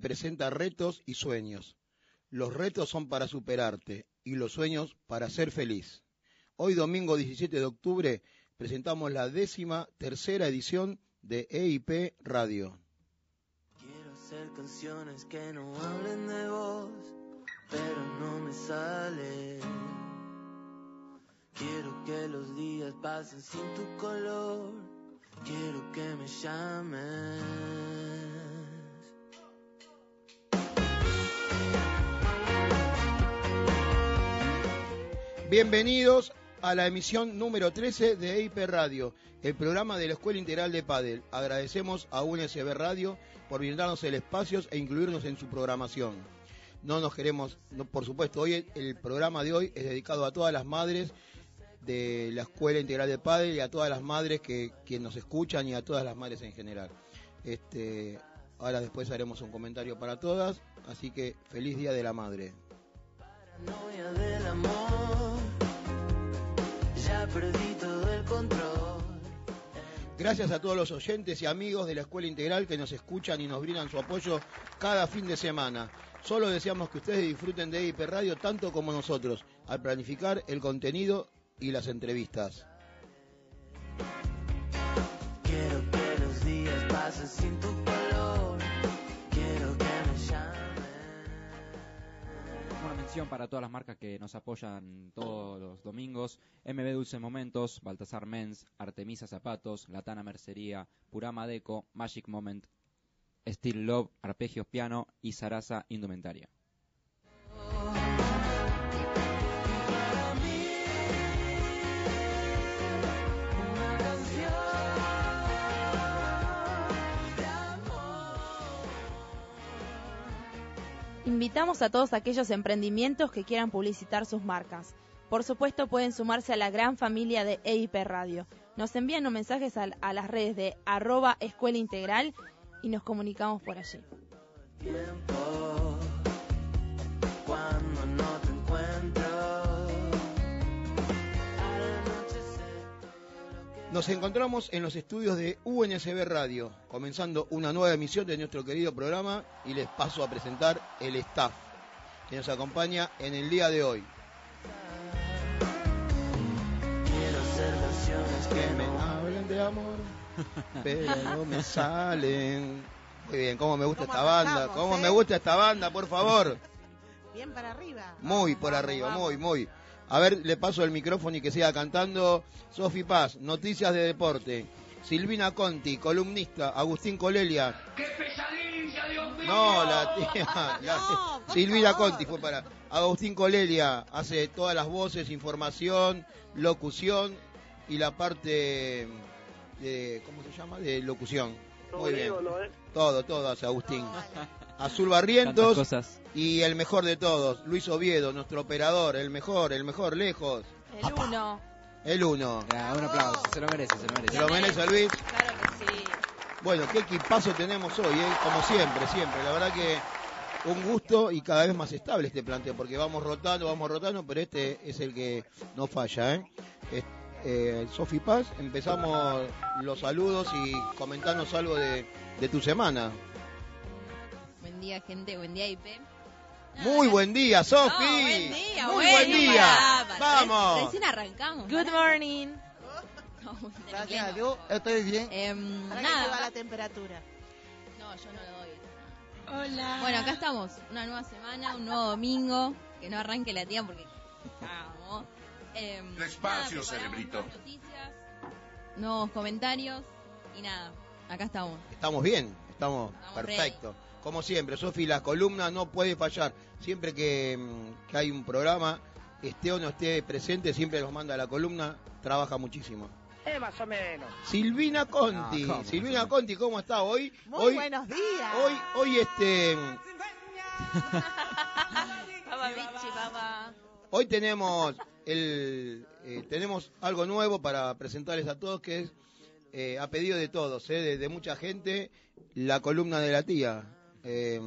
presenta retos y sueños. Los retos son para superarte y los sueños para ser feliz. Hoy domingo 17 de octubre presentamos la décima tercera edición de EIP Radio. Quiero hacer canciones que no hablen de vos, pero no me sale. Quiero que los días pasen sin tu color. Quiero que me llames. Bienvenidos a la emisión número 13 de EIP Radio, el programa de la Escuela Integral de Padel. Agradecemos a UNSB Radio por brindarnos el espacio e incluirnos en su programación. No nos queremos, por supuesto, hoy el programa de hoy es dedicado a todas las madres de la Escuela Integral de Padel y a todas las madres que, que nos escuchan y a todas las madres en general. Este, ahora después haremos un comentario para todas, así que feliz Día de la Madre. Paranoia del amor. Ya perdí todo el control. Gracias a todos los oyentes y amigos de la Escuela Integral que nos escuchan y nos brindan su apoyo cada fin de semana. Solo deseamos que ustedes disfruten de EIP Radio tanto como nosotros al planificar el contenido y las entrevistas. Quiero que los días pasen sin tu mención para todas las marcas que nos apoyan todos los domingos. MB Dulce Momentos, Baltasar Mens, Artemisa Zapatos, Latana Mercería, Purama Deco, Magic Moment, Steel Love, Arpegios Piano y Sarasa Indumentaria. Invitamos a todos aquellos emprendimientos que quieran publicitar sus marcas. Por supuesto pueden sumarse a la gran familia de EIP Radio. Nos envían un mensajes a, las redes de arroba escuela integral y nos comunicamos por allí. Nos encontramos en los estudios de UNSB Radio, comenzando una nueva emisión de nuestro querido programa y les paso a presentar el staff que nos acompaña en el día de hoy. quiero hacer canciones Que me hablen de amor, pero no me salen. Muy bien, cómo me gusta ¿Cómo esta banda, cómo eh? me gusta esta banda, por favor. Bien para arriba. Muy por arriba, muy, muy. A ver, le paso el micrófono y que siga cantando Sofi Paz, Noticias de Deporte. Silvina Conti, columnista. Agustín Colelia. ¡Qué pesadilla, Dios mío! No, la tía. la- No, Silvina favor. Conti fue para. Agustín Colelia hace todas las voces, información, locución y la parte de. ¿Cómo se llama? De locución. Muy bien. Todo, todo hace Agustín. Azul Barrientos. cosas. Y el mejor de todos, Luis Oviedo, nuestro operador, el mejor, el mejor, lejos. El uno. El uno. Ah, un aplauso, se lo merece, se lo merece. ¿Se lo merece Luis? Claro que sí. Bueno, qué equipazo tenemos hoy, ¿eh? como siempre, siempre. La verdad que un gusto y cada vez más estable este planteo, porque vamos rotando, vamos rotando, pero este es el que no falla. ¿eh? Es- eh, Sofi Paz, empezamos los saludos y comentarnos algo de, de tu semana. Buen día, gente. Buen día, IP. Muy buen día, Sofi. No, buen día, Muy bueno, buen día. pará. Vamos. Recién arrancamos. Good morning. No, Gracias a Dios, Estoy bien. Em, ¿Para te va la nada. temperatura? No, yo no lo doy. Hola. Bueno, acá estamos. Una nueva semana, un nuevo domingo. Que no arranque la tía porque. Vamos. Em, Despacio, nada, cerebrito. nuevas Noticias, nuevos comentarios. Y nada, acá estamos. Estamos bien, estamos, Estamos perfecto. Como siempre, Sofi, la columna no puede fallar. Siempre que, mm, que hay un programa, esté o no esté presente, siempre nos manda la columna, trabaja muchísimo. Eh, más o menos. Silvina Conti, No, ¿cómo? Silvina Conti, ¿cómo está hoy? Muy hoy, buenos días. hoy, hoy este, hoy tenemos el, eh, tenemos algo nuevo para presentarles a todos que es eh, a pedido de todos, eh, de, de mucha gente, la columna de la tía. Eh,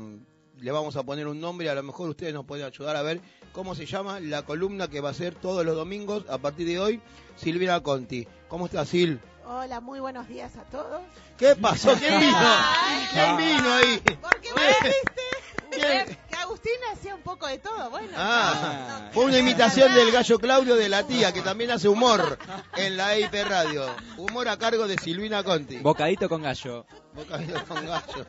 le vamos a poner un nombre, a lo mejor ustedes nos pueden ayudar a ver cómo se llama la columna que va a ser todos los domingos a partir de hoy, Silvina Conti. ¿Cómo estás, Sil? Hola, muy buenos días a todos. ¿Qué pasó? ¿Quién vino? ¿Quién vino ahí? ¿Por qué me viste? hacía un poco de todo, bueno. Ah, fue una imitación del gallo Claudio de la tía, que también hace humor en la EIP Radio. Humor a cargo de Silvina Conti. Bocadito con gallo. Bocadito con gallo.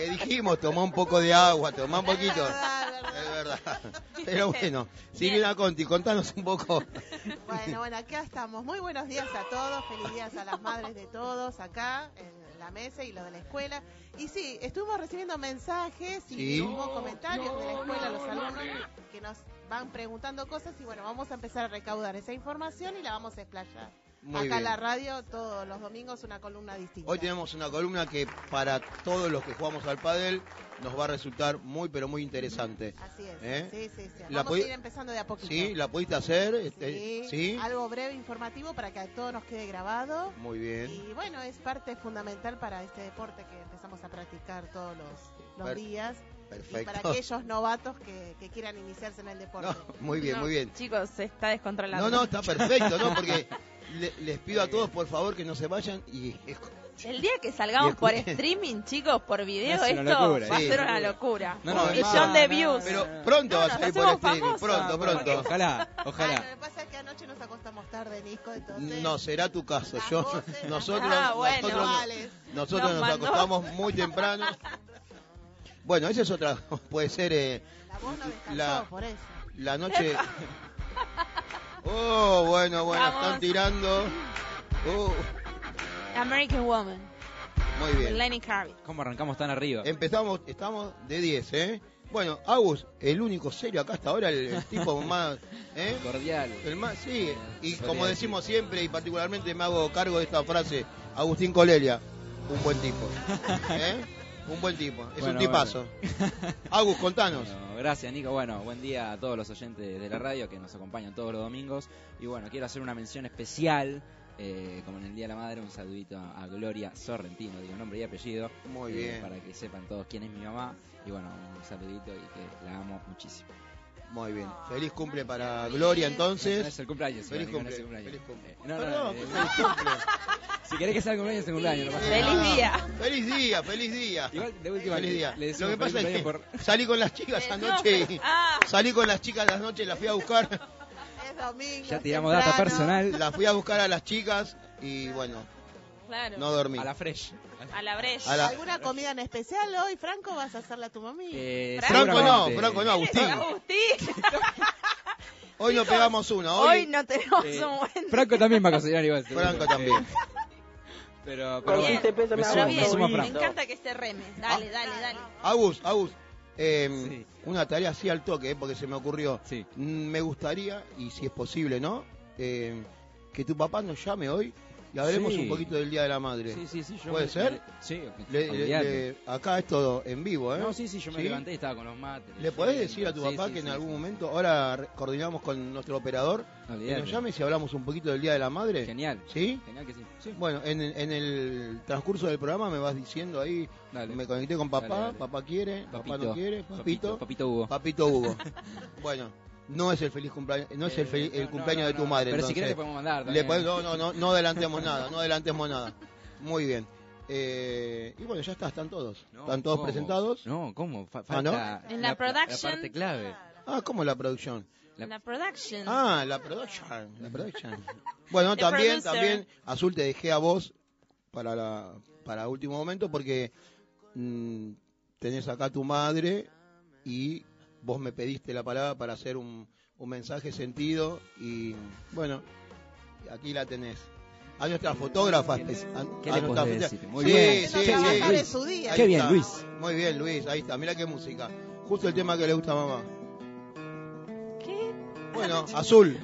Que dijimos, tomá un poco de agua, tomá un poquito. Es verdad. Pero bueno, Silvina Conti, contanos un poco. Bueno, bueno, acá estamos. Muy buenos días a todos, feliz días a las madres de todos acá en la mesa y los de la escuela. Y sí, estuvimos recibiendo mensajes y Sí. hubo comentarios de la escuela, los alumnos que nos van preguntando cosas y bueno, vamos a empezar a recaudar esa información y la vamos a explayar. Muy acá en la radio todos los domingos una columna distinta. Hoy tenemos una columna que para todos los que jugamos al pádel nos va a resultar muy pero muy interesante. Así es. ¿Eh? Sí, sí, sí. La Vamos a ir empezando de a poquito. ¿Sí? ¿La pudiste hacer? Sí, Este, ¿Sí? Algo breve, informativo para que a todos nos quede grabado. Muy bien. Y bueno, es parte fundamental para este deporte que empezamos a practicar todos los, los Per- Y para Perfecto. aquellos novatos que, que quieran iniciarse en el deporte. No, muy bien, No, muy bien. Chicos, se está descontrolando. No, no, está perfecto, ¿no? Porque le- les pido a todos, por favor, que no se vayan y... El día que salgamos por streaming, chicos, por video, esto locura, va a ser una locura. No, no, Un millón no, de views. Pero pronto No, va a salir por streaming, famosos. pronto, pronto. Ojalá, Ah, ojalá. lo que pasa es que anoche nos acostamos tarde, Nico, entonces... No será tu caso. Yo, voces, nosotros, Ah, bueno. nosotros, Nos acostamos muy temprano. Bueno, esa es otra, puede ser eh, La voz no descansó, La- por eso. la noche. Oh, bueno, bueno, Vamos. están tirando. Oh, American Woman, muy bien. Lenny Kravitz. ¿Cómo arrancamos tan arriba? Empezamos, estamos de 10, ¿eh? Bueno, Agus, el único serio acá hasta ahora, el, el tipo más, ¿eh? Cordial. El más, sí, y como decimos siempre, y particularmente me hago cargo de esta frase, Agustín Colelia, un buen tipo. ¿eh? Un buen tipo, es Bueno, un tipazo. Agus, contanos. Bueno, gracias Nico. Bueno, buen día a todos los oyentes de la radio que nos acompañan todos los domingos. Y bueno, quiero hacer una mención especial, eh, como en el Día de la Madre, un saludito a Gloria Sorrentino, digo nombre y apellido. Muy eh, bien, Para que sepan todos quién es mi mamá. Y bueno, un saludito y que la amo muchísimo. Muy bien. Feliz cumple para Gloria No entonces. es el cumpleaños. Feliz igual, Nico, cumple, no es el feliz cumpleaños. cumple. Eh, no, no, Perdón, eh, feliz cumple. si querés que sea el cumpleaños, es el cumpleaños. no pasa nada. Feliz Ah, día. Feliz día, feliz día. Igual, de última, Feliz día. le Lo que pasa es que cumpleaños salí con las chicas anoche no, y ah. salí con las chicas anoche, las fui a buscar, Es domingo. Ya tiramos data personal las fui a buscar a las chicas y bueno, Claro. no dormí. a la fresh. A la brecha. A la- ¿Alguna comida en especial hoy, Franco? ¿Vas a hacerle a tu mami? Eh, Franco no, seguramente. Franco no, Agustín. Agustín, Hoy no pegamos una, hoy hoy no tenemos Eh, un buen Franco también va a cocinar igual. seguro. Franco también. Pero, pero Bien. bueno, me Pero sumo, me bien, sumo a me Franco. encanta que se reme. Dale, dale, dale. Agus, Agus, eh, Sí. una tarea así al toque, eh, porque se me ocurrió. Sí. Mm, Me gustaría, y si es posible, ¿no? Eh, que tu papá nos llame hoy y hablemos Sí. un poquito del Día de la Madre. Sí, sí, sí. Yo ¿Puede me- ser? me- sí, Le- le- acá es todo en vivo, ¿eh? No, sí, sí, yo me ¿Sí? levanté y estaba con los mates. ¿Le podés decir a tu Sí, papá que en algún momento, ahora coordinamos con nuestro operador, que Olvidate. nos llame si hablamos un poquito del Día de la Madre? Genial. ¿Sí? Genial que sí. Bueno, en, el- en el transcurso del programa me vas diciendo ahí, dale. me conecté con papá, Dale, dale. papá quiere, papá Papito, no quiere, papito, Papito Hugo. papito Hugo. bueno, no es el feliz cumpleaños, no es el, Eh, fel- el no, cumpleaños no, de tu no, madre. Pero si querés le podemos mandar. Le no, no, no, no adelantemos nada, no adelantemos nada. Muy bien. Eh, y bueno, ya está, están todos. No, ¿Están todos ¿cómo? presentados? No, ¿cómo? Fa- Ah, ¿no? falta En la production. parte clave. Ah, ¿cómo la producción? La- La production. Ah, la production. La production. Bueno, The también, producer. también, Azul, te dejé a vos para la para último momento porque mm, tenés acá a tu madre y vos me pediste la palabra para hacer un, un mensaje sentido y bueno, aquí la tenés. A nuestra fotógrafa. ¿Qué a le decir? Muy sí, bien. sí, sí. su día. Qué bien. Luis. Muy bien, Luis, ahí está. Mira qué música. Justo el tema que le gusta a mamá. ¿Qué? Bueno, Azul.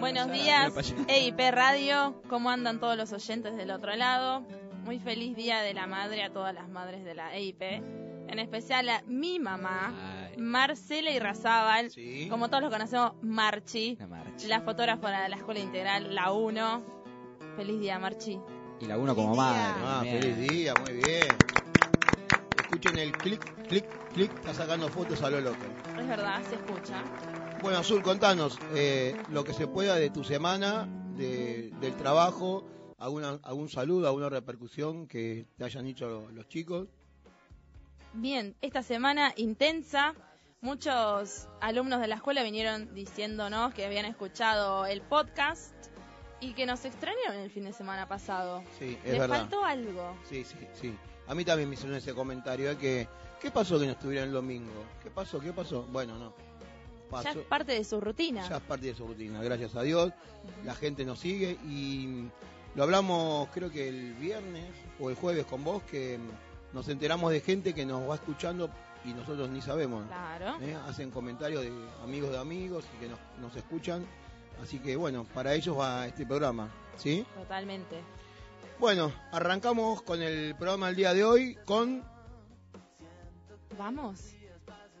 Buenos días. EIP Radio. ¿Cómo andan todos los oyentes del otro lado? Muy feliz día de la madre a todas las madres de la EIP. En especial a mi mamá, Ay, Marcela Irrazábal. Sí. Como todos los conocemos, Marchi. la marcha. La fotógrafa de la Escuela Integral, la 1. Feliz día, Marchi. Y la uno como Feliz día. madre. Ah, feliz día, muy bien. Escuchen el clic, clic, clic, está sacando fotos a lo loco. Es verdad, se escucha. Bueno, Azul, contanos eh, lo que se pueda de tu semana, de- del trabajo, alguna, algún saludo, alguna repercusión que te hayan dicho los, los chicos. Bien, esta semana intensa. Muchos alumnos de la escuela vinieron diciéndonos que habían escuchado el podcast y que nos extrañaron el fin de semana pasado. Sí, es Les verdad. faltó algo. Sí, sí, sí. A mí también me hicieron ese comentario de que, ¿qué pasó que no estuvieron el domingo? ¿Qué pasó? ¿Qué pasó? Bueno, no. Ya Pasó, es parte de su rutina. ya es parte de su rutina, gracias a Dios. La gente nos sigue y lo hablamos creo que el viernes o el jueves con vos, que nos enteramos de gente que nos va escuchando y nosotros ni sabemos. Claro. ¿eh? Hacen comentarios de amigos de amigos y que nos, nos escuchan. Así que bueno, para ellos va este programa, ¿sí? Totalmente. Bueno, arrancamos con el programa del día de hoy con... ¿Vamos?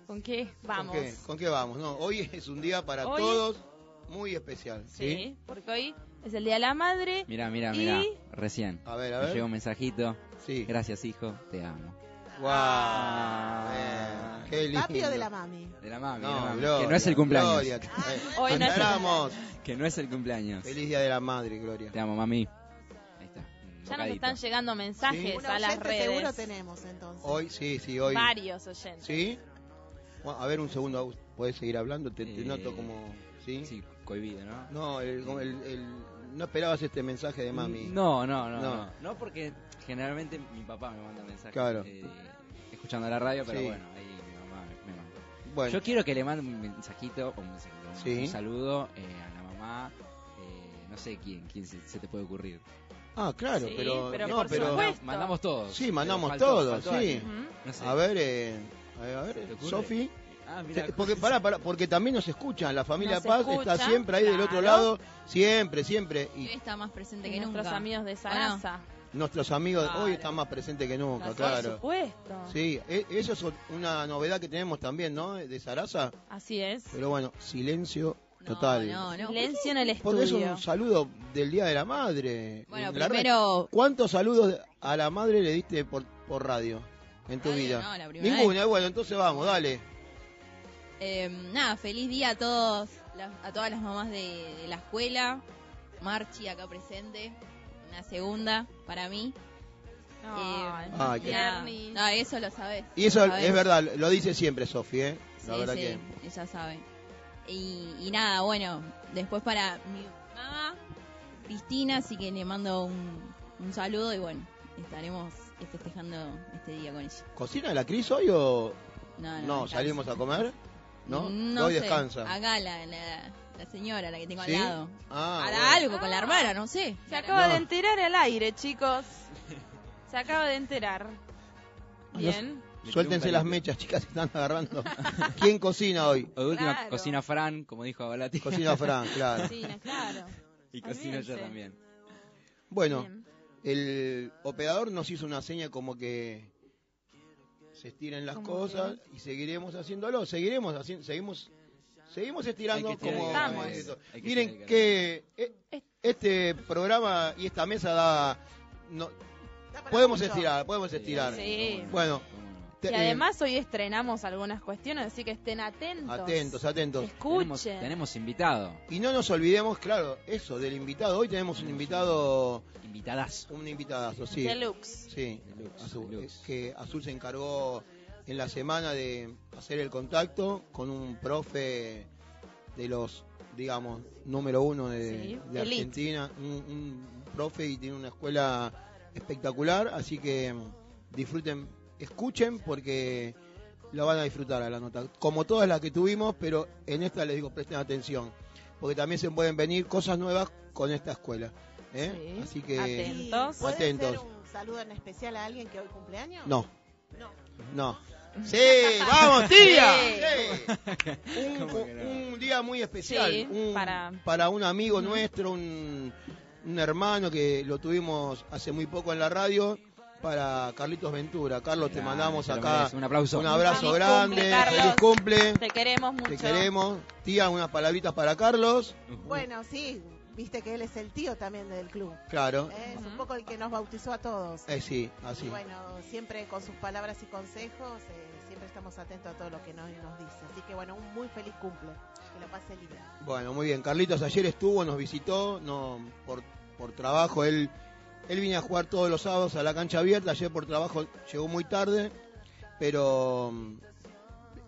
¿Con qué? Vamos. ¿Con qué, ¿Con qué vamos? No, hoy es un día para Hoy- todos muy especial, ¿sí? Sí, porque hoy es el Día de la Madre. Mira, mira, Y- mira. Recién. A ver, a Me ver. llegó un mensajito. Sí. Gracias, hijo. Te amo. Guau. Ah. Eh, qué lindo. ¿Papi o de la mami? De la mami, No, de la mami. Gloria, que no es el cumpleaños. Gloria, que- eh, Hoy no es el. Que no es el cumpleaños. Feliz Día de la Madre, Gloria. Te amo, mami. Ahí está. un Ya nos están llegando mensajes a las redes. seguro tenemos entonces. Hoy, sí, sí, hoy. Varios oyentes. ¿Sí? Bueno, a ver, un segundo, ¿puedes seguir hablando? Te, te Eh, noto como... ¿Sí? Sí, cohibido, ¿no? No, el- el- no esperabas este mensaje de mami. No, no, no, No. no. No, porque generalmente mi papá me manda mensajes Claro. eh, escuchando la radio, pero Sí. bueno, ahí mi mamá me, me manda. Bueno, Yo quiero que le mande un mensajito, o un, mensajito, un- Sí. un saludo eh, a la mamá. eh, no sé quién, quién se, se te puede ocurrir. ah, claro, Sí, pero... pero no, por pero. Mandamos todos. Sí, mandamos faltó- todos, faltó sí. alguien. Ujú. No sé. A ver, eh, a ver, a ¿Te ver? Sofi. Ah, mira, Sí, porque pará, pará, porque también nos escuchan, la familia Nos Paz está siempre ahí del otro claro. lado, siempre, siempre. Hoy Y está más presente Y que nuestros nunca. amigos de. Sarasa. nuestros amigos Claro. hoy están más presentes que nunca, Por Por claro. supuesto. Sí, e- eso es una novedad que tenemos también, ¿no? De Sarasa. Así es. Pero bueno, silencio total. No, no. Silencio en el Porque es estudio. un saludo del Día de la Madre. Bueno, La red- primero. ¿Cuántos saludos a la madre le diste por, por radio en tu Radio, vida? no, la primera Ninguna, bueno, entonces vamos, dale. Eh, nada, feliz día a todos, las- a todas las mamás de, de la escuela. Marchi acá presente, una segunda para mí. Qué- nada, Tierni. no, eso lo sabes. Y eso sabes. es verdad, lo dice siempre Sofi, ¿eh? La Sí, verdad sí, que... ella sabe. Y, y nada, bueno, después para mi mamá, Cristina, así que le mando un, un saludo y bueno, estaremos festejando este día con ella. ¿Cocina la Cris hoy o No, no, no, salimos a comer? ¿No? No hoy sé, descansa. Acá la, la, la señora, la que tengo ¿Sí? al lado. Ah, Hará bueno. algo con la hermana, no sé. Se acaba No. de enterar al aire, chicos. Se acaba de enterar. Bien. Suéltense las mechas, chicas, se están agarrando. ¿Quién cocina hoy? O de última, Claro. cocina Fran, como dijo Abalati. Cocina Fran, claro. Cocina, claro. y cocino yo también. Bueno, Bien. el operador nos hizo una seña como que se estiren las cosas y seguiremos haciéndolo, seguiremos haciendo, seguimos seguimos estirando estirar, como Estamos. que Miren que eh, este programa y esta mesa da no, podemos mucho. estirar, podemos estirar. Sí. Bueno. Te- Y eh, además hoy estrenamos algunas cuestiones, así que estén atentos. atentos, atentos. Tenemos, Escuchen. tenemos invitado, Y no nos olvidemos, claro, eso del invitado. Hoy tenemos un invitado, invitadas. un invitadazo, sí. Deluxe. Sí, Deluxe, Azul, deluxe. es que Azul se encargó en la semana de hacer el contacto con un profe de los, digamos, número uno de, Sí, de. Argentina, un, un profe y tiene una escuela espectacular, así que disfruten, escuchen porque lo van a disfrutar a la nota, como todas las que tuvimos, pero en esta les digo presten atención, porque también se pueden venir cosas nuevas con esta escuela. ¿eh? Sí. Así que Atentos. ¿Y ¿Puede Atentos. ser un saludo en especial a alguien que hoy cumpleaños? no, No. no. Sí, vamos, tía. Sí. Sí. Un, día muy especial. Sí, un- para- un amigo nuestro, un, un hermano que lo tuvimos hace muy poco en la radio, para Carlitos Ventura. Carlos, te mandamos acá. Un aplauso. un abrazo Feliz grande, cumple, Carlos. feliz cumple, Te queremos mucho. te queremos. Tía, unas palabritas para Carlos. Bueno, sí, viste que él es el tío también del club. Claro, ¿eh? Es un poco el que nos bautizó a todos. eh, sí, así. Y bueno, siempre con sus palabras y consejos, eh, siempre estamos atentos a todo lo que nos, nos dice. Así que bueno, un muy feliz cumple. Que lo pase libre. Bueno, muy bien. Carlitos ayer estuvo, nos visitó, no por, por trabajo. Él, él viene a jugar todos los sábados a la cancha abierta. Ayer por trabajo llegó muy tarde pero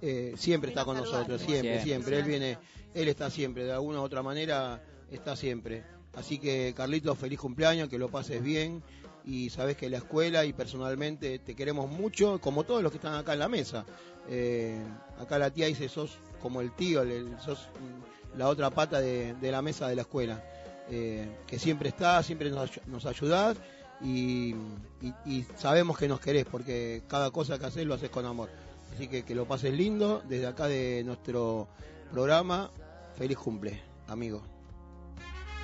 eh, siempre está con nosotros, siempre, Siempre. siempre. Él viene, él está siempre, de alguna u otra manera está siempre. Así que Carlitos, feliz cumpleaños, que lo pases bien y sabes que la escuela y personalmente te queremos mucho, como todos los que están acá en la mesa. Eh, acá la tía dice, sos como el tío, el- sos la otra pata de, de la mesa de la escuela, eh, que siempre está, siempre nos, nos ayudás y, y- y sabemos que nos querés porque cada cosa que haces lo haces con amor. Así que que lo pases lindo desde acá de nuestro programa. Feliz cumple, amigo.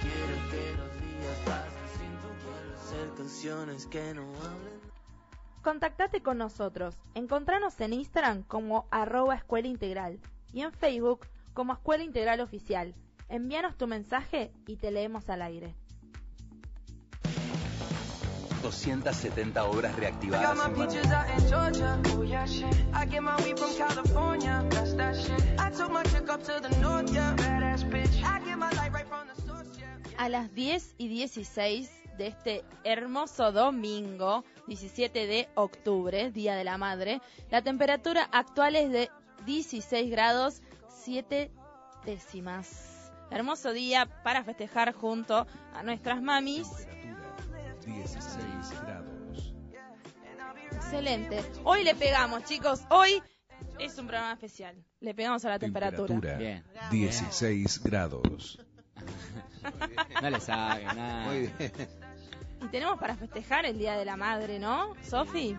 Quiero que los días pasen sin tu quiero hacer canciones que no hablen. Contactate con nosotros. Encontranos en Instagram como arroba escuela integral y en Facebook como Escuela Integral Oficial. Envíanos tu mensaje y te leemos al aire. 270 obras reactivadas. Oh. A las 10 y 16 de este hermoso domingo, 17 de octubre, Día de la Madre, la temperatura actual es de 16 grados 7 décimas. Hermoso día para festejar junto a nuestras mamis. 16 grados. Excelente. Hoy le pegamos, chicos. Hoy es un programa especial. Le pegamos a la temperatura. Bien. 16 grados. No le sabe nada. Muy bien. Y tenemos para festejar el Día de la Madre, ¿no? Sofi.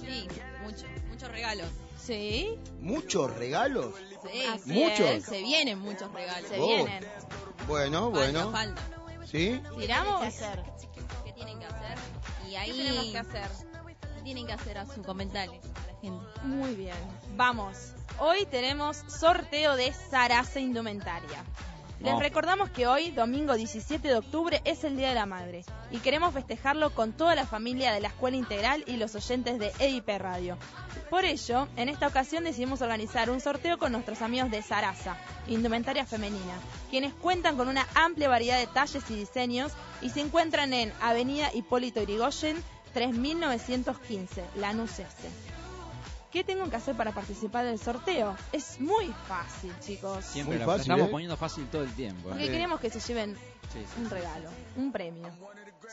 Sí, mucho, muchos regalos. Sí. Muchos regalos. Sí, ¿Muchos? es. se vienen muchos regalos. Se Oh. vienen. Bueno, Falta, bueno. falta. ¿Sí? ¿Tiramos? ¿Qué hacer? ¿Qué tienen que hacer? Y ¿Qué ahí tenemos que hacer? ¿qué tienen que hacer a su comentario. Muy bien. Vamos. Hoy tenemos sorteo de Sarasa Indumentaria. Les Oh. recordamos que hoy, domingo 17 de octubre, es el Día de la Madre y queremos festejarlo con toda la familia de la Escuela Integral y los oyentes de EIP Radio. Por ello, en esta ocasión decidimos organizar un sorteo con nuestros amigos de Sarasa, Indumentaria Femenina, quienes cuentan con una amplia variedad de talles y diseños y se encuentran en Avenida Hipólito Yrigoyen 3915, Lanús Este. ¿Qué tengo que hacer para participar del sorteo? Es muy fácil, chicos. Siempre Muy fácil, estamos ¿eh? poniendo fácil todo el tiempo. ¿eh? Porque queremos que se lleven Sí, sí. un regalo, un premio.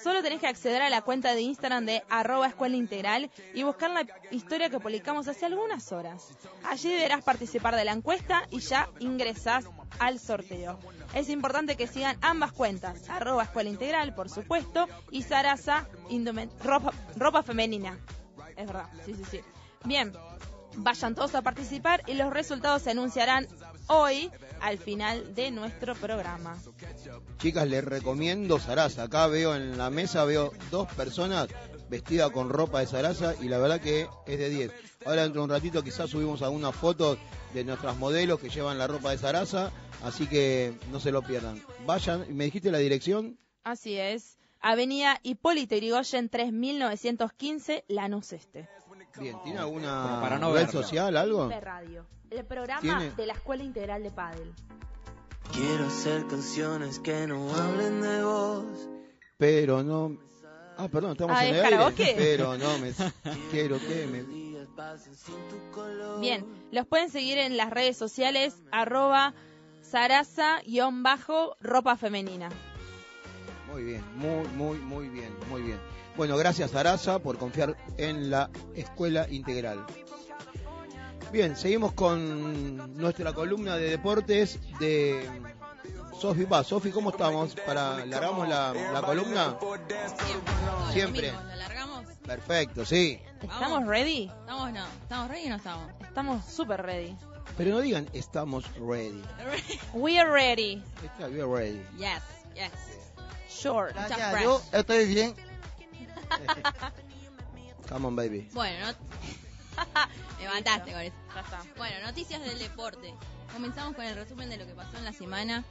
Solo tenés que acceder a la cuenta de Instagram de arroba escuela integral y buscar la historia que publicamos hace algunas horas. Allí deberás participar de la encuesta y ya ingresás al sorteo. Es importante que sigan ambas cuentas, arroba escuela integral, por supuesto, y Sarasa ropa femenina. Es verdad, sí, sí, sí. Bien, vayan todos a participar y los resultados se anunciarán hoy al final de nuestro programa. Chicas, les recomiendo Sarasa. Acá veo en la mesa, veo dos personas vestidas con ropa de Sarasa y la verdad que es de 10. Ahora dentro de un ratito quizás subimos algunas fotos de nuestras modelos que llevan la ropa de Sarasa, así que no se lo pierdan. Vayan, ¿me dijiste la dirección? Así es. Avenida Hipólito Yrigoyen 3915, Lanús Este. Bien, ¿tiene alguna para no red verlo. social, algo? De radio. El programa ¿Tiene? de la Escuela Integral de Padel. Quiero hacer canciones que no hablen de vos. Pero no... Ah, perdón, estamos Ah, en ¿es el aire. Pero no, me... quiero que me... Bien, los pueden seguir en las redes sociales arroba sarasa-ropa femenina. Muy bien, muy, muy, muy bien, muy bien. Bueno, gracias Arasa por confiar en la escuela integral. Bien, seguimos con nuestra columna de deportes de Sofi. Va, Sofi, ¿cómo estamos? Para largamos la, la columna. Siempre. Perfecto, sí. ¿Estamos ready? ¿Estamos no? ¿Estamos ready o no estamos? Estamos súper ready. Pero no digan estamos ready. We are ready. Está bien ready. yes, yes. Sure. Fresh. yo estoy bien. Come on, baby. Bueno, no... me mataste con eso. Bueno, noticias del deporte. Comenzamos con el resumen de lo que pasó en la semana.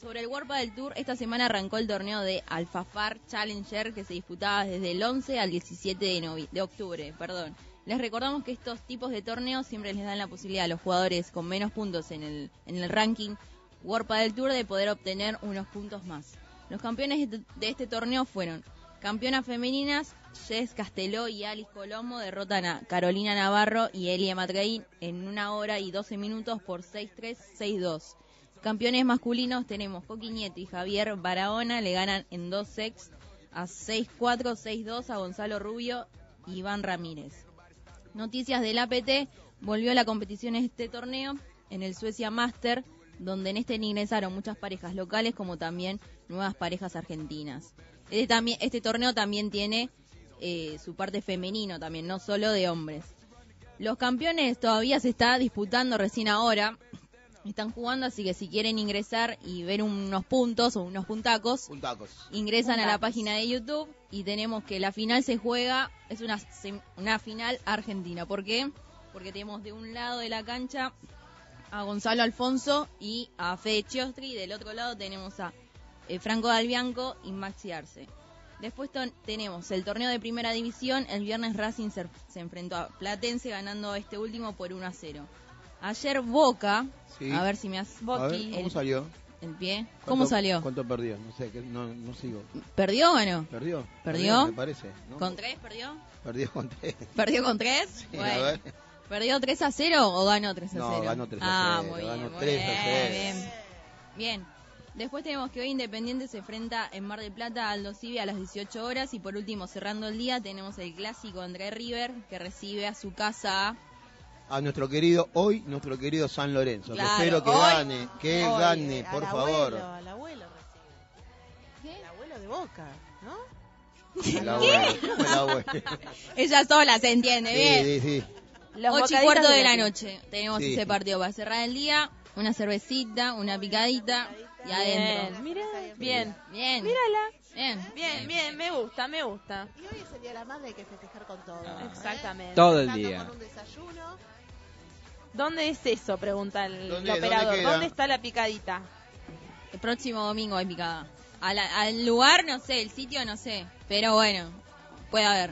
Sobre el World del Tour, esta semana arrancó el torneo de Alfafar Challenger que se disputaba desde el 11 al 17 de, novi- de octubre. Perdón. Les recordamos que estos tipos de torneos siempre les dan la posibilidad a los jugadores con menos puntos en el, en el ranking World del Tour de poder obtener unos puntos más. Los campeones de este torneo fueron Campeonas femeninas, Jess Casteló y Alice Colombo derrotan a Carolina Navarro y Elia Matrein en una hora y 12 minutos por 6-3, 6-2. Campeones masculinos tenemos Coqui Nieto y Javier Barahona, le ganan en dos sets a 6-4, 6-2 a Gonzalo Rubio y Iván Ramírez. Noticias del APT, volvió a la competición este torneo en el Suecia Master, donde en este ingresaron muchas parejas locales como también nuevas parejas argentinas. Este, también, este torneo también tiene eh, su parte femenino también, no solo de hombres. Los campeones todavía se está disputando recién ahora. Están jugando, así que si quieren ingresar y ver unos puntos o unos puntacos, Puntacos. ingresan a la página de YouTube y tenemos que la final se juega, es una, una final argentina. ¿Por qué? Porque tenemos de un lado de la cancha a Gonzalo Alfonso y a Fede Chiostri, y del otro lado tenemos a eh, Franco Dalbianco y Maxi Arce. Después tenemos el torneo de primera división, el viernes Racing se, se enfrentó a Platense ganando este último por 1 a 0. Ayer Boca, Sí. a ver si me A ver, ¿cómo el, salió? el pie, ¿Cuánto- ¿cómo salió? ¿Cuánto perdió? No sé, que no, no sigo. ¿Perdió o ganó? ¿Perdió? ¿Perdió? Me parece. ¿no? ¿Con tres perdió? Perdió con tres. ¿Perdió con tres? Sí, a bueno. ver. ¿Perdió 3 a 0 o ganó 3 a 0? No, ganó 3 a Ah, 0, muy ganó bien, muy 3 a bien, 0. bien. Bien. Después tenemos que hoy Independiente se enfrenta en Mar del Plata a Aldo Civi a las 18 horas. Y por último, cerrando el día, tenemos el clásico André River que recibe a su casa a A nuestro querido, hoy, nuestro querido San Lorenzo. que Claro, espero que hoy- gane, que Hoy, gane, eh, por al favor. Abuelo, al abuelo recibe. ¿Qué? El abuelo de Boca, ¿no? El abuelo, el abuelo. Ella sola se entiende, bien. Sí, sí, sí. Los 8 y cuarto de la noche tenemos Sí. ese partido para cerrar el día. Una cervecita, una picadita y adentro. Bien, mira, bien. Bien. Mírala. Bien. Bien, bien, me gusta, me gusta. Y hoy es el Día de la Madre, hay que festejar con todo. Ah. ¿eh? Exactamente. Todo el día. con un desayuno. ¿Dónde es eso? Pregunta el, ¿Dónde- el operador. dónde está la picadita? El próximo domingo hay picada. A la- al lugar, no sé, el sitio, no sé. Pero bueno, puede haber.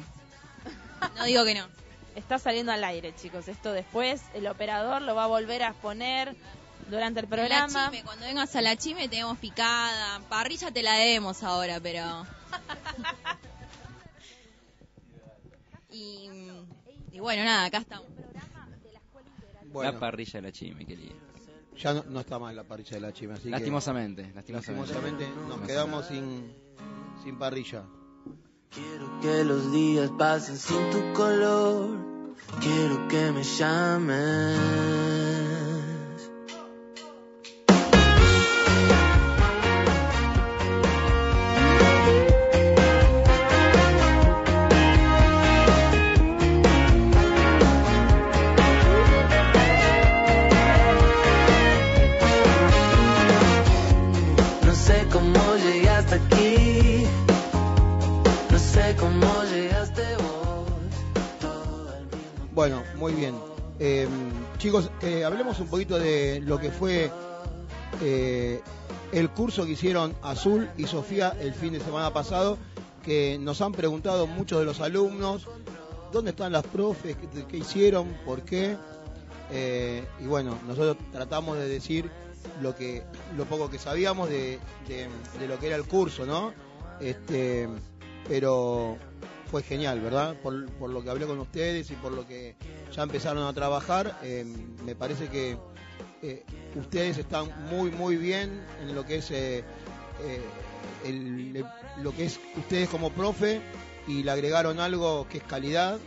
No digo que no. Está saliendo al aire, chicos. Esto después el operador lo va a volver a poner durante el La programa. chime, cuando vengas a la chime tenemos picada. Parrilla te la debemos ahora, pero... y, y bueno, nada, acá estamos. Bueno, La parrilla de la chime, qué lindo. ya no, no está más la parrilla de la chima, así Lastimosamente, que lastimosamente. lastimosamente nos quedamos sin, sin parrilla. Quiero que los días pasen sin tu color. Quiero que me llames. Muy bien. Eh, chicos, eh, hablemos un poquito de lo que fue eh, el curso que hicieron Azul y Sofía el fin de semana pasado, que nos han preguntado muchos de los alumnos, ¿dónde están las profes? ¿Qué, hicieron? ¿Por qué? Y bueno, nosotros tratamos de decir lo que lo poco que sabíamos de, de- de lo que era el curso, ¿no? Este, pero fue genial, ¿verdad? Por, por lo que hablé con ustedes y por lo que ya empezaron a trabajar, eh, me parece que eh, ustedes están muy, muy bien en lo que es eh, el- lo que es ustedes como profe y le agregaron algo que es calidad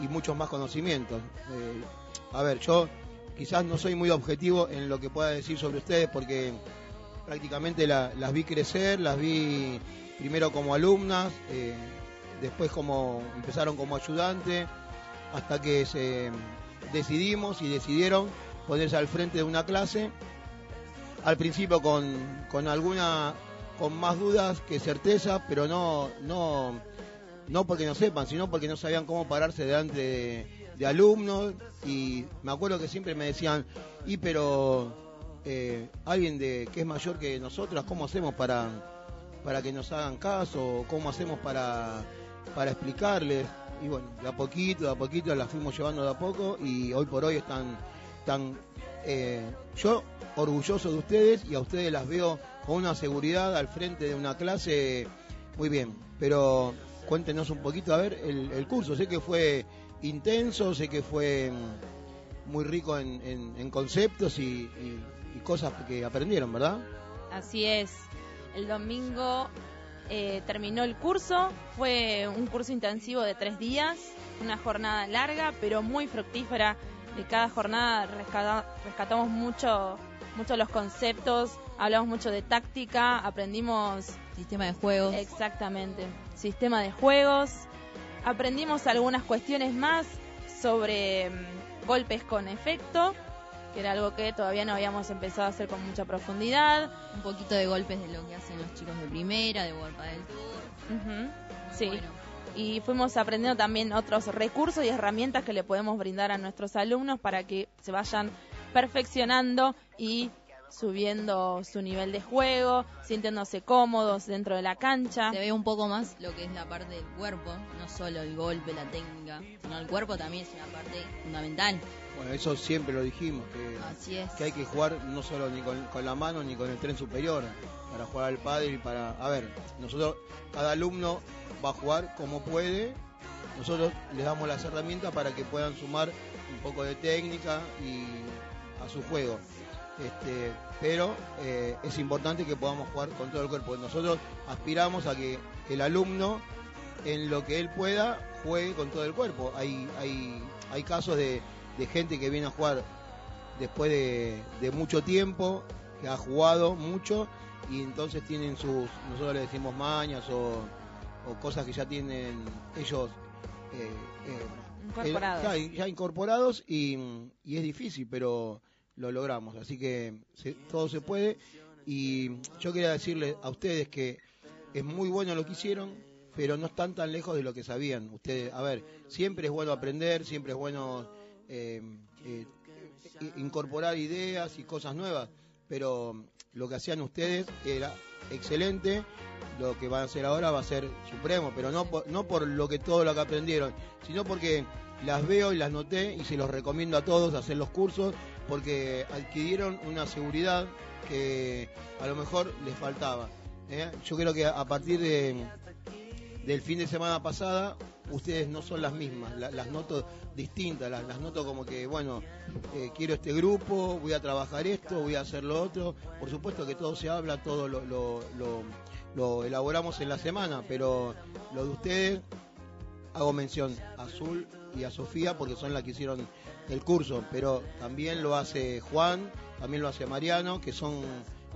y muchos más conocimientos. A ver, yo quizás no soy muy objetivo en lo que pueda decir sobre ustedes porque prácticamente la- las vi crecer, las vi primero como alumnas, después como empezaron como ayudante, hasta que se decidimos y decidieron ponerse al frente de una clase. Al principio con, con alguna con más dudas que certeza, pero no no no porque no sepan, sino porque no sabían cómo pararse delante de, alumnos y me acuerdo que siempre me decían, y pero eh, alguien de que es mayor que nosotras, ¿cómo hacemos para, para que nos hagan caso? ¿Cómo hacemos para, para explicarles? Y bueno, de a poquito, de a poquito las fuimos llevando de a poco y hoy por hoy están, están eh, yo orgulloso de ustedes y a ustedes las veo con una seguridad al frente de una clase Muy bien, pero cuéntenos un poquito, a ver, el, curso. Sé que fue intenso, sé que fue muy rico en, conceptos y cosas que aprendieron, ¿verdad? Así es. El domingo eh, terminó el curso. Fue un curso intensivo de tres días, una jornada larga, pero muy fructífera. De cada jornada rescata- rescatamos mucho, mucho los conceptos, hablamos mucho de táctica, aprendimos Sistema de juegos. exactamente sistema de juegos, aprendimos algunas cuestiones más sobre mm, golpes con efecto, que era algo que todavía no habíamos empezado a hacer con mucha profundidad. Un poquito de golpes de lo que hacen los chicos de primera, de World del Tour. Sí. bueno. Y fuimos aprendiendo también otros recursos y herramientas que le podemos brindar a nuestros alumnos para que se vayan perfeccionando y subiendo su nivel de juego, sintiéndose cómodos dentro de la cancha. Se ve un poco más lo que es la parte del cuerpo, no solo el golpe, la técnica, sino el cuerpo también es una parte fundamental. Bueno, eso siempre lo dijimos, que, Así es. que hay que jugar no solo ni con, con la mano ni con el tren superior, para jugar al padre y para... A ver, nosotros, cada alumno va a jugar como puede, nosotros les damos las herramientas para que puedan sumar un poco de técnica y a su juego. Este, pero eh, es importante que podamos jugar con todo el cuerpo. Nosotros aspiramos a que el alumno, en lo que él pueda, juegue con todo el cuerpo. Hay, hay, hay casos de, de gente que viene a jugar después de, de mucho tiempo, que ha jugado mucho y entonces tienen sus, nosotros le decimos mañas o, o cosas que ya tienen ellos eh, eh, Incorporados. ya, ya incorporados y, y es difícil, pero lo logramos. Así que se- todo se puede. Y yo quería decirles a ustedes que es muy bueno lo que hicieron, pero no están tan lejos de lo que sabían. Ustedes, a ver, siempre es bueno aprender, siempre es bueno eh, eh, incorporar ideas y cosas nuevas, pero lo que hacían ustedes era excelente. Lo que van a hacer ahora va a ser supremo, pero no por, no por lo que todo lo que aprendieron, sino porque las veo y las noté y se los recomiendo a todos hacer los cursos porque adquirieron una seguridad que a lo mejor les faltaba. ¿eh? Yo creo que a partir de, del fin de semana pasada ustedes no son las mismas, la- las noto distintas, las, noto como que, bueno, eh, quiero este grupo, voy a trabajar esto, voy a hacer lo otro. Por supuesto que todo se habla, todo lo- lo elaboramos en la semana, pero lo de ustedes, hago mención a Azul y a Sofía porque son las que hicieron el curso, pero también lo hace Juan, también lo hace Mariano, que son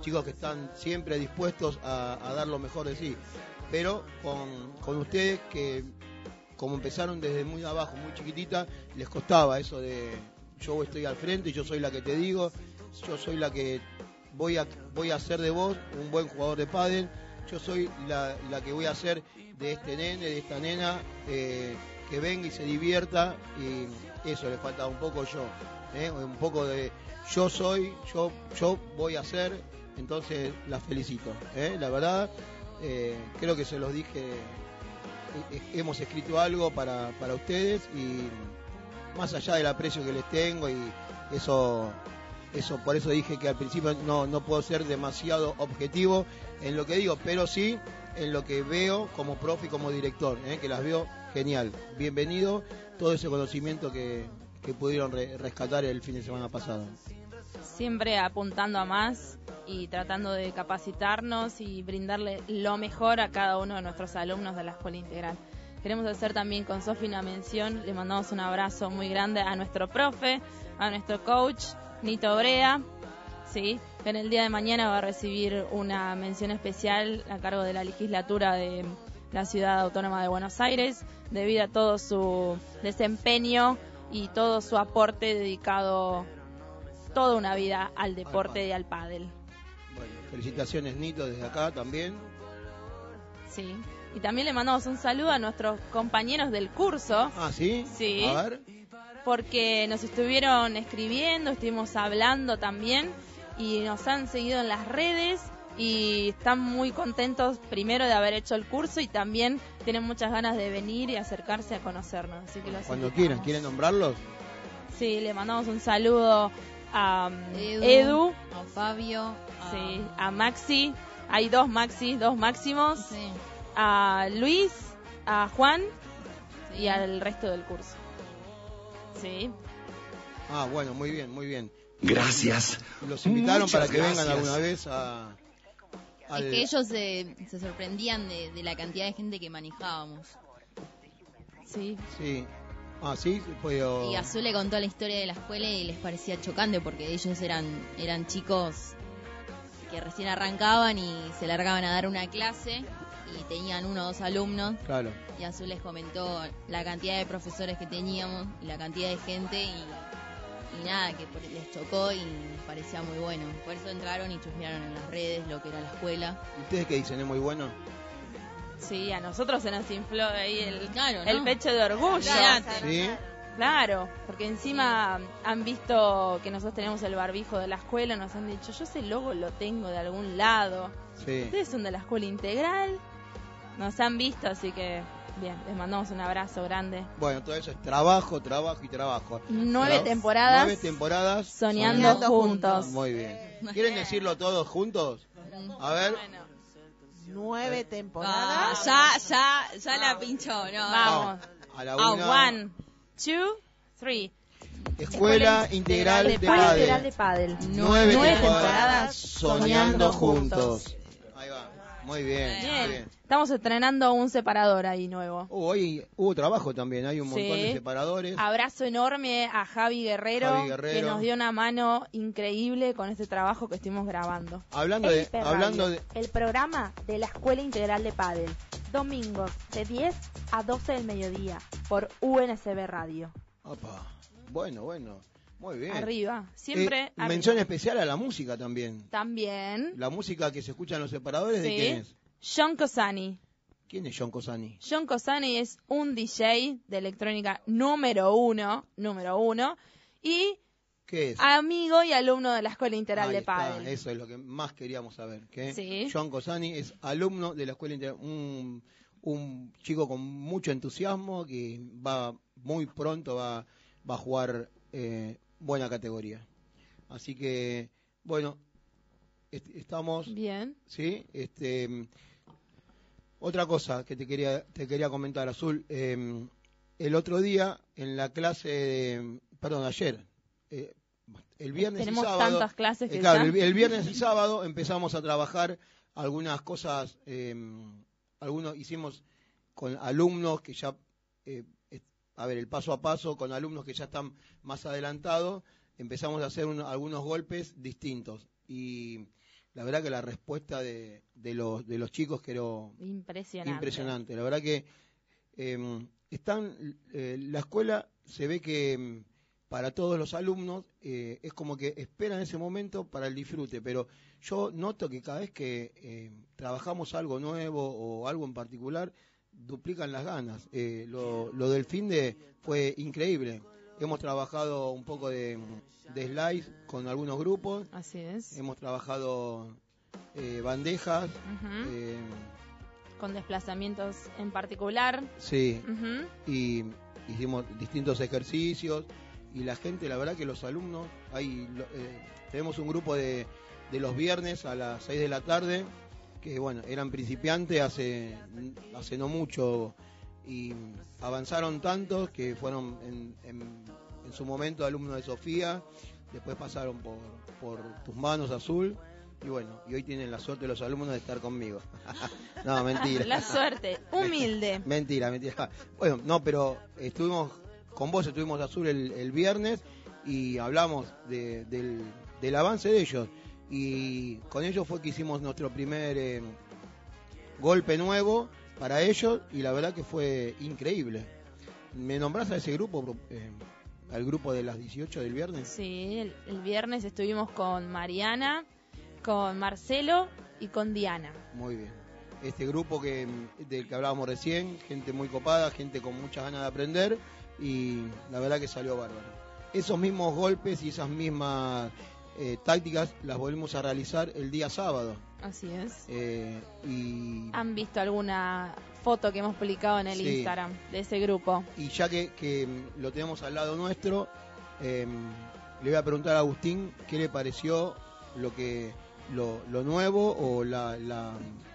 chicos que están siempre dispuestos a, dar lo mejor de sí. Pero con, con ustedes que como empezaron desde muy abajo, muy chiquitita, les costaba eso de yo estoy al frente, yo soy la que te digo, yo soy la que voy a, voy a hacer de vos un buen jugador de pádel, yo soy la, la que voy a hacer de este nene, de esta nena, eh, que venga y se divierta, y eso le falta un poco yo, ¿eh? un poco de yo soy, yo, yo voy a hacer, entonces la felicito, ¿eh? la verdad, eh, creo que se los dije eh, hemos escrito algo para, para ustedes y más allá del aprecio que les tengo y eso eso por eso dije que al principio no, no puedo ser demasiado objetivo en lo que digo, pero sí en lo que veo como profe y como director, que las veo genial. Bienvenido todo ese conocimiento que, que pudieron re- rescatar el fin de semana pasado. siempre apuntando a más y tratando de capacitarnos y brindarle lo mejor a cada uno de nuestros alumnos de la Escuela Integral. Queremos hacer también con Sofi una mención, le mandamos un abrazo muy grande a nuestro profe, a nuestro coach, Nito Brea, ¿sí? que en el día de mañana va a recibir una mención especial a cargo de la legislatura de la Ciudad Autónoma de Buenos Aires, debido a todo su desempeño y todo su aporte dedicado toda una vida al deporte y al pádel. Bueno, felicitaciones Nito desde acá también. Sí. Y también le mandamos un saludo a nuestros compañeros del curso, Ah, ¿sí? Sí. A ver. porque nos estuvieron escribiendo, estuvimos hablando también y nos han seguido en las redes y están muy contentos primero de haber hecho el curso y también tienen muchas ganas de venir y acercarse a conocernos. Así que los Cuando quieran, ¿quieren nombrarlos? Sí, le mandamos un saludo a um, Edu, Edu, a Fabio, a, sí, a Maxi. Hay dos Maxi, dos máximos. sí, a Luis, a Juan y al resto del curso. Sí. Ah, bueno, muy bien, muy bien. Gracias. Los invitaron Muchas para que vengan alguna vez a... al- Es que ellos se, se sorprendían de, de la cantidad de gente que manejábamos. Sí. Sí. Ah, sí, puedo... Y Azul le contó la historia de la escuela y les parecía chocante porque ellos eran, eran chicos que recién arrancaban y se largaban a dar una clase y tenían uno o dos alumnos Claro. y Azul les comentó la cantidad de profesores que teníamos y la cantidad de gente y, y nada, que les chocó y les parecía muy bueno. Por eso entraron y chusmearon en las redes lo que era la escuela. ¿Ustedes qué dicen? ¿Es muy bueno? Sí, a nosotros se nos infló ahí el, Claro, ¿no? el pecho de orgullo. ¿Sí? Claro, porque encima han visto que nosotros tenemos el barbijo de la escuela, nos han dicho, yo ese logo lo tengo de algún lado. Sí. Ustedes son de la escuela integral. Nos han visto, así que bien, les mandamos un abrazo grande. Bueno, todo eso es trabajo, trabajo y trabajo. Nueve Tra- temporadas Nueve temporadas. soñando, Soñando juntos. Muy bien. ¿Quieren decirlo todos juntos? A ver. Nueve Ah, temporadas. ya, ya, ya la pinchó, no. Vamos. A la A una. one, two, three. Escuela Integral de Escuela Integral de Padel. Padel. Nueve, Nueve temporadas temporadas soñando soñando juntos. Ahí va. Muy bien. Muy Bien. Estamos estrenando un separador ahí nuevo. Uh, hoy hubo trabajo también, hay un montón Sí. de separadores. Abrazo enorme a Javi Guerrero, Javi Guerrero. que nos dio una mano increíble con este trabajo que estuvimos grabando. Hablando de, Hiper hablando Radio, de, el programa de la Escuela Integral de Padel. Domingos de 10 a 12 del mediodía por UNSB Radio. Opa. Bueno, bueno. Muy bien. Arriba, siempre Eh, arriba. mención especial a la música también. También, La música que se escucha en los separadores, ¿de Sí. quién es? John Cosani. ¿Quién es John Cosani? John Cosani es un DJ de electrónica número uno, número uno, y ¿Qué es? amigo y alumno de la Escuela Integral Ahí de Padel. Eso es lo que más queríamos saber. Que Sí. John Cosani es alumno de la escuela integral, un, un chico con mucho entusiasmo que va muy pronto va, va a jugar eh, buena categoría. Así que, bueno, est- estamos, Bien. ¿sí? Este, otra cosa que te quería, te quería comentar, Azul. eh, el otro día, en la clase, de- perdón, ayer, eh, el viernes Tenemos y sábado, tantas clases que eh, claro, el, el viernes y sábado empezamos a trabajar algunas cosas, eh, algunos hicimos con alumnos que ya, eh, a ver, el paso a paso, con alumnos que ya están más adelantados, empezamos a hacer un- algunos golpes distintos. Y la verdad que la respuesta de, de los, de los chicos quedó Impresionante. impresionante. La verdad que eh, están, eh, la escuela se ve que mm, para todos los alumnos eh, es como que esperan ese momento para el disfrute, pero yo noto que cada vez que eh, trabajamos algo nuevo o algo en particular, duplican las ganas. Eh, lo, lo del fin de fue increíble. Hemos trabajado un poco de, de slice con algunos grupos, Así es. hemos trabajado eh, bandejas, eh, Con desplazamientos en particular. sí, y hicimos distintos ejercicios. Y la gente, la verdad que los alumnos, hay, eh, tenemos un grupo de, de los viernes a las 6 de la tarde que bueno, eran principiantes hace, hace no mucho y avanzaron tantos que fueron en, en- en su momento alumnos de Sofía, después pasaron por, por tus manos azul y bueno, y hoy tienen la suerte los alumnos de estar conmigo. no, mentira. La suerte. Humilde. Mentira, mentira. Bueno, no, pero estuvimos con vos, estuvimos azul el, el viernes y hablamos de- del, del avance de ellos. Y con ellos fue que hicimos nuestro primer eh, golpe nuevo para ellos y la verdad que fue increíble. ¿Me nombrás a ese grupo, eh, al grupo de las 18 del viernes? Sí, el, el viernes estuvimos con Mariana, con Marcelo y con Diana. Muy bien. Este grupo que del que hablábamos recién, gente muy copada, gente con muchas ganas de aprender y la verdad que salió bárbaro. Esos mismos golpes y esas mismas eh, tácticas las volvemos a realizar el día sábado. Así es. Eh, y, ¿Han visto alguna foto que hemos publicado en el Sí. Instagram de ese grupo? y ya que, que, lo tenemos al lado nuestro, eh, le voy a preguntar a Agustín qué le pareció lo que lo, lo nuevo o la, la,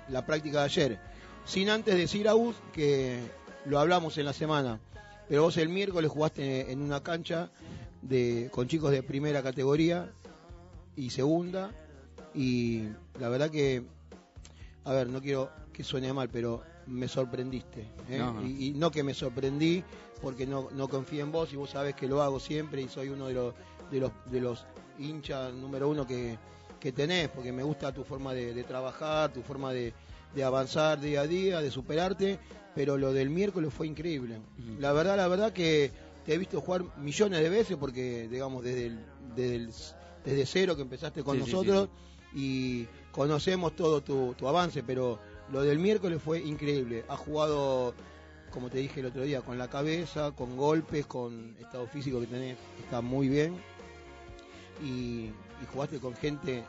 la práctica de ayer. sin antes decir a Gus que lo hablamos en la semana, pero vos el miércoles jugaste en una cancha de, con chicos de primera categoría y segunda, y la verdad que, a ver, no quiero que suene mal, pero me sorprendiste. ¿eh? No. Y, y no que me sorprendí porque no, no confío en vos y vos sabés que lo hago siempre y soy uno de los, de los, de los hinchas número uno que, que tenés, porque me gusta tu forma de, de trabajar, tu forma de, de avanzar día a día, de superarte, pero lo del miércoles fue increíble. La verdad, la verdad que te he visto jugar millones de veces porque, digamos, desde el, desde el- desde cero que empezaste con Sí, sí, nosotros y conocemos todo tu, tu avance, pero lo del miércoles fue increíble. Has jugado, como te dije el otro día, con la cabeza, con golpes, con estado físico que tenés, está muy bien. Y, y jugaste con gente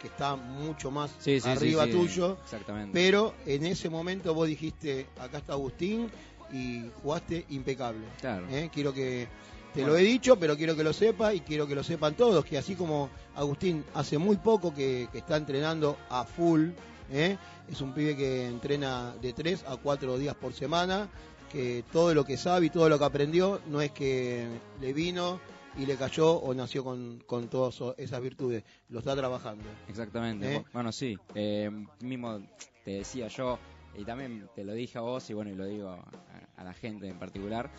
que está mucho más Sí, sí, sí, arriba sí, tuyo. Exactamente. Pero en ese momento vos dijiste, acá está Agustín, y jugaste impecable. Claro. ¿eh? Quiero que, te Bueno. lo he dicho, pero quiero que lo sepa y quiero que lo sepan todos, que así como Agustín hace muy poco que, que está entrenando a full, ¿eh? es un pibe que entrena de 3 a 4 días por semana, que todo lo que sabe y todo lo que aprendió no es que le vino y le cayó o nació con, con todas esas virtudes, lo está trabajando. Exactamente. ¿Eh? Bueno, sí. eh, mismo te decía yo, y también te lo dije a vos, y bueno, y lo digo a, a la gente en particular,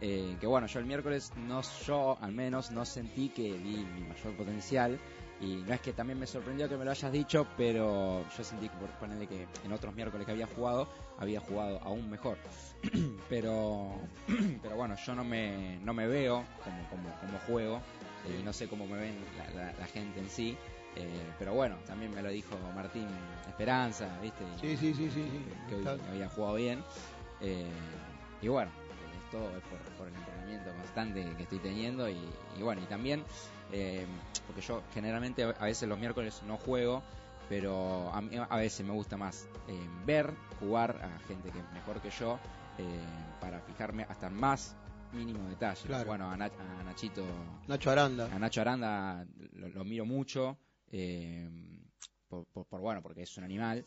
eh, que bueno, yo el miércoles, no yo al menos, no sentí que vi mi mayor potencial. Y no es que también me sorprendió que me lo hayas dicho, pero yo sentí que por ponerle que en otros miércoles que había jugado, había jugado aún mejor. pero pero bueno, yo no me, no me veo como, como, como juego, eh, y no sé cómo me ven la, la- la gente en sí. eh, pero bueno, también me lo dijo Martín Esperanza, ¿viste? Y- Sí, sí, sí, sí. sí. que hoy había jugado bien. Eh, y bueno, esto es por, por el entrenamiento constante que estoy teniendo. Y, y bueno, y también, eh, porque yo generalmente a veces los miércoles no juego, pero a, mí a veces me gusta más eh, ver jugar a gente que es mejor que yo eh, para fijarme hasta más mínimo detalles. Claro. Bueno, a, Nach- a Nachito Nacho Aranda. a Nacho Aranda lo, lo miro mucho, eh, por, por- por, bueno, porque es un animal.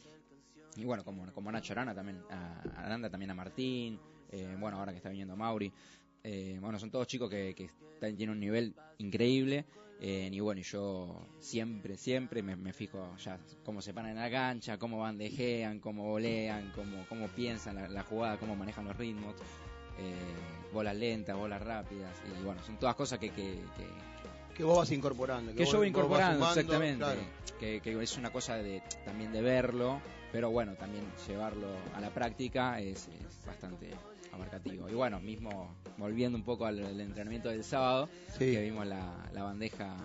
Y bueno, como, como Nacho Aranda también, a Aranda también a Martín, eh, bueno, ahora que está viniendo Mauri. Eh, bueno, son todos chicos que, que están- tienen un nivel increíble. eh, y bueno, y yo siempre, siempre me, me fijo ya cómo se paran en la cancha, cómo bandejean, cómo volean, cómo, cómo piensan la, la jugada, cómo manejan los ritmos. eh, bolas lentas, bolas rápidas. Y bueno, son todas cosas que, que, que, que vos vas incorporando. que yo voy incorporando, sumando, exactamente. claro. Que, que es una cosa de también de verlo, pero bueno, también llevarlo a la práctica es, es bastante abarcativo. Y bueno, mismo volviendo un poco al, al entrenamiento del sábado, Sí. que vimos la, la bandeja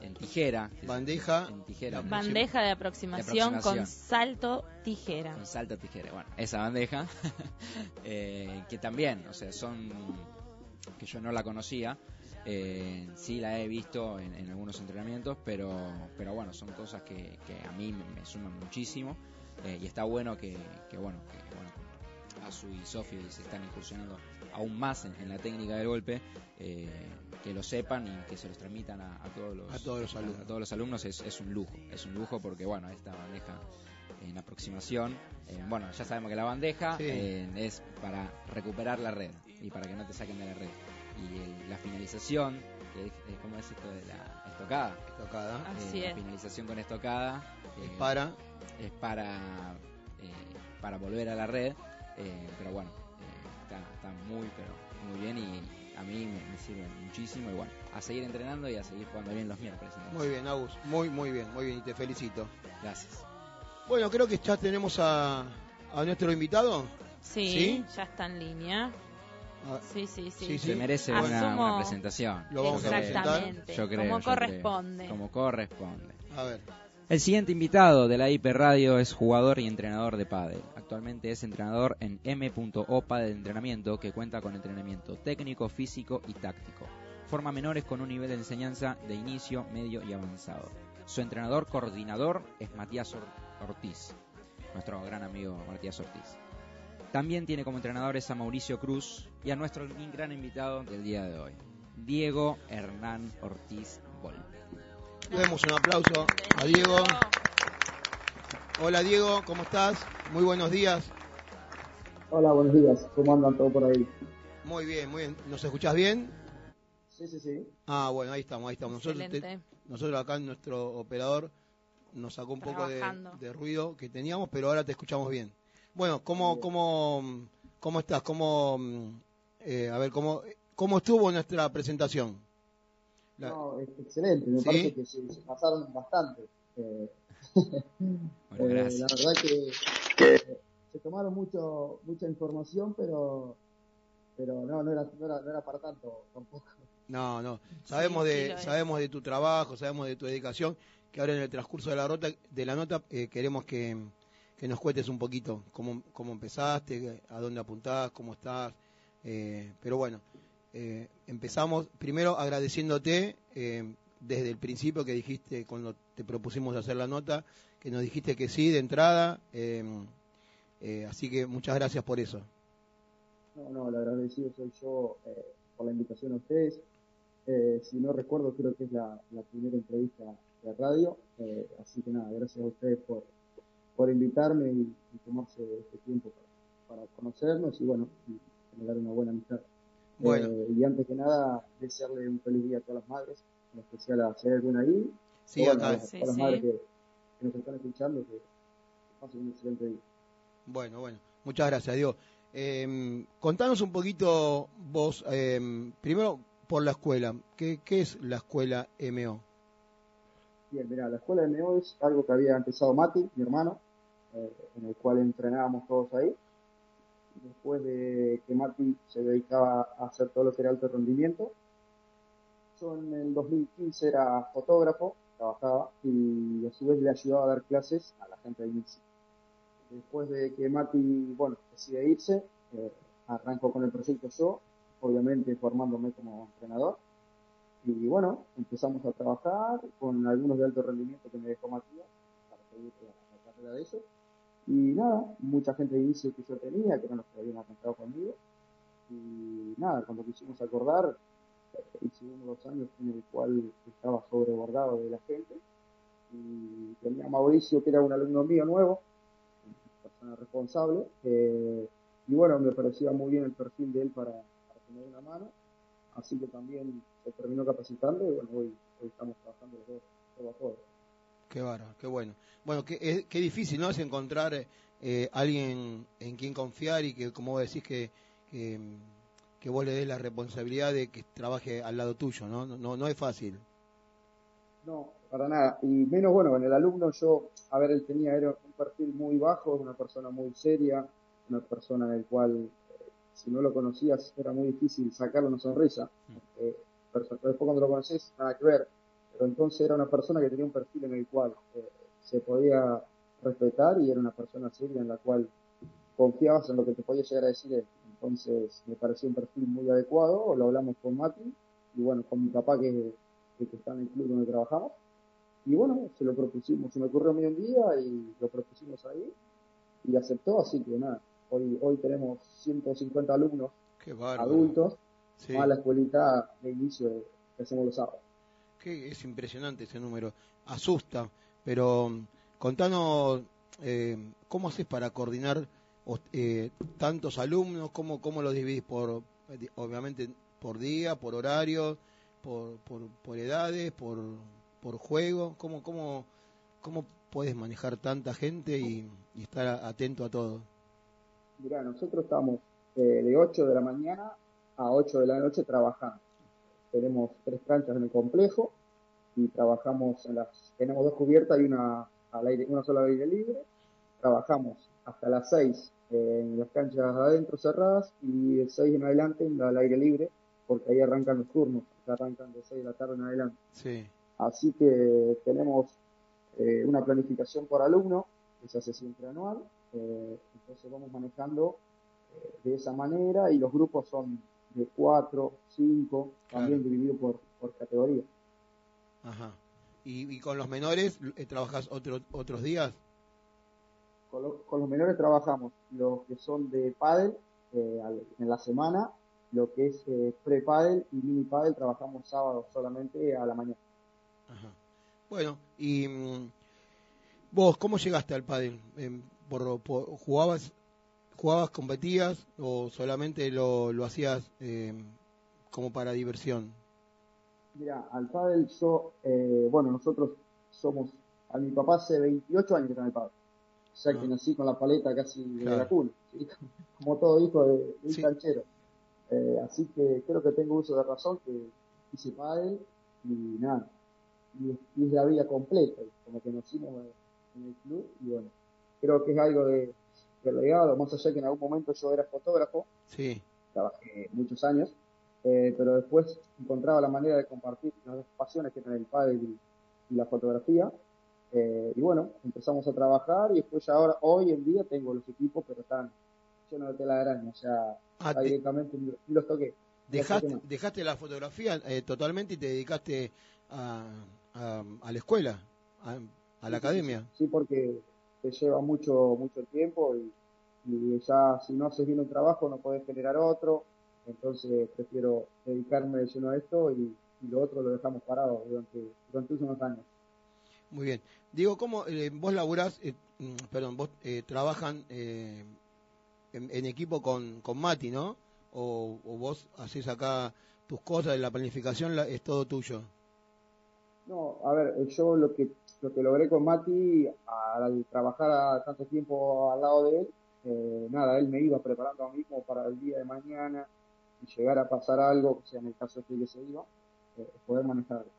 en tijera. Bandeja. En tijera. Bandeja de aproximación, De con salto tijera. Con salto tijera. Bueno, esa bandeja, eh, que también, o sea, son que yo no la conocía. Eh, sí la he visto en, en algunos entrenamientos, pero, pero bueno, son cosas que, que a mí me, me suman muchísimo. eh, y está bueno que, que bueno, que bueno, Asu y Sofi se están incursionando aún más en, en la técnica del golpe, eh, que lo sepan y que se los transmitan a, a todos los A todos los alumnos. a todos los alumnos es, es un lujo, es un lujo porque bueno, esta bandeja en aproximación, eh, bueno, ya sabemos que la bandeja Sí. eh, es para recuperar la red y para que no te saquen de la red. Y el- la finalización, que es, es como es esto de la estocada, Tocada. Así eh, la finalización con estocada Es para. es para eh, para volver a la red, eh, pero bueno, eh, está, está muy pero muy bien y a mí me, me sirve muchísimo y bueno, a seguir entrenando y a seguir jugando bien los miércoles. entonces. Muy bien, Agus. Muy, muy bien, muy bien. Y te felicito. Gracias. Bueno, creo que ya tenemos a, a nuestro invitado. Sí, ¿Sí? ya está en línea. Ah, Sí, sí, sí. Sí, Se merece Asumo- una, una presentación. Lo vamos a presentar. Yo creo, como yo creo. corresponde. Como corresponde. A ver. El siguiente invitado de la IP Radio es jugador y entrenador de pádel. Actualmente es entrenador en M.O de Entrenamiento, que cuenta con entrenamiento técnico, físico y táctico. Forma menores con un nivel de enseñanza de inicio, medio y avanzado. Su entrenador coordinador es Matías Or- Ortiz, nuestro gran amigo Matías Ortiz. También tiene como entrenadores a Mauricio Cruz y a nuestro gran invitado del día de hoy, Diego Hernán Ortiz Volpe. Le demos un aplauso a Diego. Hola Diego, ¿cómo estás? Muy buenos días. Hola, buenos días. ¿Cómo andan todos por ahí? Muy bien, muy bien. ¿Nos escuchás bien? Sí, sí, sí. Ah, bueno, ahí estamos, ahí estamos. Nosotros, te- nosotros acá, nuestro operador nos sacó un poco de ruido que teníamos, pero ahora te escuchamos bien. Bueno, ¿cómo, cómo, cómo estás? ¿Cómo, mm, eh, a ver, ¿cómo, ¿cómo estuvo nuestra presentación? La- No, es excelente. Me ¿Sí? parece que se, se pasaron bastante. Eh, Bueno, eh, gracias. la verdad que, que se tomaron mucho mucha información, pero pero no, no era, no era, no era para tanto tampoco. No, no. Sabemos sí de sabemos de tu trabajo, sabemos de tu dedicación, que ahora en el transcurso de la rota de la nota eh, queremos que, que nos cuentes un poquito cómo, cómo empezaste, a dónde apuntás, cómo estás. eh, pero bueno, eh, empezamos primero agradeciéndote eh, desde el principio que dijiste cuando te propusimos hacer la nota, que nos dijiste que sí de entrada. eh, eh, así que muchas gracias por eso. No, no, el agradecido soy yo por la invitación a ustedes. Si no recuerdo, creo que es la, primera entrevista de radio. Así que nada, gracias a ustedes por, por invitarme y, y tomarse este tiempo para, para conocernos y bueno, y generar una buena amistad. Bueno. Eh, y antes que nada, desearle un feliz día a todas las madres, en especial a si hay alguna ahí. Sí, o bueno, acá. a Sí, todas las sí. madres que, que nos están escuchando, que pasen un excelente día. Bueno, bueno, muchas gracias, Dios. Eh, contanos un poquito vos, eh, primero por la escuela. ¿Qué, qué es la escuela MO? Bien, mira, la escuela MO es algo que había empezado Mati, mi hermano, eh, en el cual entrenábamos todos ahí. Después de que Mati se dedicaba a hacer todo lo que era alto rendimiento, yo en el 2015 era fotógrafo, trabajaba y a su vez le ayudaba a dar clases a la gente de INSI. Después de que Mati, bueno, decide irse, eh, arranco con el proyecto yo, obviamente formándome como entrenador. Y bueno, empezamos a trabajar con algunos de alto rendimiento que me dejó Matías para seguir la, la carrera de ellos. Y nada, mucha gente dice que yo tenía, que eran los que habían arrancado conmigo. Y nada, cuando quisimos acordar, o dos años en el cual estaba sobrebordado de la gente. Y tenía a Mauricio, que era un alumno mío nuevo, persona responsable. eh, y bueno, me parecía muy bien el perfil de él para, tener una mano. Así que también se terminó capacitando y bueno, hoy, hoy estamos trabajando los dos, a todo. Qué bárbaro, qué bueno. Bueno, qué, difícil, ¿no? Es encontrar eh, alguien en quien confiar y que, como vos decís, que, que, que vos le des la responsabilidad de que trabaje al lado tuyo, ¿no? No, no, no es fácil. No, para nada. Y menos, bueno, en el alumno yo, a ver, él tenía era un perfil muy bajo, una persona muy seria, una persona en el cual, eh, si no lo conocías, era muy difícil sacarle una sonrisa. Eh, pero después cuando lo conoces, nada que ver. Entonces era una persona que tenía un perfil en el cual eh, se podía respetar y era una persona seria en la cual confiabas en lo que te podía llegar a decir él. Entonces me pareció un perfil muy adecuado, lo hablamos con Mati y bueno, con mi papá que, que, que está en el club donde trabajamos. Y bueno, se lo propusimos, se me ocurrió a mí un día y lo propusimos ahí y aceptó, así que nada, hoy, hoy tenemos 150 alumnos Qué adultos, Sí. más la escuelita de inicio que hacemos los sábados. Que es impresionante ese número, asusta, pero mm, contanos eh, cómo haces para coordinar eh, tantos alumnos, cómo, cómo los dividís por, obviamente por día, por horario, por, por, edades, por, por juego, cómo, cómo, puedes manejar tanta gente y, estar atento a todo. Mirá, nosotros estamos eh, de 8 de la mañana a 8 de la noche trabajando. Tenemos tres canchas en el complejo y trabajamos en las, tenemos dos cubiertas y una al aire, una sola al aire libre. Trabajamos hasta las 6 en las canchas adentro cerradas y de 6 en adelante en la al aire libre, porque ahí arrancan los turnos, que arrancan de 6 de la tarde en adelante. Sí. Así que tenemos eh, una planificación por alumno, que se hace siempre anual, eh, entonces vamos manejando eh, de esa manera y los grupos son de 4, 5, también dividido por, por categoría. Ajá. ¿Y, y con los menores eh, trabajas otro, otros días? Con, lo- con los menores trabajamos los que son de pádel eh, en la semana, lo que es eh, pre-pádel y mini-pádel trabajamos sábado solamente a la mañana. Ajá. Bueno, y mm, vos, ¿cómo llegaste al pádel? Por, por- ¿Jugabas, ¿Jugabas, competías o solamente lo, lo hacías eh, como para diversión? Mira, al pádel yo, eh, bueno, nosotros somos, a mi papá hace 28 años que está en el pádel. O sea que Ah. nací con la paleta casi de Claro. la cuna, ¿sí? como todo hijo de, de un Sí. canchero. Eh, así que creo que tengo uso de razón que hice pádel y nada, y, es- y es la vida completa, como que nacimos en el club y bueno, creo que es algo de, de legado, más allá que en algún momento yo era fotógrafo, Sí, trabajé muchos años, eh, pero después encontraba la manera de compartir las dos pasiones que eran el pádel y, y la fotografía. Eh, y bueno, empezamos a trabajar y después ya ahora, hoy en día tengo los equipos, pero están llenos de tela de araña, o sea, Ah, directamente ni los toqué. dejaste, Los toqué dejaste la fotografía eh, totalmente y te dedicaste a, a, a la escuela, a, a la sí, academia. Sí, sí, porque te lleva mucho, mucho tiempo y, ya si no haces bien un trabajo no podés generar otro, entonces prefiero dedicarme de lleno a esto y, lo otro lo dejamos parado durante, durante unos años. Muy bien. Digo, ¿cómo eh, vos laburás, eh, mm, perdón, vos eh, trabajan eh, en, en equipo con, con Mati, ¿no? O, vos haces acá tus cosas, la planificación la- es todo tuyo. No, a ver, yo lo que lo que logré con Mati al trabajar tanto tiempo al lado de él, eh, nada, él me iba preparando a mí como para el día de mañana y llegar a pasar algo, o sea, en el caso de que se iba, eh, poder manejarlo.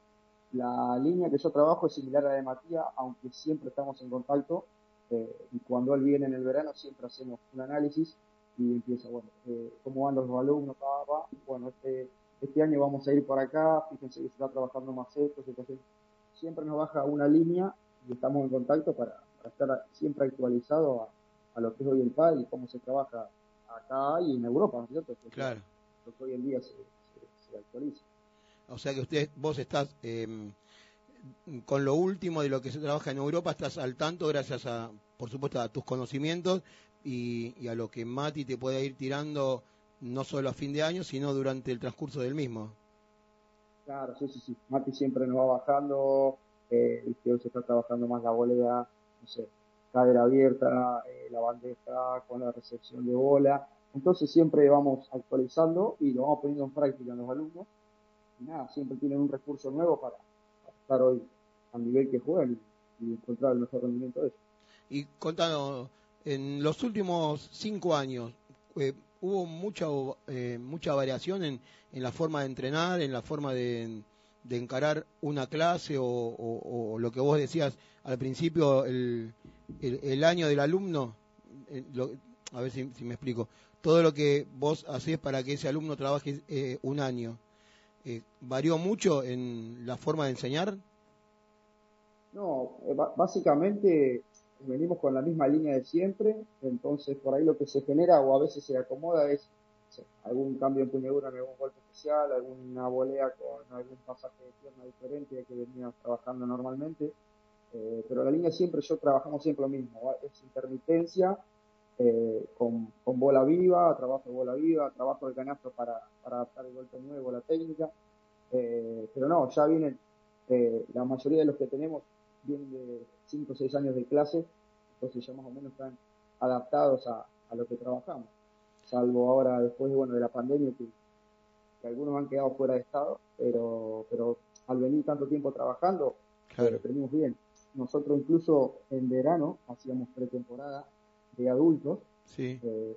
La línea que yo trabajo es similar a la de Matías, aunque siempre estamos en contacto eh, y cuando él viene en el verano siempre hacemos un análisis y empieza, bueno, eh, cómo van los alumnos, pa, pa. bueno, este, este año vamos a ir por acá, fíjense que se está trabajando más esto, haciendo- siempre nos baja una línea y estamos en contacto para, para estar siempre actualizado a, a lo que es hoy el PAD y cómo se trabaja acá y en Europa, ¿no es cierto? Claro. Lo que hoy en día se, se- se actualiza. O sea que usted, vos estás eh, con lo último de lo que se trabaja en Europa, estás al tanto gracias a, por supuesto, a tus conocimientos y, y a lo que Mati te puede ir tirando no solo a fin de año, sino durante el transcurso del mismo. Claro, sí, sí, sí. Mati siempre nos va bajando, eh, viste, hoy se está trabajando más la volea, no sé, cadera abierta, eh, la bandeja con la recepción de bola. Entonces siempre vamos actualizando y lo vamos poniendo en práctica en los alumnos. Y nada, siempre tienen un recurso nuevo para, para estar hoy al nivel que juegan y, y encontrar el mejor rendimiento de ellos. Y contanos, en los últimos cinco años, eh, ¿hubo mucha, eh, mucha variación en, en la forma de entrenar, en la forma de, de encarar una clase o, o- lo que vos decías al principio, el, el, año del alumno? Eh, a ver si, me explico. Todo lo que vos hacés para que ese alumno trabaje eh, un año, eh, ¿varió mucho en la forma de enseñar? No, básicamente venimos con la misma línea de siempre, entonces por ahí lo que se genera o a veces se acomoda es algún cambio en puñadura algún golpe especial, alguna volea con algún pasaje de pierna diferente al que veníamos trabajando normalmente, eh, pero la línea siempre, yo trabajamos siempre lo mismo, es intermitencia eh, con, con bola viva, trabajo de bola viva, trabajo de canasto para, para adaptar el golpe nuevo, la técnica, eh, pero no, ya vienen, eh, la mayoría de los que tenemos vienen de 5 o 6 años de clase, entonces ya más o menos están adaptados a, a lo que trabajamos, salvo ahora después de, bueno, de la pandemia que, que algunos han quedado fuera de estado, pero, pero al venir tanto tiempo trabajando, Claro. venimos bien. Nosotros incluso en verano hacíamos pretemporada de adultos, Sí. eh,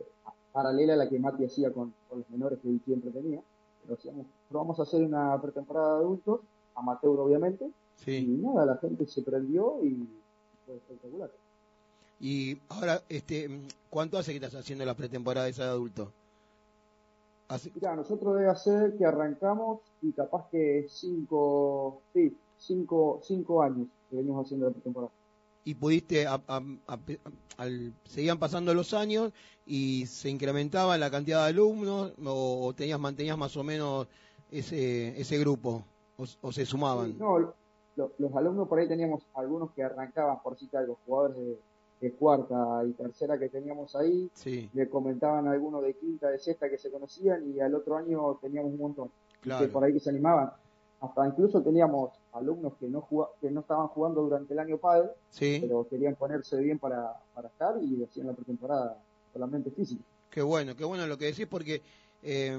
paralela a la que Mati hacía con, con los menores que él siempre tenía, pero hacíamos, probamos a hacer una pretemporada de adultos, amateur obviamente, Sí. y nada, la gente se prendió y fue espectacular. Y ahora, este, ¿cuánto hace que estás haciendo la pretemporada esa de adulto? Hace- Mirá, nosotros debe hacer que arrancamos y capaz que cinco, sí, cinco, cinco años que venimos haciendo la pretemporada. y pudiste, a- a- a- al, seguían pasando los años y se incrementaba la cantidad de alumnos o, o tenías, mantenías más o menos ese, ese grupo o, o se sumaban. Sí, no, lo- los alumnos por ahí teníamos algunos que arrancaban, por citar algo, jugadores de, de cuarta y tercera que teníamos ahí, Sí, le comentaban a algunos de quinta, de sexta que se conocían y al otro año teníamos un montón que claro. por ahí que se animaban. Hasta incluso teníamos alumnos que no que no estaban jugando durante el año padre, Sí, pero querían ponerse bien para, para estar y hacían la pretemporada solamente físico. Qué bueno, qué bueno lo que decís porque eh,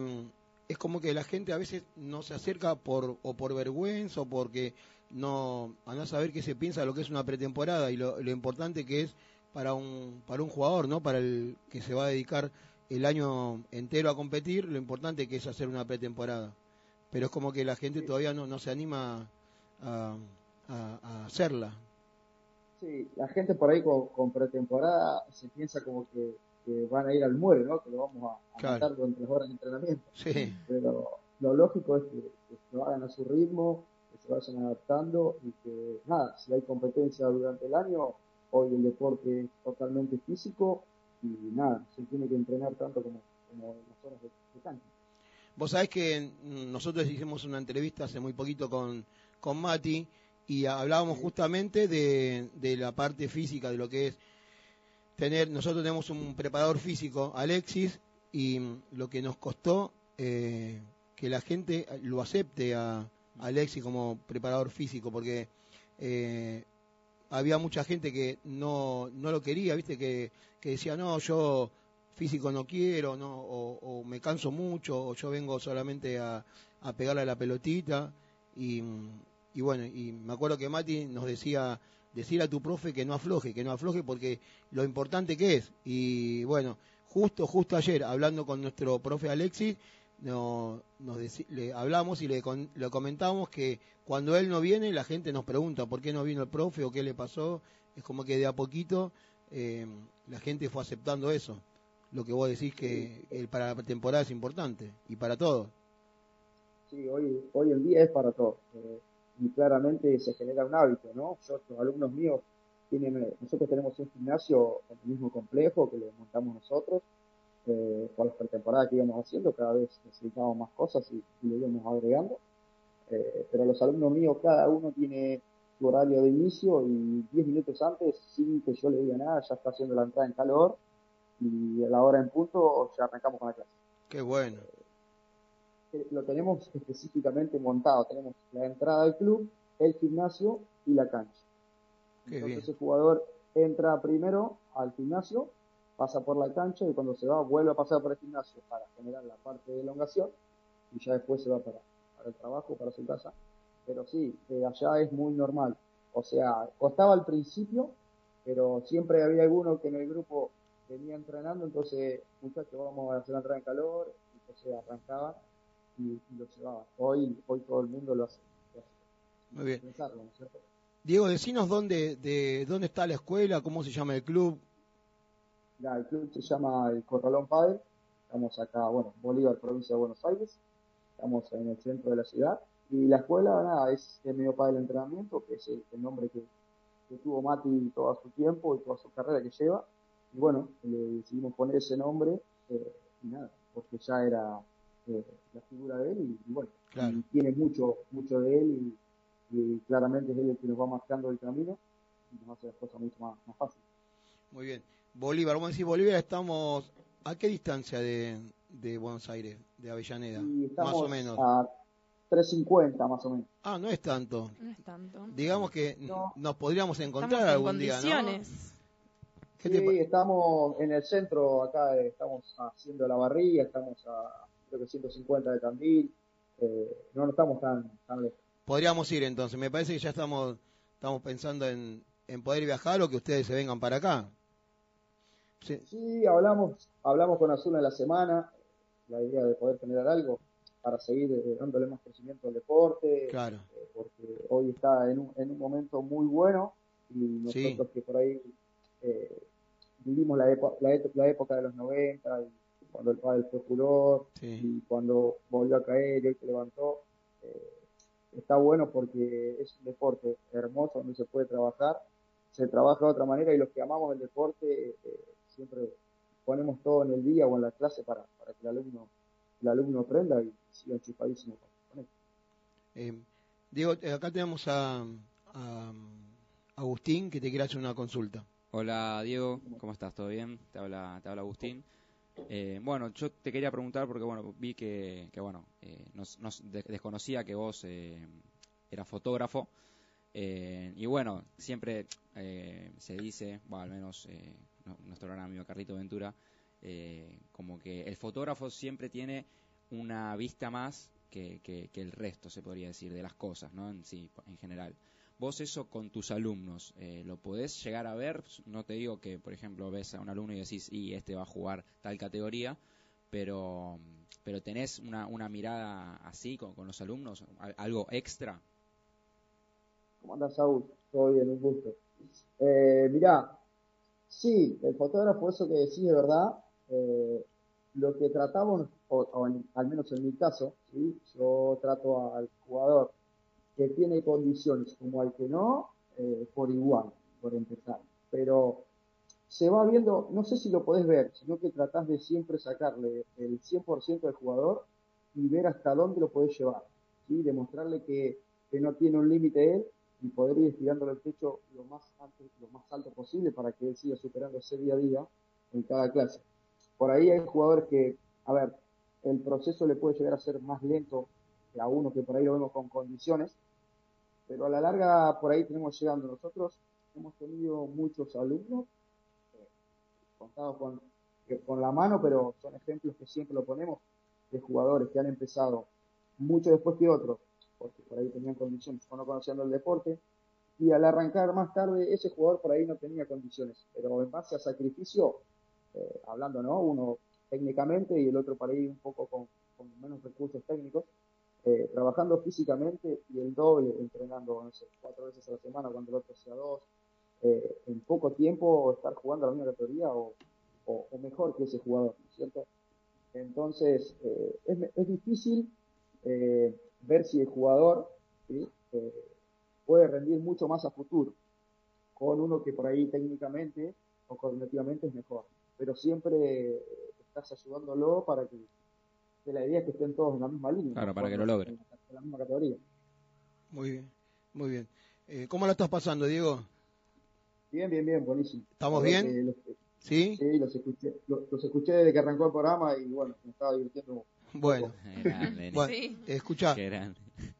es como que la gente a veces no se acerca por o por vergüenza o porque no a no saber qué se piensa lo que es una pretemporada y lo, lo importante que es para un para un jugador, ¿no? Para el que se va a dedicar el año entero a competir, lo importante que es hacer una pretemporada. Pero es como que la gente todavía no, no se anima a, a- a hacerla. Sí, la gente por ahí con, con pretemporada se piensa como que, que van a ir al muere, ¿no? Que lo vamos a, a Claro. matar durante las horas de entrenamiento. Sí. Pero lo lógico es que, que lo hagan a su ritmo, se vayan adaptando y que, nada, si hay competencia durante el año, hoy el deporte es totalmente físico y nada, se tiene que entrenar tanto como, como en las horas de, de cancha. Vos sabés que nosotros hicimos una entrevista hace muy poquito con, con Mati y hablábamos justamente de, de la parte física, de lo que es tener, nosotros tenemos un preparador físico, Alexis, y lo que nos costó eh, que la gente lo acepte a, a Alexis como preparador físico, porque eh, había mucha gente que no, no lo quería, viste, que, que decía, no, yo físico no quiero, no, o, me canso mucho, o yo vengo solamente a, a pegarle a la pelotita, y, y bueno, y me acuerdo que Mati nos decía, decir a tu profe que no afloje, que no afloje porque lo importante que es, y bueno, justo, justo ayer, hablando con nuestro profe Alexis, no, nos le hablamos y le, con- le comentamos que cuando él no viene, la gente nos pregunta por qué no vino el profe o qué le pasó. Es como que de a poquito eh, la gente fue aceptando eso. Lo que vos decís que el, para la temporada es importante y para todos. Sí, hoy, hoy en día es para todos. eh, y claramente se genera un hábito, ¿no? Yo, los alumnos míos tienen, nosotros tenemos un gimnasio en el mismo complejo que lo montamos nosotros, eh, por las pretemporadas que íbamos haciendo, cada vez necesitábamos más cosas y, y le íbamos agregando. Eh, pero los alumnos míos, cada uno tiene su horario de inicio y 10 minutos antes, sin que yo le diga nada, ya está haciendo la entrada en calor y a la hora en punto ya arrancamos con la clase Qué bueno. eh, lo tenemos específicamente montado. Tenemos la entrada al club, el gimnasio y la cancha. Qué Entonces bien. el jugador entra primero al gimnasio, pasa por la cancha y cuando se va vuelve a pasar por el gimnasio para generar la parte de elongación y ya después se va para, para el trabajo, para su casa. Pero sí, eh, allá es muy normal. O sea, costaba al principio, pero siempre había alguno que en el grupo venía entrenando, entonces, muchachos, vamos a hacer la entrada en calor, entonces arrancaba y, y lo llevaba. Hoy, hoy todo el mundo lo hace. lo hace. Muy bien. Diego, decinos dónde, de, dónde está la escuela, cómo se llama el club. Ya, el club se llama el Corralón Padel. Estamos acá, bueno, Bolívar, provincia de Buenos Aires. Estamos en el centro de la ciudad. Y la escuela, nada, es el medio Padel Entrenamiento, que es el, el nombre que, que tuvo Mati todo su tiempo y toda su carrera que lleva. Y bueno, le decidimos poner ese nombre eh, y nada, porque ya era eh, la figura de él y, y bueno, Claro. y tiene mucho, mucho de él y, y claramente es él el que nos va marcando el camino y nos hace las cosas mucho más, más fáciles. Muy bien. Bolívar, vamos a decir Bolívar, estamos a qué distancia de, de Buenos Aires, de Avellaneda, más o menos. a 350 más o menos. Ah, no es tanto. No es tanto. Digamos que No. nos podríamos encontrar en algún día, ¿no? ¿Qué te Sí, estamos en el centro, acá eh, estamos haciendo la barriga, estamos a creo que 150 de Tandil, eh, no, no estamos tan, tan lejos. Podríamos ir entonces. Me parece que ya estamos estamos pensando en, en poder viajar o que ustedes se vengan para acá. Sí, Sí, hablamos, hablamos con Azul en la semana, la idea de poder generar algo para seguir eh, dándole más crecimiento al deporte, claro. eh, porque hoy está en un, en un momento muy bueno y Sí. nosotros que por ahí eh, vivimos la, epo- la, la época de los 90 y cuando el pádel fue furor Sí. y cuando volvió a caer y hoy se levantó, eh, está bueno porque es un deporte hermoso donde se puede trabajar, se trabaja de otra manera y los que amamos el deporte eh, siempre ponemos todo en el día o en la clase para, para que el alumno, el alumno aprenda y siga enchufadísimo con- esto. Eh, Diego, eh, acá tenemos a, a Agustín que te quiere hacer una consulta. Hola Diego, ¿cómo estás? ¿Todo bien? Te habla, te habla Agustín. Eh, bueno, yo te quería preguntar porque bueno, vi que, que bueno, eh, nos, nos de- desconocía que vos eh, eras fotógrafo. Eh, y bueno, siempre eh, se dice, bueno, al menos eh, nuestro gran amigo Carlito Ventura, eh, como que el fotógrafo siempre tiene una vista más que, que- el resto, se podría decir, de las cosas, ¿no? En sí, en general. Vos eso con tus alumnos, eh, ¿lo podés llegar a ver? No te digo que, por ejemplo, ves a un alumno y decís, y este va a jugar tal categoría, pero, pero tenés una, una mirada así con, con los alumnos, Al- algo extra. ¿Cómo andas, Saúl? Todo bien, un gusto. Eh, mirá, sí, el fotógrafo, eso que decís de verdad, eh, lo que tratamos, o, o en- al menos en mi caso, ¿sí? yo trato al jugador que tiene condiciones como al que no, eh, por igual, por empezar. Pero se va viendo, no sé si lo podés ver, sino que tratás de siempre sacarle el 100% del jugador y ver hasta dónde lo podés llevar, ¿sí? Demostrarle que, que no tiene un límite él y poder ir estirándole el techo lo más, alto, lo más alto posible para que él siga superándose día a día en cada clase. Por ahí hay jugadores que, a ver, el proceso le puede llegar a ser más lento que a uno que por ahí lo vemos con condiciones, pero a la larga por ahí tenemos llegando. Nosotros hemos tenido muchos alumnos, eh, contados con, que- con la mano, pero son ejemplos que siempre lo ponemos, de jugadores que han empezado mucho después que otros, porque por ahí tenían condiciones o no conociendo el deporte, y al arrancar más tarde ese jugador por ahí no tenía condiciones, pero en base a sacrificio, eh, hablando, ¿no? Uno técnicamente y el otro por ahí un poco con, menos recursos técnicos, eh, trabajando físicamente y el doble entrenando, no sé, cuatro veces a la semana cuando el otro sea dos, eh, en poco tiempo estar jugando a la misma categoría o, o, o mejor que ese jugador, ¿no es cierto? Entonces, eh, es, es difícil eh, ver si el jugador ¿sí? Eh, puede rendir mucho más a futuro con uno que por ahí técnicamente o cognitivamente es mejor. Pero siempre estás ayudándolo para que, que la idea es que estén todos en la misma línea. Claro, para que En- lo logre. En, en la misma categoría. Muy bien, muy bien. Eh, ¿Cómo lo estás pasando, Diego? Bien, bien, bien, buenísimo. ¿Estamos bien? que los- ¿Sí? Sí, los escuché, los, los escuché desde que arrancó el programa y bueno, me estaba divirtiendo. Bueno, Grande, bueno Sí. escucha,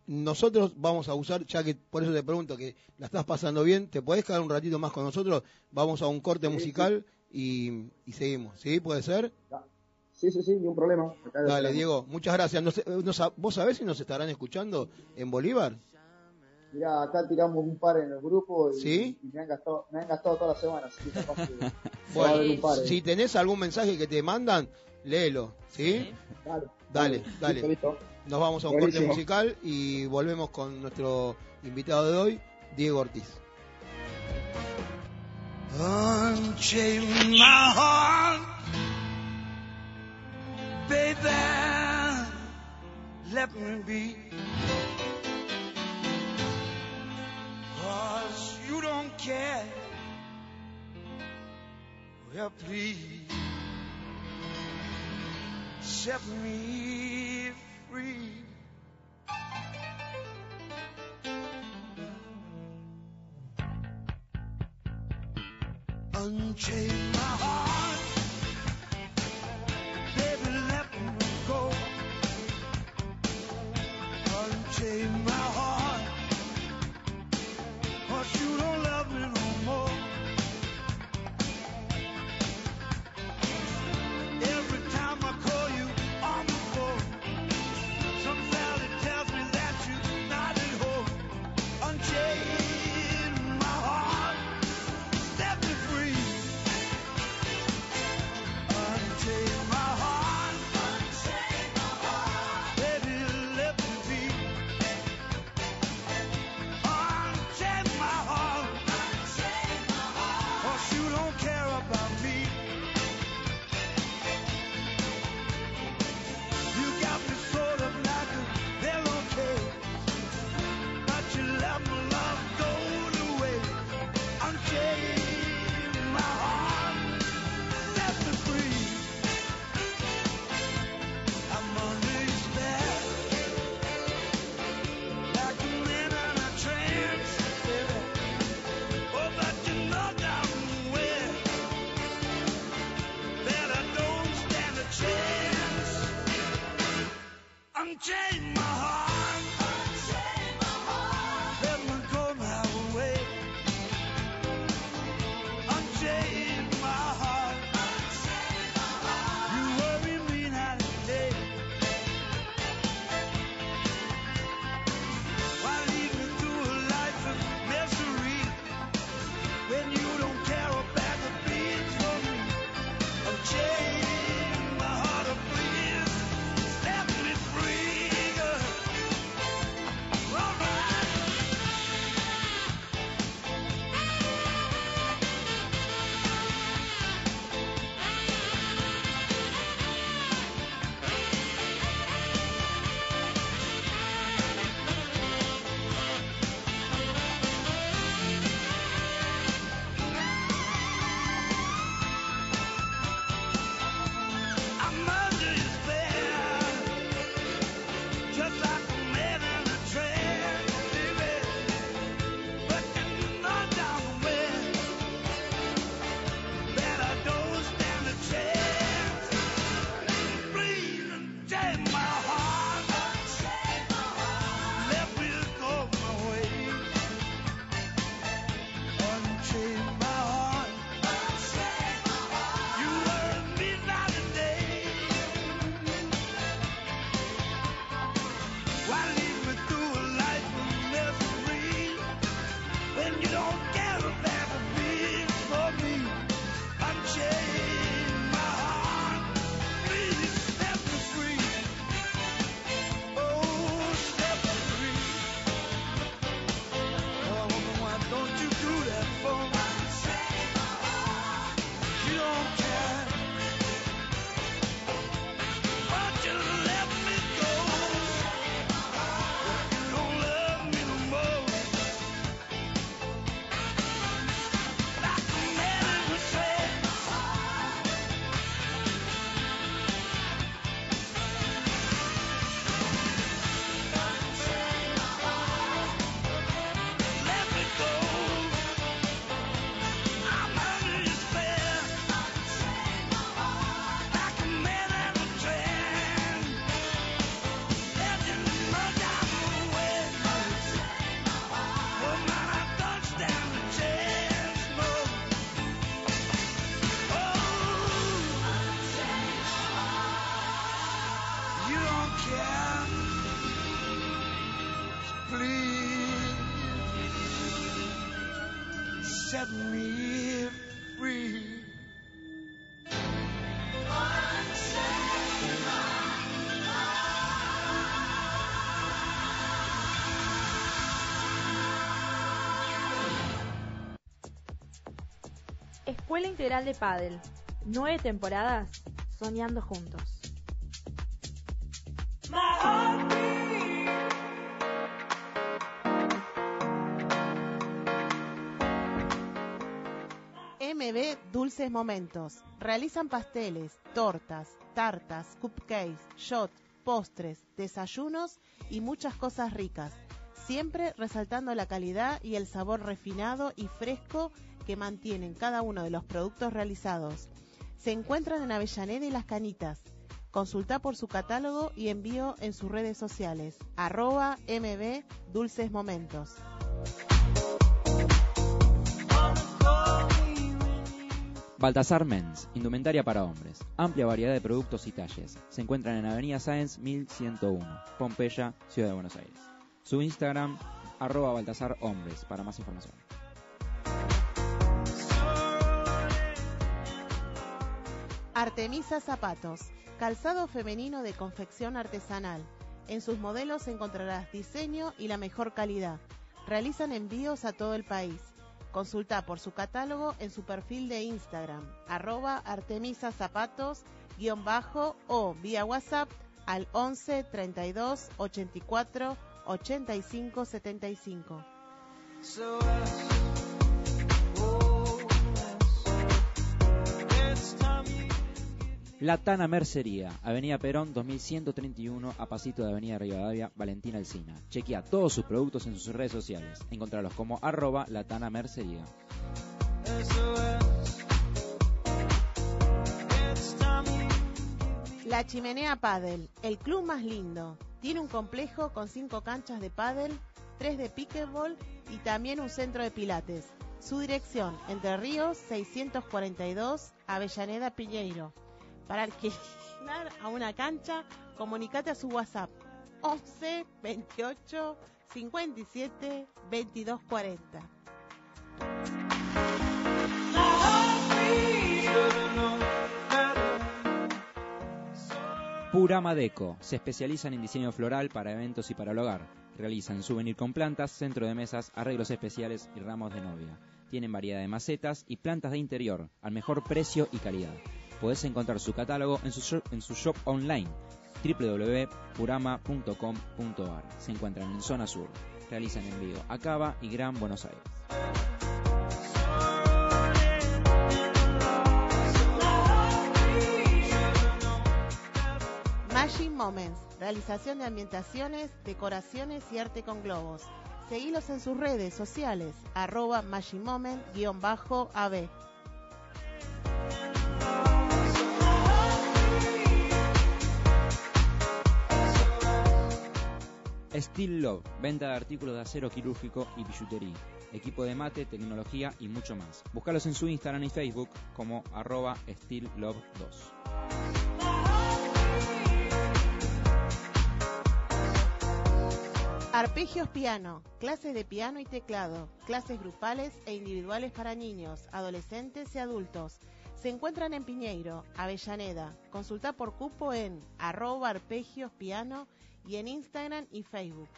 nosotros vamos a usar, ya que por eso te pregunto que la estás pasando bien, ¿te podés quedar un ratito más con nosotros? Vamos a un corte Sí, musical Y, y seguimos, ¿sí? ¿Puede ser? Sí, sí, sí, ni un problema. Acá Dale. Diego, muchas gracias. No sé, no sa- ¿Vos sabés si nos estarán escuchando en Bolívar? Mirá, acá tiramos un par en el grupo y, ¿Sí? y me, han gastado, me han gastado toda la semana, así que Bueno, un par. eh. si tenés algún mensaje que te mandan, léelo, ¿sí? Dale, Dale, Listo, dale. listo. Nos vamos a un corte Buenísimo. musical y volvemos con nuestro invitado de hoy, Diego Ortiz. Unchain my heart, baby. Let me be. Cause you don't care. Well, please set me free. Unchain my heart, Escuela Integral de Padel. Nueve temporadas soñando juntos. MB Dulces Momentos. Realizan pasteles, tortas, tartas, cupcakes, shot, postres, desayunos y muchas cosas ricas. Siempre resaltando la calidad y el sabor refinado y fresco que mantienen cada uno de los productos realizados. Se encuentran en Avellaneda y Las Canitas. Consulta por su catálogo y envío en sus redes sociales. Arroba MB Dulces Momentos. Baltasar Men's, indumentaria para hombres. Amplia variedad de productos y talles. Se encuentran en Avenida Sáenz 1101, Pompeya, Ciudad de Buenos Aires. Su Instagram, arroba Baltasar Hombres, para más información. Artemisa Zapatos, calzado femenino de confección artesanal. En sus modelos encontrarás diseño y la mejor calidad. Realizan envíos a todo el país. Consulta por su catálogo en su perfil de Instagram, arroba Artemisa Zapatos, guion bajo o vía WhatsApp al 11 32 84 85 75. So as, oh, as, it's time you La Tana Mercería, Avenida Perón 2131, a pasito de Avenida Rivadavia, Valentina Alcina. Chequea todos sus productos en sus redes sociales. Encontrarlos como arroba La Tana Mercería. La Chimenea Padel, el club más lindo. Tiene un complejo con cinco canchas de pádel, tres de pickleball y también un centro de pilates. Su dirección, Entre Ríos 642, Avellaneda Piñeiro. Para alquilar a una cancha, comunicate a su WhatsApp 11 28 57 22 40. Purama Deco. Se especializan en diseño floral para eventos y para el hogar. Realizan souvenir con plantas, centro de mesas, arreglos especiales y ramos de novia. Tienen variedad de macetas y plantas de interior al mejor precio y calidad. Podés encontrar su catálogo en su shop, en su shop online www.purama.com.ar. Se encuentran en zona sur. Realizan envío a Cava y Gran Buenos Aires. Magic Moments, realización de ambientaciones, decoraciones y arte con globos. Seguilos en sus redes sociales, arroba magimoment-ab. Steel Love, venta de artículos de acero quirúrgico y billutería, equipo de mate, tecnología y mucho más. Búscalos en su Instagram y Facebook como arroba SteelLove2. Arpegios Piano, clases de piano y teclado, clases grupales e individuales para niños, adolescentes y adultos. Se encuentran en Piñeiro, Avellaneda. Consulta por cupo en arroba arpegios piano y en Instagram y Facebook.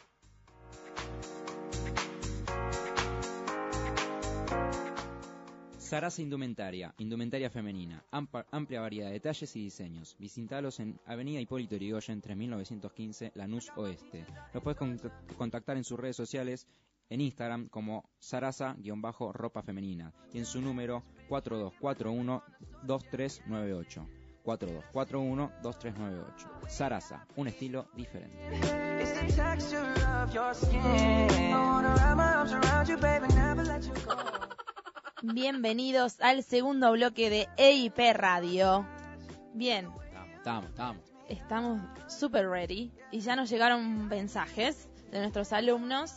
Sarasa Indumentaria, indumentaria femenina, amplia variedad de talles y diseños. Visitalos en Avenida Hipólito Yrigoyen 3915, Lanús Oeste. Los puedes cont- contactar en sus redes sociales, en Instagram como Sarasa-ropa femenina y en su número 4241-2398. 4241-2398. Sarasa, un estilo diferente. Bienvenidos al segundo bloque de EIP Radio. Bien, Estamos, estamos. estamos super ready y ya nos llegaron mensajes de nuestros alumnos.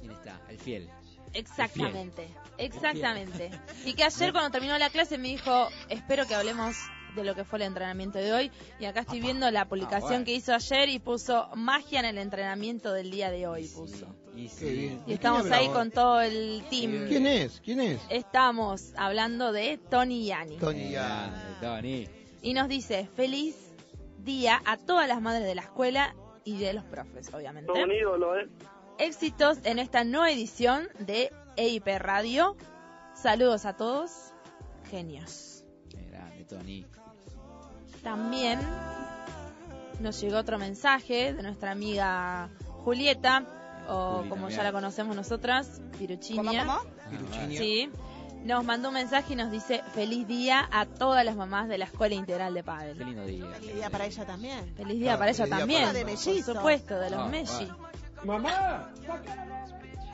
¿Quién está? El fiel. Exactamente, exactamente. Y que ayer cuando terminó la clase me dijo, espero que hablemos de lo que fue el entrenamiento de hoy. Y acá estoy viendo la publicación bueno. que hizo ayer y puso magia en el entrenamiento del día de hoy. Puso. Y estamos ¿Quién ahí con todo el team. ¿Quién es? ¿Quién es? Estamos hablando de Tony Yani. Tony ya. Grande, Tony. Y nos dice, feliz día a todas las madres de la escuela y de los profes, obviamente. Todo un ídolo, ¿eh? Éxitos en esta nueva edición de EIP Radio. Saludos a todos. Genios. Grande, Tony. También nos llegó otro mensaje de nuestra amiga Julieta, o Juli como también. ya la conocemos nosotras, Piruchinia. Piruchinia. Sí. Nos mandó un mensaje y nos dice feliz día a todas las mamás de la Escuela Integral de Qué Padel. lindo día. Feliz día para ella también. Feliz día Ah, para ella feliz día también. para- De mellizos. Por supuesto, de los Ah, Messi. ¡Mamá!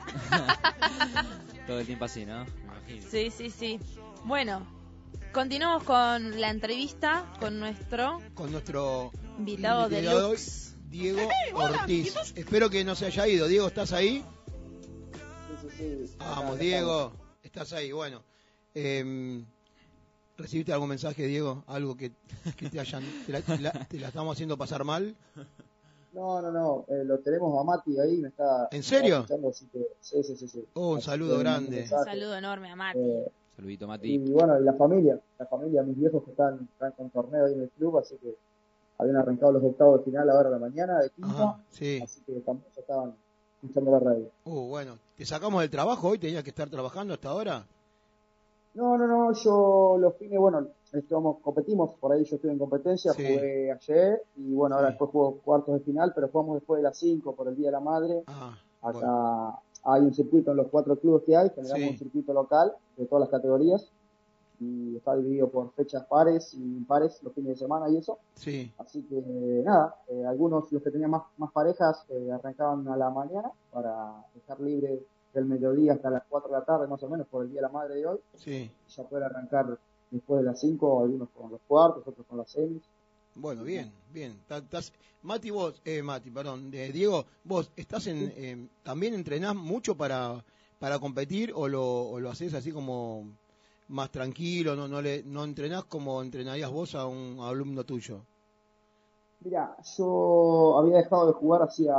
Todo el tiempo así, ¿no? Sí, sí, sí. Bueno, continuamos con la entrevista con nuestro Con nuestro invitado de Lux. Diego Ortiz. Espero que no se haya ido. Diego, ¿estás ahí? Sí, sí, sí. Vamos, Diego. Estás ahí. Bueno. em, ¿Recibiste algún mensaje, Diego? ¿Algo que, que te hayan... Te la, te la- te la estamos haciendo pasar mal? No, no, no, eh, lo tenemos a Mati ahí, me está... ¿En serio? me está escuchando, así que, sí, sí, sí, sí. Oh, un saludo grande. Un saludo enorme a Mati. Eh, Saludito, y Mati. bueno, y la familia, la familia, mis viejos que están, están con torneo ahí en el club, así que habían arrancado los octavos de final ahora a la mañana de quinta, Ajá, sí. así que también ya estaban escuchando la radio. Uh, bueno. ¿Te sacamos del trabajo hoy? ¿Tenías que estar trabajando hasta ahora? No, no, no, yo los fines, bueno, estamos, competimos, por ahí yo estuve en competencia, Sí. jugué ayer y bueno, ahora Sí. después juego cuartos de final, pero jugamos después de las 5 por el Día de la Madre. Ah, Acá bueno. hay un circuito en los cuatro clubes que hay, generamos Sí. un circuito local de todas las categorías y está dividido por fechas pares y impares los fines de semana y eso. Sí. Así que nada, eh, algunos, los que tenían más, más parejas, eh, arrancaban a la mañana para dejar libre del mediodía hasta las 4 de la tarde más o menos por el Día de la Madre de hoy. Sí. Y ya poder arrancar después de las 5, algunos con los cuartos, otros con las semis. Bueno, bien, bien. Mati, vos, eh, Mati, perdón, eh, Diego, vos estás en, eh, también entrenás mucho para, para competir o lo, o lo haces así como más tranquilo, no, no le, no entrenás como entrenarías vos a un alumno tuyo. Mira, yo había dejado de jugar hacía,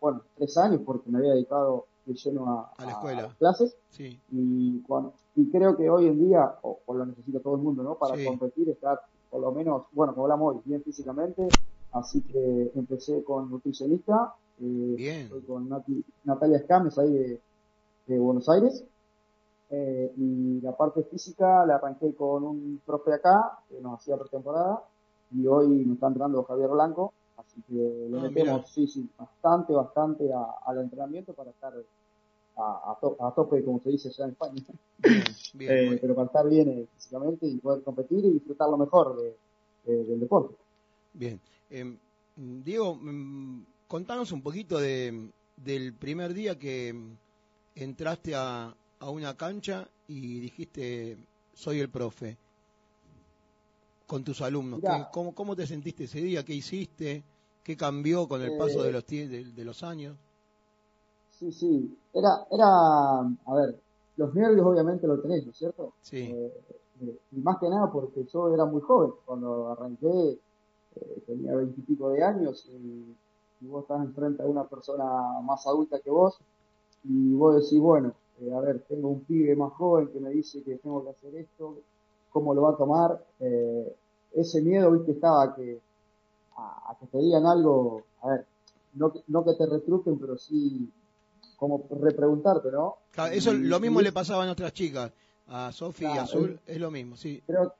bueno, tres años porque me había dedicado de lleno a, A la escuela. las clases Sí, y, cuando, y creo que hoy en día, o, o lo necesita todo el mundo, ¿no? Para Sí. competir, estar por lo menos, bueno, como hablamos hoy, bien físicamente, así que empecé con nutricionista, eh, bien. estoy con Nati- Natalia Escames ahí de, de Buenos Aires. Eh, y la parte física la arranqué con un profe acá, que nos hacía pretemporada, y hoy me está entrenando Javier Blanco, así que le Ah, metemos, mira. sí, sí, bastante, bastante a- al entrenamiento para estar a, a to- a tope, como se dice allá en España. Bien, bien, Eh, pero para estar bien eh, físicamente y poder competir y disfrutar lo mejor de- de- del deporte. bien. Em, Diego, mm, contanos un poquito de, del primer día que mm, entraste a, a una cancha y dijiste, soy el profe, con tus alumnos. Mirá. ¿Qué- cómo, ¿Cómo te sentiste ese día? ¿Qué hiciste? ¿Qué cambió con el paso Eh, de los, tie- de, de los años? Sí, sí, era, era, a ver, los nervios obviamente lo tenés, ¿no es cierto? Sí, Eh, eh, y más que nada porque yo era muy joven cuando arranqué, eh, tenía veintipico de años y, y vos estás enfrente a una persona más adulta que vos y vos decís, bueno, eh, a ver, tengo un pibe más joven que me dice que tengo que hacer esto, ¿cómo lo va a tomar? Eh, ese miedo, viste, estaba que, a, a que te digan algo, a ver, no, que- no que te retruquen, pero sí como repreguntarte, ¿no? Claro, eso Y- lo mismo y le pasaba a nuestras chicas, a Sofi y a Azul, es lo mismo, sí. creo,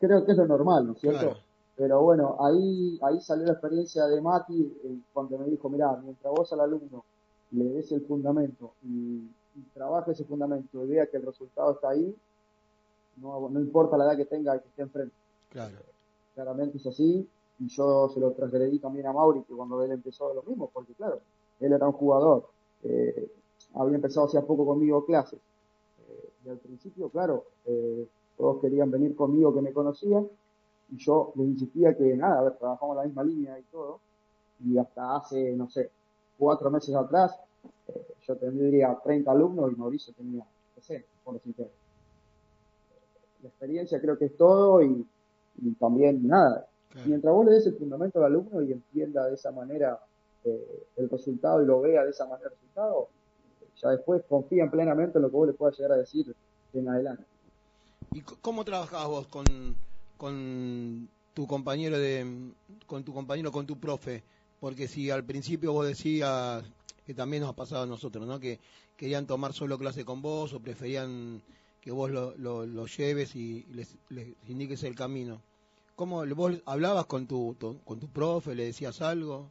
creo que es lo normal, ¿no es cierto? Claro. Pero bueno, ahí, ahí salió la experiencia de Mati eh, cuando me dijo, mira, mientras vos al alumno le des el fundamento y trabaje ese fundamento y vea que el resultado está ahí, no, no importa la edad que tenga el que esté enfrente. Claro. Claramente es así y yo se lo trasladé también a Mauri que cuando él empezó lo mismo, porque claro, él era un jugador, eh, había empezado hacía poco conmigo clases eh, y al principio, claro, eh, todos querían venir conmigo que me conocían y yo les insistía que nada, a ver, trabajamos la misma línea y todo y hasta hace, no sé, cuatro meses atrás eh, yo tendría 30 alumnos y Mauricio tenía, no sé, por decirte. La experiencia creo que es todo y, y también nada, Claro. mientras vos le des el fundamento al alumno y entienda de esa manera eh, el resultado y lo vea de esa manera el resultado, ya después confían plenamente en lo que vos le puedas llegar a decir en adelante. ¿Y cómo trabajabas vos con, con tu compañero de, con tu compañero, con tu profe? Porque si al principio vos decías que también nos ha pasado a nosotros, ¿no? Que querían tomar solo clase con vos o preferían que vos lo, lleves y les, indiques el camino. ¿Cómo vos hablabas con tu, con tu profe, le decías algo?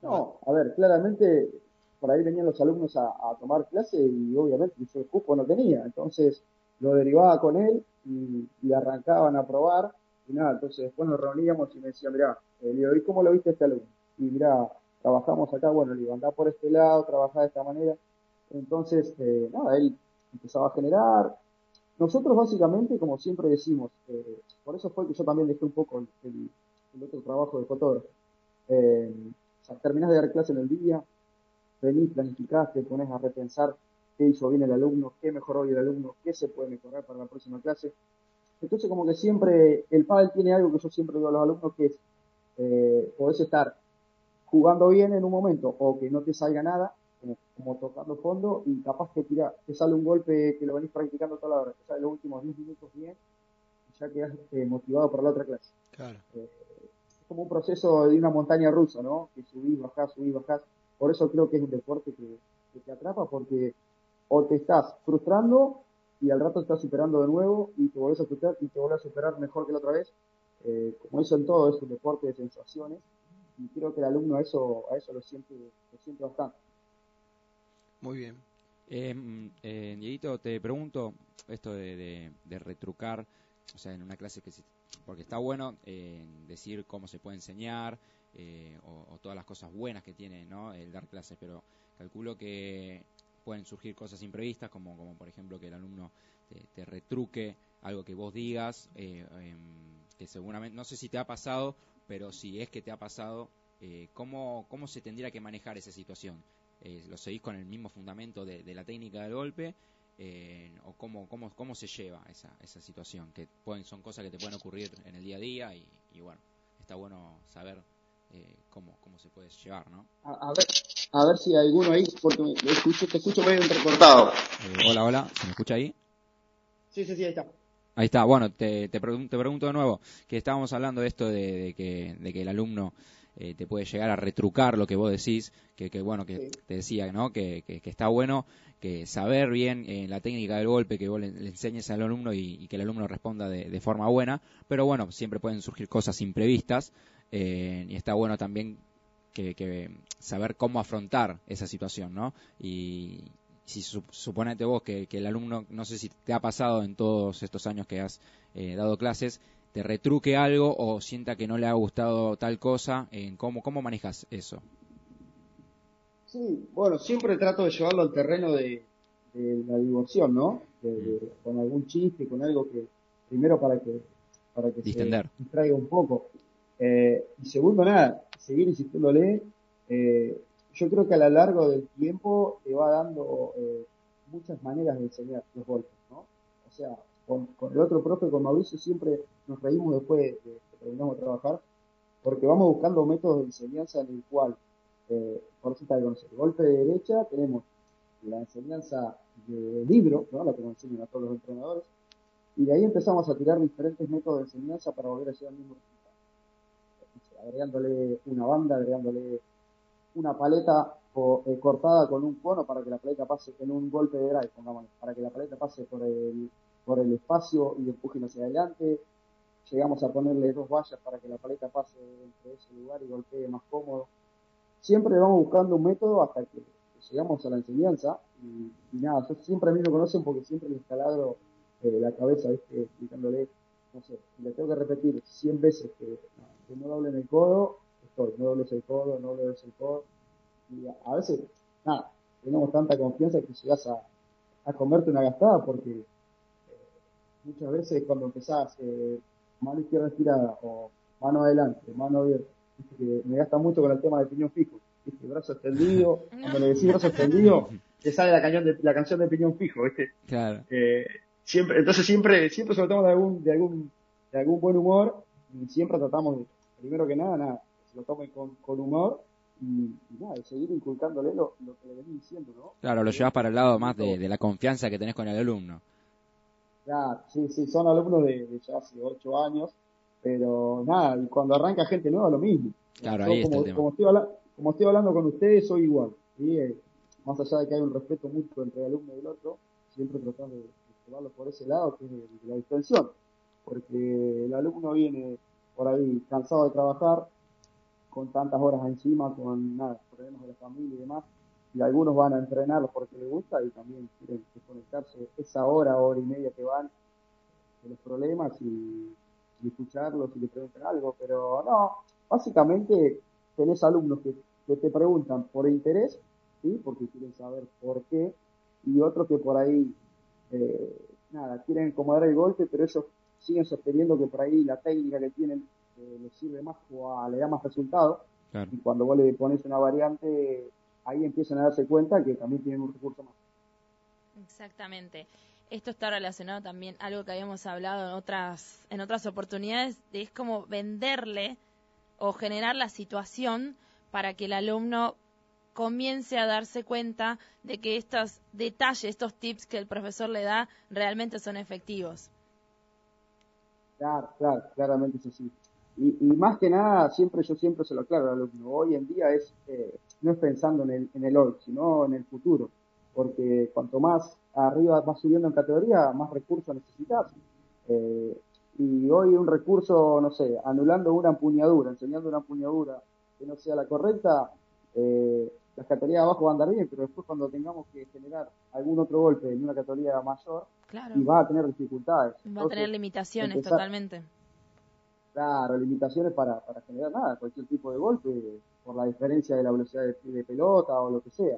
No, a ver, claramente por ahí venían los alumnos a, tomar clase y obviamente yo el cupo no tenía, entonces lo derivaba con él y, y arrancaban a probar y nada, entonces después nos reuníamos y me decía, mirá, eh, le digo, ¿y cómo lo viste este alumno? Y mirá, trabajamos acá, bueno, digo, andá por este lado, trabajá de esta manera. Entonces, eh, nada, él empezaba a generar. Nosotros básicamente, como siempre decimos, eh, por eso fue que yo también dejé un poco el, otro trabajo de fotógrafo. Eh, o sea, terminás de dar clase en el día, venís, planificás, te pones a repensar qué hizo bien el alumno, qué mejoró el alumno, qué se puede mejorar para la próxima clase. Entonces, como que siempre, el pádel tiene algo que yo siempre digo a los alumnos, que es, eh, podés estar jugando bien en un momento o que no te salga nada, como, como tocando fondo, y capaz que tira, te sale un golpe que lo venís practicando toda la hora, te sale los últimos 10 minutos bien, y ya quedás eh, motivado para la otra clase. Claro. Eh, es como un proceso de una montaña rusa, ¿no? Que subís, bajás, subís, bajás. Por eso creo que es un deporte que, que te atrapa, porque o te estás frustrando y al rato estás superando de nuevo y te volvés a frustrar y te volvés a superar mejor que la otra vez. Eh, como eso en todo, es un deporte de sensaciones y creo que el alumno a eso, a eso lo siente, lo siente bastante. Muy bien. Eh, eh, Dieguito, te pregunto esto de, de- retrucar, o sea, en una clase que porque está bueno eh, decir cómo se puede enseñar eh, o, o todas las cosas buenas que tiene ¿no? el dar clases, pero calculo que pueden surgir cosas imprevistas, como, como por ejemplo que el alumno te, te retruque algo que vos digas, eh, em, que seguramente, no sé si te ha pasado, pero si es que te ha pasado, eh, ¿cómo, ¿cómo se tendría que manejar esa situación? Eh, ¿Lo seguís con el mismo fundamento de, de la técnica del golpe? Eh, ¿O cómo, cómo, cómo se lleva esa, esa situación? Que pueden, son cosas que te pueden ocurrir en el día a día y, y bueno, está bueno saber eh, cómo, cómo se puede llevar, ¿no? A, a ver, a ver si hay alguno ahí, porque me, me escucho, te escucho medio entrecortado. Hola, hola, ¿se me escucha ahí? Sí, sí, sí, ahí está. Ahí está, bueno, te, te, pregun- te pregunto de nuevo, que estábamos hablando de esto de, de que, de que el alumno eh, te puede llegar a retrucar lo que vos decís, que, que bueno, que te decía, ¿no? Que, que, está bueno que saber bien eh, la técnica del golpe, que vos le, le enseñes al alumno y, y que el alumno responda de, de forma buena, pero bueno, siempre pueden surgir cosas imprevistas eh, y está bueno también que, que saber cómo afrontar esa situación, ¿no? Y si su- suponete vos que, que el alumno, no sé si te ha pasado en todos estos años que has eh, dado clases, te retruque algo o sienta que no le ha gustado tal cosa, en cómo, cómo manejas eso. Sí, bueno, siempre trato de llevarlo al terreno de, de la diversión, ¿no? De- de- con algún chiste, con algo que, primero para que, para que Distender. se distraiga un poco. Eh, y segundo, nada, seguir insistiéndole. Eh, yo creo que a lo largo del tiempo te va dando eh, muchas maneras de enseñar los golpes, ¿no? O sea, con, con el otro profe, con Mauricio, siempre nos reímos después de que terminamos de trabajar, porque vamos buscando métodos de enseñanza en el cual eh, por cita de. Golpe de derecha, tenemos la enseñanza de libro, ¿no? la que nos enseñan a todos los entrenadores, y de ahí empezamos a tirar diferentes métodos de enseñanza para volver a llegar al mismo resultado. Agregándole una banda, agregándole una paleta o, eh, cortada con un cono para que la paleta pase en un golpe de drive, pongamos, para que la paleta pase por el, por el espacio y empujen hacia adelante. Llegamos a ponerle dos vallas para que la paleta pase entre ese lugar y golpee más cómodo siempre vamos buscando un método hasta que llegamos a la enseñanza y, nada, yo siempre a mí me conocen porque siempre les taladro eh, la cabeza, ¿viste? explicándole, no sé, le tengo que repetir 100 veces que, que no doblen el codo, no dobles el codo, no dobles el codo, y a, a veces, nada, tenemos tanta confianza que llegas a, a comerte una gastada porque eh, muchas veces cuando empezás eh, mano izquierda estirada o mano adelante, mano abierta, viste que me gasta mucho con el tema del piñón fijo, viste, brazo extendido, cuando le decís brazo extendido, te sale la, cañón de, la canción de piñón fijo, viste, Claro. eh, siempre, entonces siempre, siempre se lo de algún, de algún, de algún buen humor y siempre tratamos de, primero que nada, nada, lo tomen con, con humor y, y nada, y seguir inculcándole lo, lo que le venís diciendo, ¿no? Claro, lo llevas para el lado más de, de la confianza que tenés con el alumno. Claro, sí, sí, son alumnos de, de ya hace ocho años, pero nada, y cuando arranca gente nueva lo mismo. Claro, Yo ahí está como, el tema. como estoy habla- como estoy hablando con ustedes, soy igual. ¿sí? Eh, más allá de que hay un respeto mutuo entre el alumno y el otro, siempre tratar de, de llevarlo por ese lado, que es de, de la distensión. Porque el alumno viene por ahí cansado de trabajar, con tantas horas encima, con nada, problemas de la familia y demás, y algunos van a entrenar porque les gusta y también quieren desconectarse esa hora, hora y media que van de los problemas y, escucharlos y le preguntan algo, pero no, básicamente tenés alumnos que, que te preguntan por interés, ¿sí? porque quieren saber por qué, y otros que por ahí, eh, nada, quieren acomodar el golpe, pero ellos siguen sosteniendo que por ahí la técnica que tienen eh, les sirve más o a- le da más resultado, Claro. y cuando vos le pones una variante, ahí empiezan a darse cuenta que también tienen un recurso más. Exactamente. Esto está relacionado también a algo que habíamos hablado en otras, en otras oportunidades, de es como venderle o generar la situación para que el alumno comience a darse cuenta de que estos detalles, estos tips que el profesor le da, realmente son efectivos. Claro, claro, claramente es así. Y, y más que nada, siempre yo siempre se lo aclaro al alumno, hoy en día es, eh, no es pensando en el, en el hoy, sino en el futuro, porque cuanto más arriba vas subiendo en categoría, más recursos necesitas. Eh, y hoy un recurso, no sé, anulando una empuñadura, enseñando una empuñadura que no sea la correcta, eh, las categorías de abajo van a andar bien, pero después cuando tengamos que generar algún otro golpe en una categoría mayor, Claro. y va a tener dificultades. Va a tener limitaciones empezar- totalmente. Claro, limitaciones para, para generar nada, cualquier tipo de golpe, por la diferencia de la velocidad de, pelota o lo que sea.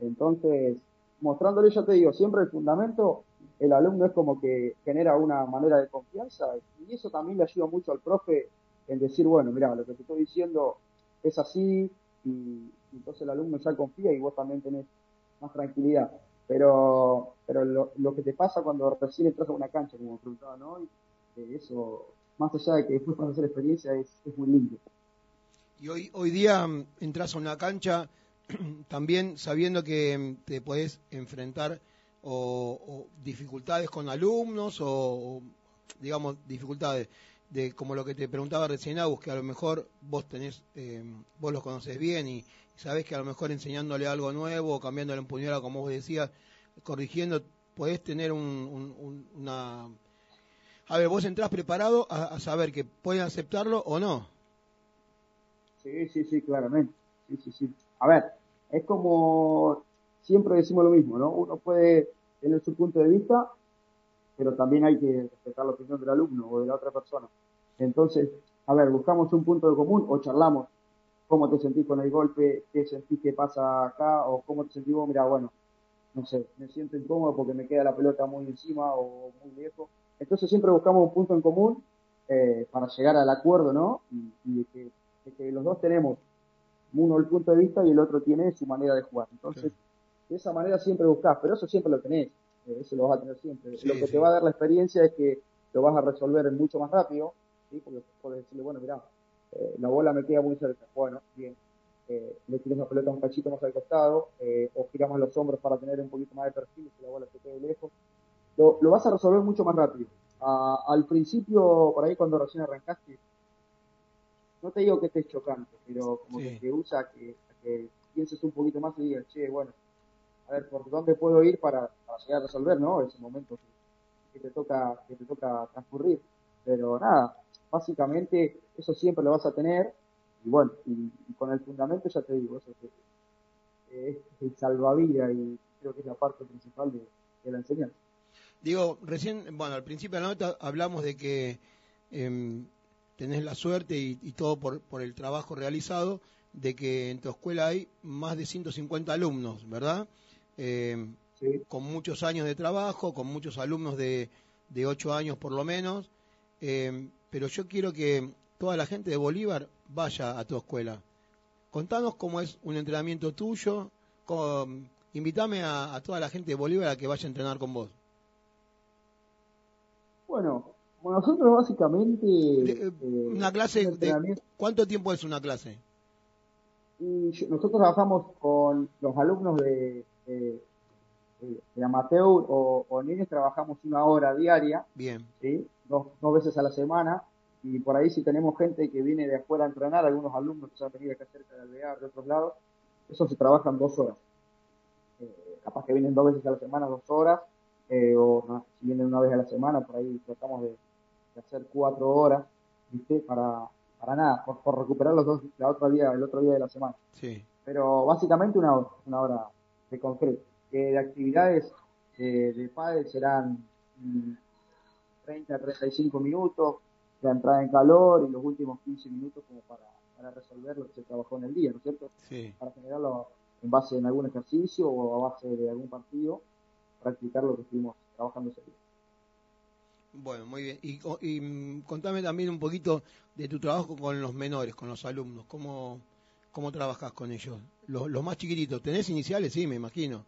Entonces, mostrándole, yo te digo, siempre el fundamento, el alumno es como que genera una manera de confianza y eso también le ayuda mucho al profe en decir, bueno, mira, lo que te estoy diciendo es así y, entonces el alumno ya confía y vos también tenés más tranquilidad. Pero, pero lo, lo que te pasa cuando recién entras a una cancha, como preguntaban hoy, eh, eso, más allá de que después a hacer experiencia, es, muy lindo. Y hoy, hoy día mm, entras a una cancha también sabiendo que mm, te podés enfrentar o, dificultades con alumnos o, digamos dificultades de como lo que te preguntaba recién Agus, que a lo mejor vos tenés, eh, vos los conoces bien y, y sabés que a lo mejor enseñándole algo nuevo o cambiando la empuñadura como vos decías, corrigiendo, podés tener un- un- una... A ver, vos entrás preparado a, saber que pueden aceptarlo o no. Sí, sí, sí, claramente. Sí, sí, sí. A ver, es como siempre decimos lo mismo, ¿no? Uno puede tener su punto de vista, pero también hay que respetar la opinión del alumno o de la otra persona. Entonces, a ver, buscamos un punto de común o charlamos cómo te sentís con el golpe, qué sentís que pasa acá o cómo te sentís vos, mira, bueno, no sé, me siento incómodo porque me queda la pelota muy encima o muy lejos. Entonces siempre buscamos un punto en común eh, para llegar al acuerdo, ¿no? Y, y de que, de que los dos tenemos uno el punto de vista y el otro tiene su manera de jugar. Entonces, de esa manera siempre buscás, pero eso siempre lo tenés, eh, eso lo vas a tener siempre. Sí, lo que sí. te va a dar la experiencia es que lo vas a resolver mucho más rápido, ¿sí? Porque puedes decirle, bueno, mirá, eh, la bola me queda muy cerca, bueno, bien, eh, le tiras la pelota un cachito más al costado, eh, o giramos los hombros para tener un poquito más de perfil y que la bola se quede lejos. Lo, lo vas a resolver mucho más rápido. A- al principio, por ahí cuando recién arrancaste, no te digo que estés chocante, pero como que te usa a que, a que pienses un poquito más y digas, che, bueno, a ver, ¿por dónde puedo ir para, para llegar a resolver, no? Ese momento que, que te toca, que te toca transcurrir. Pero nada, básicamente eso siempre lo vas a tener, y bueno, y, y con el fundamento ya te digo, eso es, es el salvavidas y creo que es la parte principal de, de la enseñanza. Digo, recién, bueno, al principio de la nota hablamos de que em, tenés la suerte y, y todo por, por el trabajo realizado, de que en tu escuela hay más de 150 alumnos, ¿verdad? Em, Con muchos años de trabajo, con muchos alumnos de, de 8 años por lo menos, em, pero yo quiero que toda la gente de Bolívar vaya a tu escuela. Contanos cómo es un entrenamiento tuyo, cómo- invítame a, a toda la gente de Bolívar a que vaya a entrenar con vos. Bueno, nosotros básicamente... eh, Una clase, de, ¿cuánto tiempo es una clase? Y nosotros trabajamos con los alumnos de, de, de- de amateur o, o niños, trabajamos una hora diaria, Bien. ¿sí? dos, dos veces a la semana, y por ahí si tenemos gente que viene de afuera a entrenar, algunos alumnos que se han venido acá cerca de Alvear, de otros lados, eso se trabajan dos horas. Eh, capaz que vienen dos veces a la semana, dos horas, eh, o no, si vienen una vez a la semana, por ahí tratamos de, de hacer cuatro horas, ¿viste? Para, para nada, por, por recuperar los dos, la otra día, el otro día de la semana. Sí. Pero básicamente una hora, una hora de concreto. Que de actividades eh, de pádel serán mm, 30 a 35 minutos, la entrada en calor y los últimos 15 minutos como para, para resolver lo que se trabajó en el día, ¿no es cierto? Sí. Para generarlo en base en algún ejercicio o a base de algún partido, practicar lo que estuvimos trabajando ese día. Bueno, muy bien. Y, y, mm, contame también un poquito de tu trabajo con los menores, con los alumnos. ¿Cómo, cómo trabajas con ellos? Los, los más chiquititos. ¿Tenés iniciales? Sí, me imagino.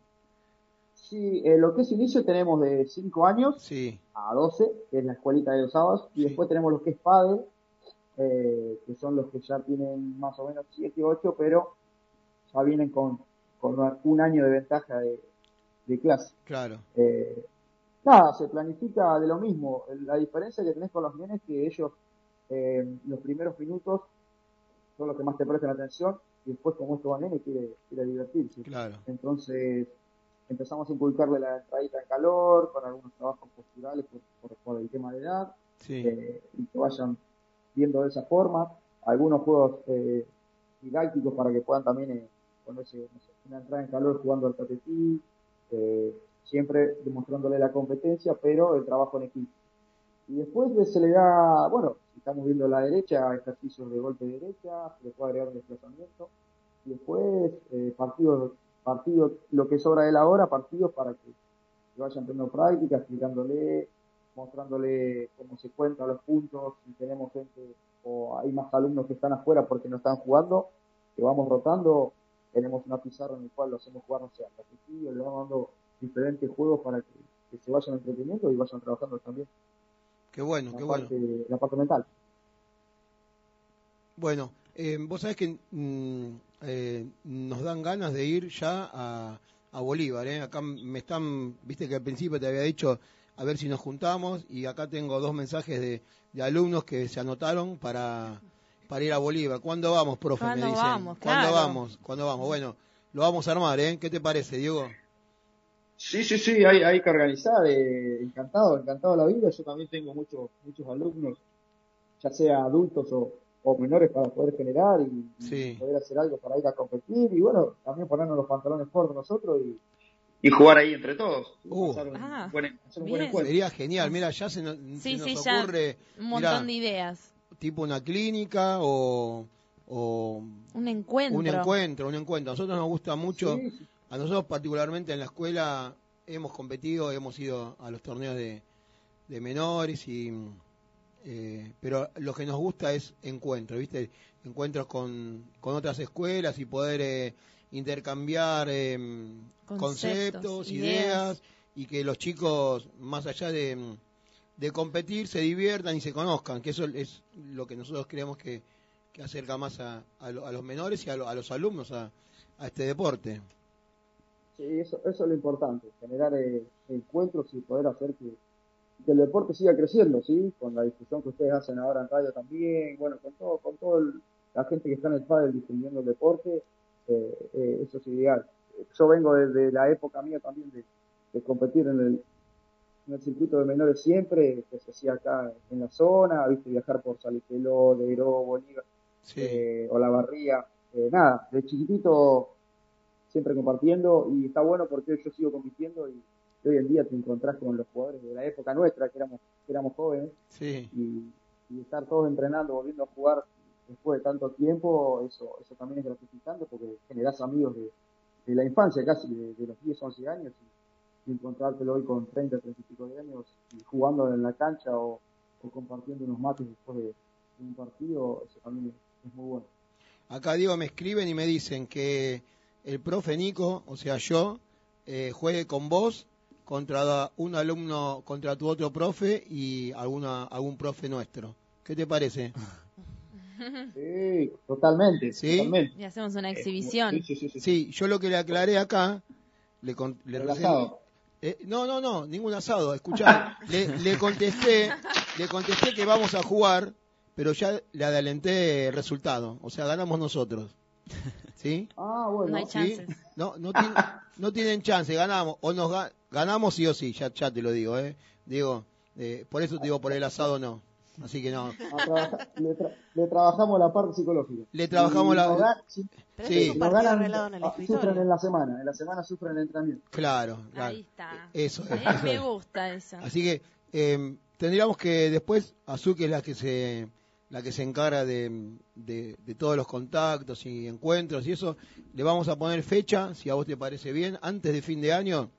Sí, eh, lo que es inicio tenemos de 5 años Sí. a 12, que es la escuelita de los sábados, y después tenemos lo que es padre, eh, que son los que ya tienen más o menos 7 y 8, pero ya vienen con, con un año de ventaja de, de clase. Claro. Eh, nada, se planifica de lo mismo. La diferencia que tenés con los nenes es que ellos, eh, los primeros minutos, son los que más te prestan atención, y después, como es todo nene, quiere, quiere divertirse. Claro. Entonces, empezamos a inculcarle la entradita en calor, con algunos trabajos posturales por, por- por el tema de edad, Sí. eh, y que vayan viendo de esa forma. Algunos juegos eh, didácticos para que puedan también eh, ponerse no sé, una entrada en calor jugando al tatetí, eh, siempre demostrándole la competencia, pero el trabajo en equipo. Y después de- se le da, bueno, estamos viendo la derecha, ejercicios de golpe de derecha, se le puede agregar un desplazamiento. Y después eh, partidos, partidos, lo que sobra de la hora, partidos para que, vayan teniendo práctica, explicándole, mostrándole cómo se cuentan los puntos, si tenemos gente o hay más alumnos que están afuera porque no están jugando, que vamos rotando, tenemos una pizarra en la cual lo hacemos jugar, no sé, hasta le vamos dando diferentes juegos para que, que se vayan entreteniendo y vayan trabajando también Qué bueno, la qué bueno. parte, la parte mental. Bueno, eh, vos sabés que mm, eh, nos dan ganas de ir ya a, a Bolívar, ¿eh? Acá me están, viste que al principio te había dicho a ver si nos juntamos y acá tengo dos mensajes de, de alumnos que se anotaron para, para ir a Bolívar. ¿Cuándo vamos, profe? ¿Cuándo me dicen. vamos? ¿Cuándo Claro. vamos? ¿Cuándo vamos? Bueno, lo vamos a armar, ¿eh? ¿Qué te parece, Diego? Sí, sí, sí, hay, hay que organizar, eh, encantado, encantado la vida. Yo también tengo muchos, muchos alumnos, ya sea adultos o, o menores, para poder generar y, poder hacer algo para ir a competir y bueno, también ponernos los pantalones por nosotros y, y jugar ahí entre todos. Uh. Un Ah, buen, hacer un buen bien. encuentro. Sería genial, mira, ya se nos, Sí, se sí, nos ya ocurre un montón mirá, de ideas. tipo una clínica o, o Un encuentro. un encuentro, un encuentro. A nosotros nos gusta mucho, Sí, sí. A nosotros particularmente en la escuela hemos competido, hemos ido a los torneos de, de menores y eh, pero lo que nos gusta es encuentro, ¿viste? Encuentros con, con otras escuelas y poder eh, intercambiar eh, Conceptos, conceptos, ideas. ideas y que los chicos, más allá de, de competir, se diviertan y se conozcan, que eso es lo que nosotros creemos que, que acerca más a, a, lo- a los menores y a, lo- a los alumnos a, a este deporte. Sí, eso, eso es lo importante, generar eh, encuentros y poder hacer que, que el deporte siga creciendo, ¿sí? Con la difusión que ustedes hacen ahora en radio también, bueno, con todo, con todo el- la gente que está en el pádel difundiendo el deporte, eh, eh, eso es ideal. Yo vengo desde la época mía también de, de competir en el, en el circuito de menores siempre, que se hacía acá en la zona, viste, viajar por Salipeló, Deiró, Bolívar, Sí. eh, Olavarría, eh, nada, de chiquitito siempre compartiendo y está bueno porque yo sigo compitiendo y, y hoy en día te encontrás con los jugadores de la época nuestra, que éramos, que éramos jóvenes, Sí. y, y estar todos entrenando, volviendo a jugar después de tanto tiempo, eso, eso también es gratificante porque generás amigos de, de la infancia casi, de, de los 10, 11 años, y, y encontrártelo hoy con 30, 30 y pico de años, y jugando en la cancha o, o compartiendo unos mates después de, de un partido, eso también es, es muy bueno. Acá Diego me escriben y me dicen que el profe Nico, o sea yo, eh, juegue con vos contra un alumno, contra tu otro profe y alguna, algún profe nuestro. ¿Qué te parece? Sí, totalmente. ¿Sí? totalmente. Y hacemos una exhibición. Sí, sí, sí, sí. Sí, yo lo que le aclaré acá, le, con- le El recién- asado. Eh, no, no, no, ningún asado. Escuchá, le, le contesté, le contesté que vamos a jugar, pero ya le adelanté el resultado. O sea, ganamos nosotros. ¿Sí? Ah, bueno. No hay ¿Sí? chances. No, no, tiene- no tienen chance, ganamos. O nos ga- ganamos sí o sí, ya, ya te lo digo, ¿eh? Digo, eh, por eso te digo, por el asado no. Así que no. Le, tra- le trabajamos la parte psicológica. Le trabajamos Y la- nos gan- si- Pero Sí. es si un nos partido ganan, arreglado en el ah, escritorio. sufren en la semana. En la semana sufren el entrenamiento. Claro, claro. Ahí está. Eso es. Eh, eso me es. gusta eso. Así que eh, tendríamos que después, que es la que se la que se encarga de, de- de todos los contactos y encuentros y eso, le vamos a poner fecha, si a vos te parece bien, antes de fin de año,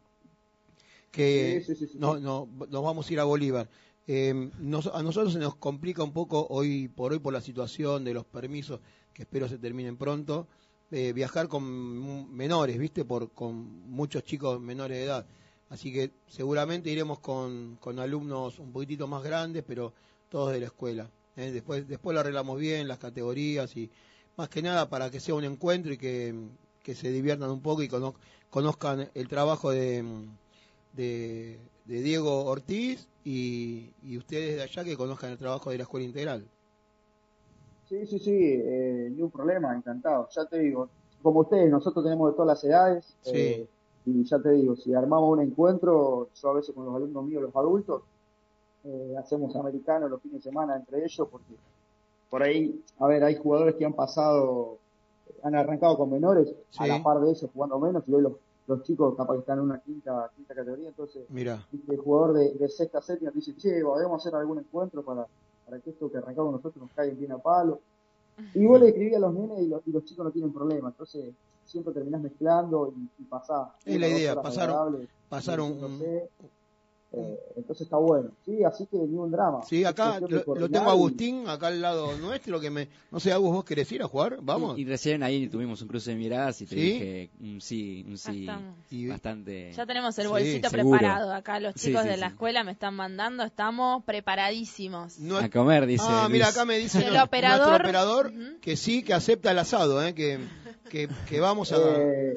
que Sí, sí, sí, sí. no, no, nos vamos a ir a Bolívar. Eh, nos- a nosotros se nos complica un poco hoy por hoy por la situación de los permisos, que espero se terminen pronto, eh, viajar con menores, ¿viste? Por, con muchos chicos menores de edad. Así que seguramente iremos con, con alumnos un poquitito más grandes, pero todos de la escuela. ¿Eh? Después, después lo arreglamos bien, las categorías y más que nada para que sea un encuentro y que, que se diviertan un poco y cono- conozcan el trabajo de, de, de Diego Ortiz y, y ustedes de allá que conozcan el trabajo de la escuela integral. Sí, sí, sí, eh, ni un problema, encantado. Ya te digo, como ustedes, nosotros tenemos de todas las edades. Sí. eh, y ya te digo, si armamos un encuentro, yo a veces con los alumnos míos, los adultos, eh, hacemos americanos los fines de semana entre ellos, porque por ahí, a ver, hay jugadores que han pasado, han arrancado con menores, a la par de ellos jugando menos, y hoy los, los chicos capaz que están en una quinta, quinta categoría, entonces Mira, el jugador de, de sexta séptima dice, che, debemos hacer algún encuentro para, para que esto que arrancamos nosotros nos caiga bien a palo. Y vos le escribís a los nenes y los, y los chicos no tienen problema, entonces siempre terminás mezclando y, y pasás. Es la idea, pasar- pasar un-. Eh, entonces está bueno. Sí, así que ni un drama. sí, acá lo, tengo a Agustín, acá al lado nuestro, que me... No sé, Agus, ¿vos querés ir a jugar? Vamos. Y, y recién ahí tuvimos un cruce de miradas y te ¿Sí? dije un sí, un sí. Y- bastante. Ya tenemos el bolsito preparado. Acá los chicos sí, de la sí. escuela me están mandando. Estamos preparadísimos. No- A comer, dice. ah, mira, acá me dice El nuestro operador- operador Ujú. que sí, que acepta el asado, ¿eh? que, que, que vamos a... Eh,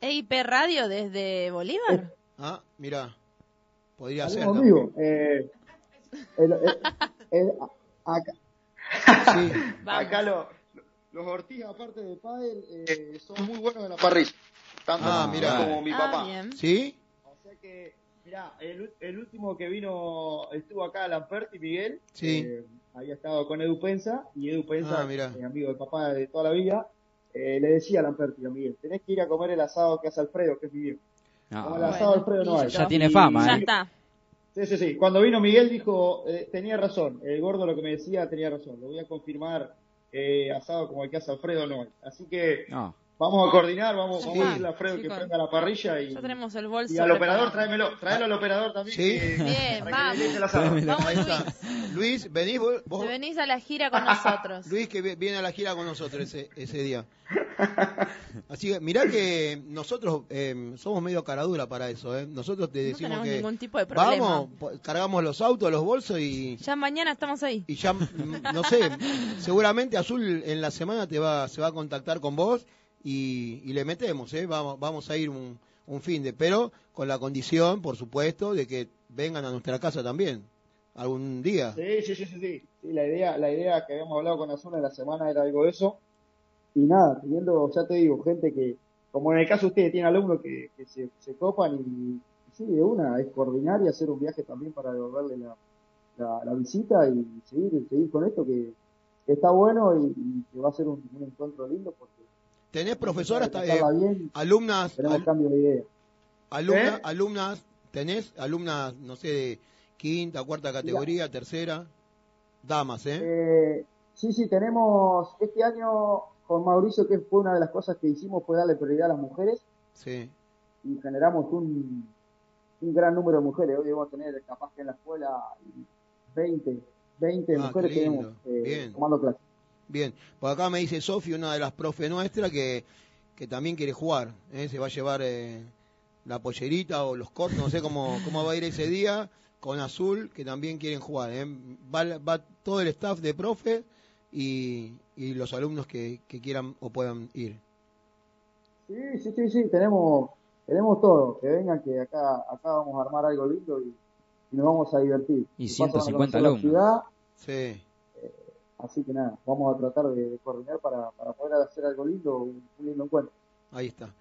EIP Radio desde Bolívar. Ah, mira, podría ser. vivo. Eh, el- el- el- acá, Sí, acá lo- los Ortiz, aparte de pádel, eh, son muy buenos en la parrilla. Tanto Ah, como- mirá. como mi Ah, papá. bien. ¿Sí? O sea que, mirá, el, el último que vino, estuvo acá Lamperti, Miguel. Sí. eh, había estado con Edu Pensa, y Edu Pensa, Ah, eh, amigo del papá de toda la vida, eh, le decía a Lamperti, a Miguel, tenés que ir a comer el asado que hace Alfredo, que es mi viejo. No, Como el asado Alfredo no hay. ya tiene Y- fama, Ya ¿eh? está. Sí, sí, sí. Cuando vino Miguel dijo, eh, tenía razón, el gordo lo que me decía tenía razón, lo voy a confirmar, eh, asado como el que hace Alfredo no hay. Así que no. vamos a coordinar, vamos, a decirle a Alfredo que prenda la parrilla y, Ya tenemos el bolso. y al operador tráemelo, tráelo al operador también. Sí. Bien, vamos. Luis. venís vos, vos- venís a la gira con nosotros. Luis que vi- viene a la gira con nosotros ese, ese día. Así que mirá que nosotros eh, somos medio caradura para eso. ¿eh? Nosotros te decimos que ningún tipo de problema. vamos, cargamos los autos, los bolsos y, Ya mañana estamos ahí. y ya, mm, no sé, seguramente Azul en la semana te va, se va a contactar con vos y, y le metemos, ¿eh? vamos, vamos a ir un, un fin de, pero con la condición, por supuesto, de que vengan a nuestra casa también, algún día. Sí, sí, sí, sí, sí. Sí, la idea, la idea que habíamos hablado con Azul en la semana era algo de eso. Y nada, teniendo, ya te digo, gente que, como en el caso de ustedes, tienen alumnos que, que se, se copan y, y sí, de una, es coordinar y hacer un viaje también para devolverle la, la, la visita y seguir, seguir con esto que, que está bueno y, y que va a ser un, un encuentro lindo porque ¿Tenés profesoras, eh, alumnas, tenemos al- cambio de idea. alumnas, ¿Eh? alumnas, tenés alumnas, no sé, de quinta, cuarta categoría, tercera, damas, ¿eh? Eh, sí, sí, tenemos este año con Mauricio, que fue una de las cosas que hicimos, fue darle prioridad a las mujeres Sí. y generamos un, un gran número de mujeres. Hoy vamos a tener capaz que en la escuela 20, 20 Ah, mujeres que tenemos eh, Bien. tomando clases. Bien, por acá me dice Sofi, una de las profes nuestras, que, que también quiere jugar. ¿eh? Se va a llevar eh, la pollerita o los cortos, no sé cómo, cómo va a ir ese día, con Azul, que también quieren jugar. ¿eh? Va, va todo el staff de profes y, y los alumnos que, que quieran o puedan ir. Sí, sí, sí, sí, tenemos, tenemos todo. Que vengan, que acá, acá vamos a armar algo lindo y, y nos vamos a divertir. Y a 150 conocer la alumnos. ciudad, Sí. así que nada, vamos a tratar de, de coordinar para, para poder hacer algo lindo, un, un lindo encuentro. Ahí está.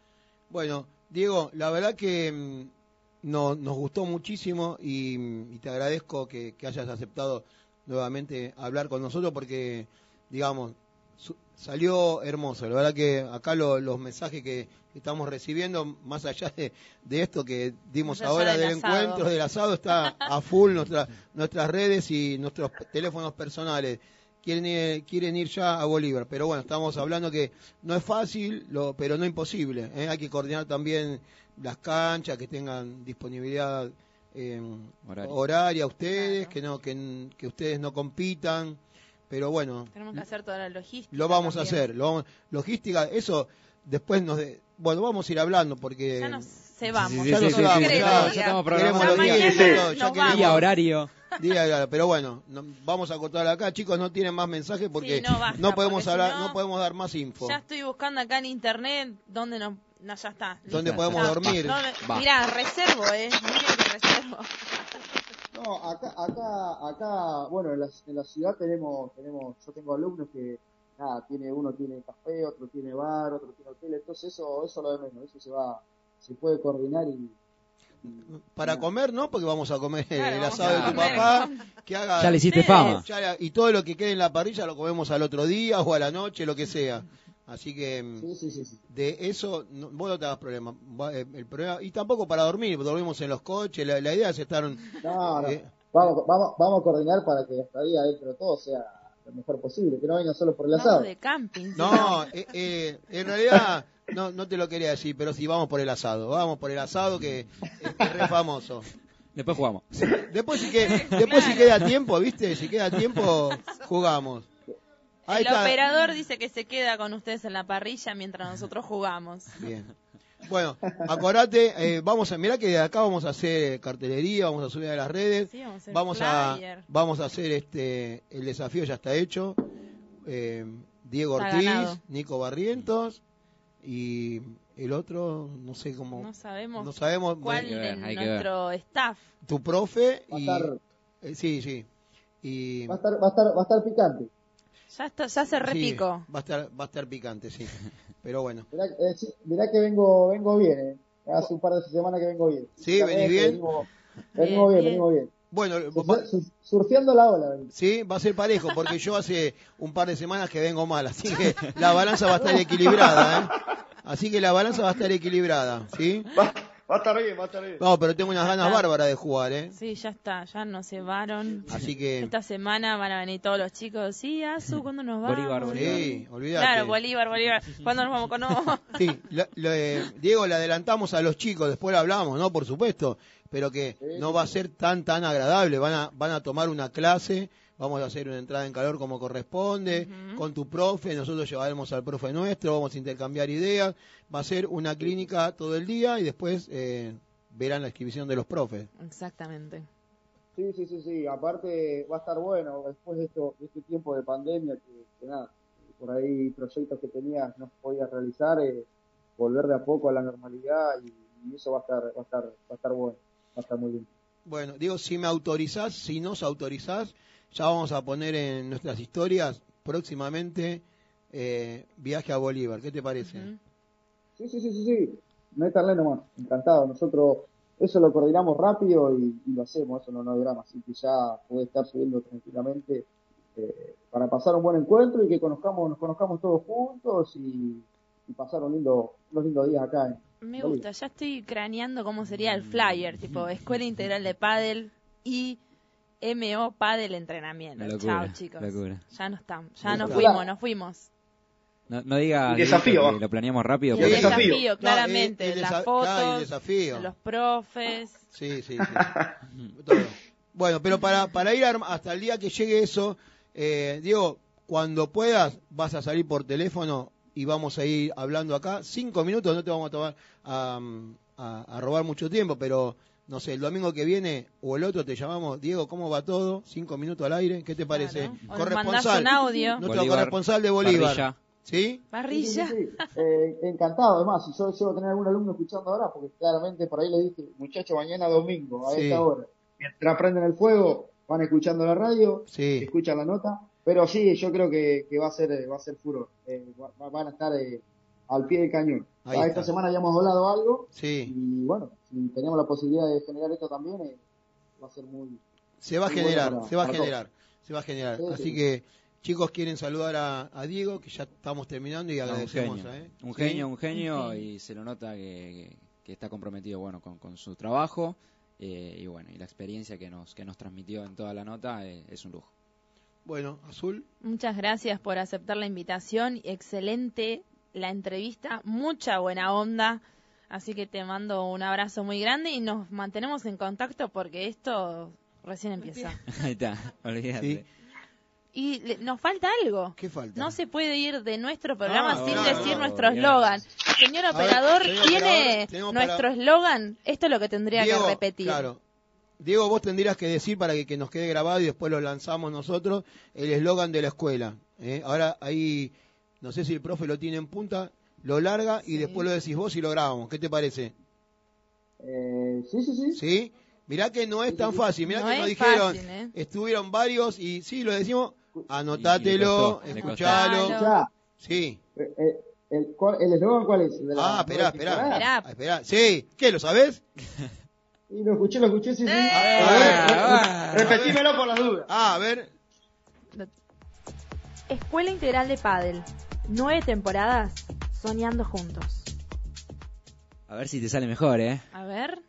Bueno, Diego, la verdad que mm, no, nos gustó muchísimo y, mm, y te agradezco que, que hayas aceptado nuevamente hablar con nosotros porque, digamos, su- salió hermoso. La verdad que acá lo- los mensajes que, estamos recibiendo, más allá de, de esto que dimos ahora del del asado. encuentro, del asado, está a full nuestra, nuestras redes y nuestros teléfonos personales. Quieren ir, quieren ir ya a Bolívar, pero bueno, estamos hablando que no es fácil, lo, pero no imposible. ¿eh? Hay que coordinar también las canchas, que tengan disponibilidad eh, horaria ustedes, que no que, que ustedes no compitan, pero bueno, Tenemos que hacer toda la logística. lo vamos a hacer. Lo vamos- logística, eso después nos... de- bueno, vamos a ir hablando porque... Ya nos cebamos. Sí, sí, ya sí, nos vamos, ya- estamos programados. los días, ya todo, nos ya vamos. queremos- Día, horario. Día, pero bueno, no- vamos a cortar acá, chicos, no tienen más mensajes porque Sí, no, basta, no podemos porque si hablar, no- no podemos dar más info. Ya estoy buscando acá en internet dónde nos... No, ya está. listo. ¿Dónde podemos Ya. dormir? ¿Dónde- Va. Mirá, reservo, ¿eh? Miren que reservo. No, acá, acá, acá, bueno, en la, en la ciudad tenemos, tenemos, yo tengo alumnos que, nada, tiene, uno tiene café, otro tiene bar, otro tiene hotel, entonces eso, eso lo de menos, eso se va, se puede coordinar y, Para comer, ¿no? Porque vamos a comer Claro, el asado de tu comer. papá. Que haga, Ya le hiciste fama. y todo lo que quede en la parrilla lo comemos al otro día o a la noche, lo que sea. Así que mm, sí, sí, sí, sí. de eso no, vos no te hagas problema. Eh, El problema. Y tampoco para dormir, dormimos en los coches. La, la idea es estar. No, no, eh, vamos, vamos, vamos a coordinar para que hasta ahí adentro todo sea lo mejor posible, que no vengan solo por el Vamos asado. de camping. No, eh, eh, en realidad no, no te lo quería decir, pero sí vamos por el asado. Vamos por el asado que es, es re famoso. Después jugamos. Después si, que, después si queda tiempo, ¿viste? Si queda tiempo, jugamos. Ahí El está. operador dice que se queda con ustedes en la parrilla mientras nosotros jugamos. Bien. Bueno, acordate, eh, vamos a, mirá que de acá vamos a hacer cartelería, vamos a subir a las redes, Sí, vamos a hacer vamos a, flyer. vamos a hacer este, el desafío ya está hecho, eh, Diego Está Ortiz, ganado. Nico Barrientos y el otro, no sé cómo, No sabemos no sabemos, cuál de nuestro staff. tu profe Va a y, estar, eh, sí, sí, y va a estar, va a estar, va a estar picante. Ya, está, ya se sí, repicó. va a estar, va a estar picante, sí, pero bueno. Mirá, eh, sí, mirá que vengo, vengo bien, eh. Hace un par de semanas que vengo bien. Sí, venís que bien. Venimos, Bien, venimos bien, bien. venimos bien. Bueno, va- sur- surfeando la ola. Sí, va a ser parejo, porque yo hace un par de semanas que vengo mal, así que la balanza va a estar equilibrada, ¿eh? Así que la balanza va a estar equilibrada, ¿sí? Va, a estar bien, va a estar bien. No, pero tengo unas ganas está. bárbaras de jugar, ¿eh? Sí, ya está, ya nos llevaron. Así que, Esta semana van a venir todos los chicos. Sí, Azu, ¿cuándo nos vamos? Bolívar, Bolívar. sí, olvídate. Claro, Bolívar, Bolívar. ¿Cuándo nos vamos con no? Sí, lo- lo, eh, Diego, le adelantamos a los chicos, después lo hablamos, ¿no? Por supuesto, pero que no va a ser tan, tan agradable. Van a, van a tomar una clase, vamos a hacer una entrada en calor como corresponde, con tu profe, nosotros llevaremos al profe nuestro, vamos a intercambiar ideas. Va a ser una clínica todo el día y después eh, verán la inscripción de los profes. Exactamente. Sí, sí, sí, sí. Aparte va a estar bueno después de, esto, de este tiempo de pandemia que, que nada, por ahí proyectos que tenías no podías realizar, eh, volver de a poco a la normalidad y, y eso va a estar, va a estar, va a estar bueno, va a estar muy bien. Bueno, digo, si me autorizás, si nos autorizás, ya vamos a poner en nuestras historias próximamente eh, viaje a Bolívar. ¿Qué te parece? Ujú. Sí, sí, sí, sí, sí. Métanle nomás, encantado. Nosotros eso lo coordinamos rápido y, y lo hacemos, eso no, no hay drama. Así que ya puede estar subiendo tranquilamente eh, para pasar un buen encuentro y que conozcamos, nos conozcamos todos juntos y, y pasar un lindo, unos lindos días acá. en- Me Bolívar. gusta, ya estoy craneando cómo sería el flyer, tipo Escuela Integral de Padel y MO Padel Entrenamiento. Locura, Chao, chicos. locura. Ya no estamos, ya nos fuimos, nos fuimos. No, Y desafío, que lo planeamos rápido. El porque- desafío. desafío, No, claramente, el- el las fotos, claro, los profes. Sí, sí, sí. Todo. Bueno, pero para, para ir hasta el día que llegue eso, eh, Diego, cuando puedas vas a salir por teléfono y vamos a ir hablando acá. Cinco minutos, no te vamos a tomar a, a- a robar mucho tiempo, pero no sé, el domingo que viene o el otro te llamamos, Diego, ¿cómo va todo? Cinco minutos al aire, ¿qué te parece? O nos mandás un audio. Nuestro Bolívar, corresponsal de Bolívar. parrilla. ¿Sí? Parrilla. Sí, sí, sí. Eh, encantado, además, si yo llego a tener algún alumno escuchando ahora, porque claramente por ahí le dije, muchacho, mañana domingo, a Sí. esta hora. Mientras prenden el fuego, van escuchando la radio, Sí. escuchan la nota, pero sí, yo creo que, que va a ser, va a ser furor. Eh, va- va- van a estar eh, al pie del cañón. Ahí está. esta semana ya hemos hablado algo, Sí. y bueno, si tenemos la posibilidad de generar esto también, eh, va a ser muy, Se va a generar, para- se va a generar, se va a generar. Sí, Así sí. que, chicos, quieren saludar a, a Diego, que ya estamos terminando y No, un agradecemos. genio, ¿eh? un ¿Sí? genio, un genio, Un genio. y se lo nota que, que está comprometido bueno con, con su trabajo eh, y bueno y la experiencia que nos que nos transmitió en toda la nota eh, es un lujo. Bueno, Azul, Muchas gracias por aceptar la invitación. Excelente la entrevista, mucha buena onda. Así que te mando un abrazo muy grande y nos mantenemos en contacto porque esto recién empieza. Ahí está, olvídate. Sí. Y le- nos falta algo. ¿qué falta? No se puede ir de nuestro programa Ah, sin decir no, nuestro eslogan. Señor ver, operador, señor ¿tiene operador, nuestro eslogan? Esto es lo que tendría Diego, que repetir. Claro. Diego, vos tendrías que decir para que, que nos quede grabado y después lo lanzamos nosotros, el eslogan de la escuela. ¿eh? Ahora ahí, no sé si el profe lo tiene en punta, lo larga y después lo decís vos y lo grabamos. ¿Qué te parece? eh, sí, sí, sí, ¿Sí? Mirá que no es tan fácil, mirá No que nos es dijeron, fácil, ¿eh? estuvieron varios y sí, lo decimos, Y- y anotátelo, le costó, escuchalo. Sí. eh, eh, el, ¿cuál- el eslogan cuál es? ¿De la Ah, esperá, esperá. Ah, esperá. Sí, ¿qué? ¿Lo sabés? Y lo escuché, lo escuché, sí, sí. ¡Eh! A ver, Ah, re- repetímelo por las dudas. Ah, a ver. Escuela Integral de Padel. Nueve temporadas soñando juntos. A ver si te sale mejor, ¿eh? A ver.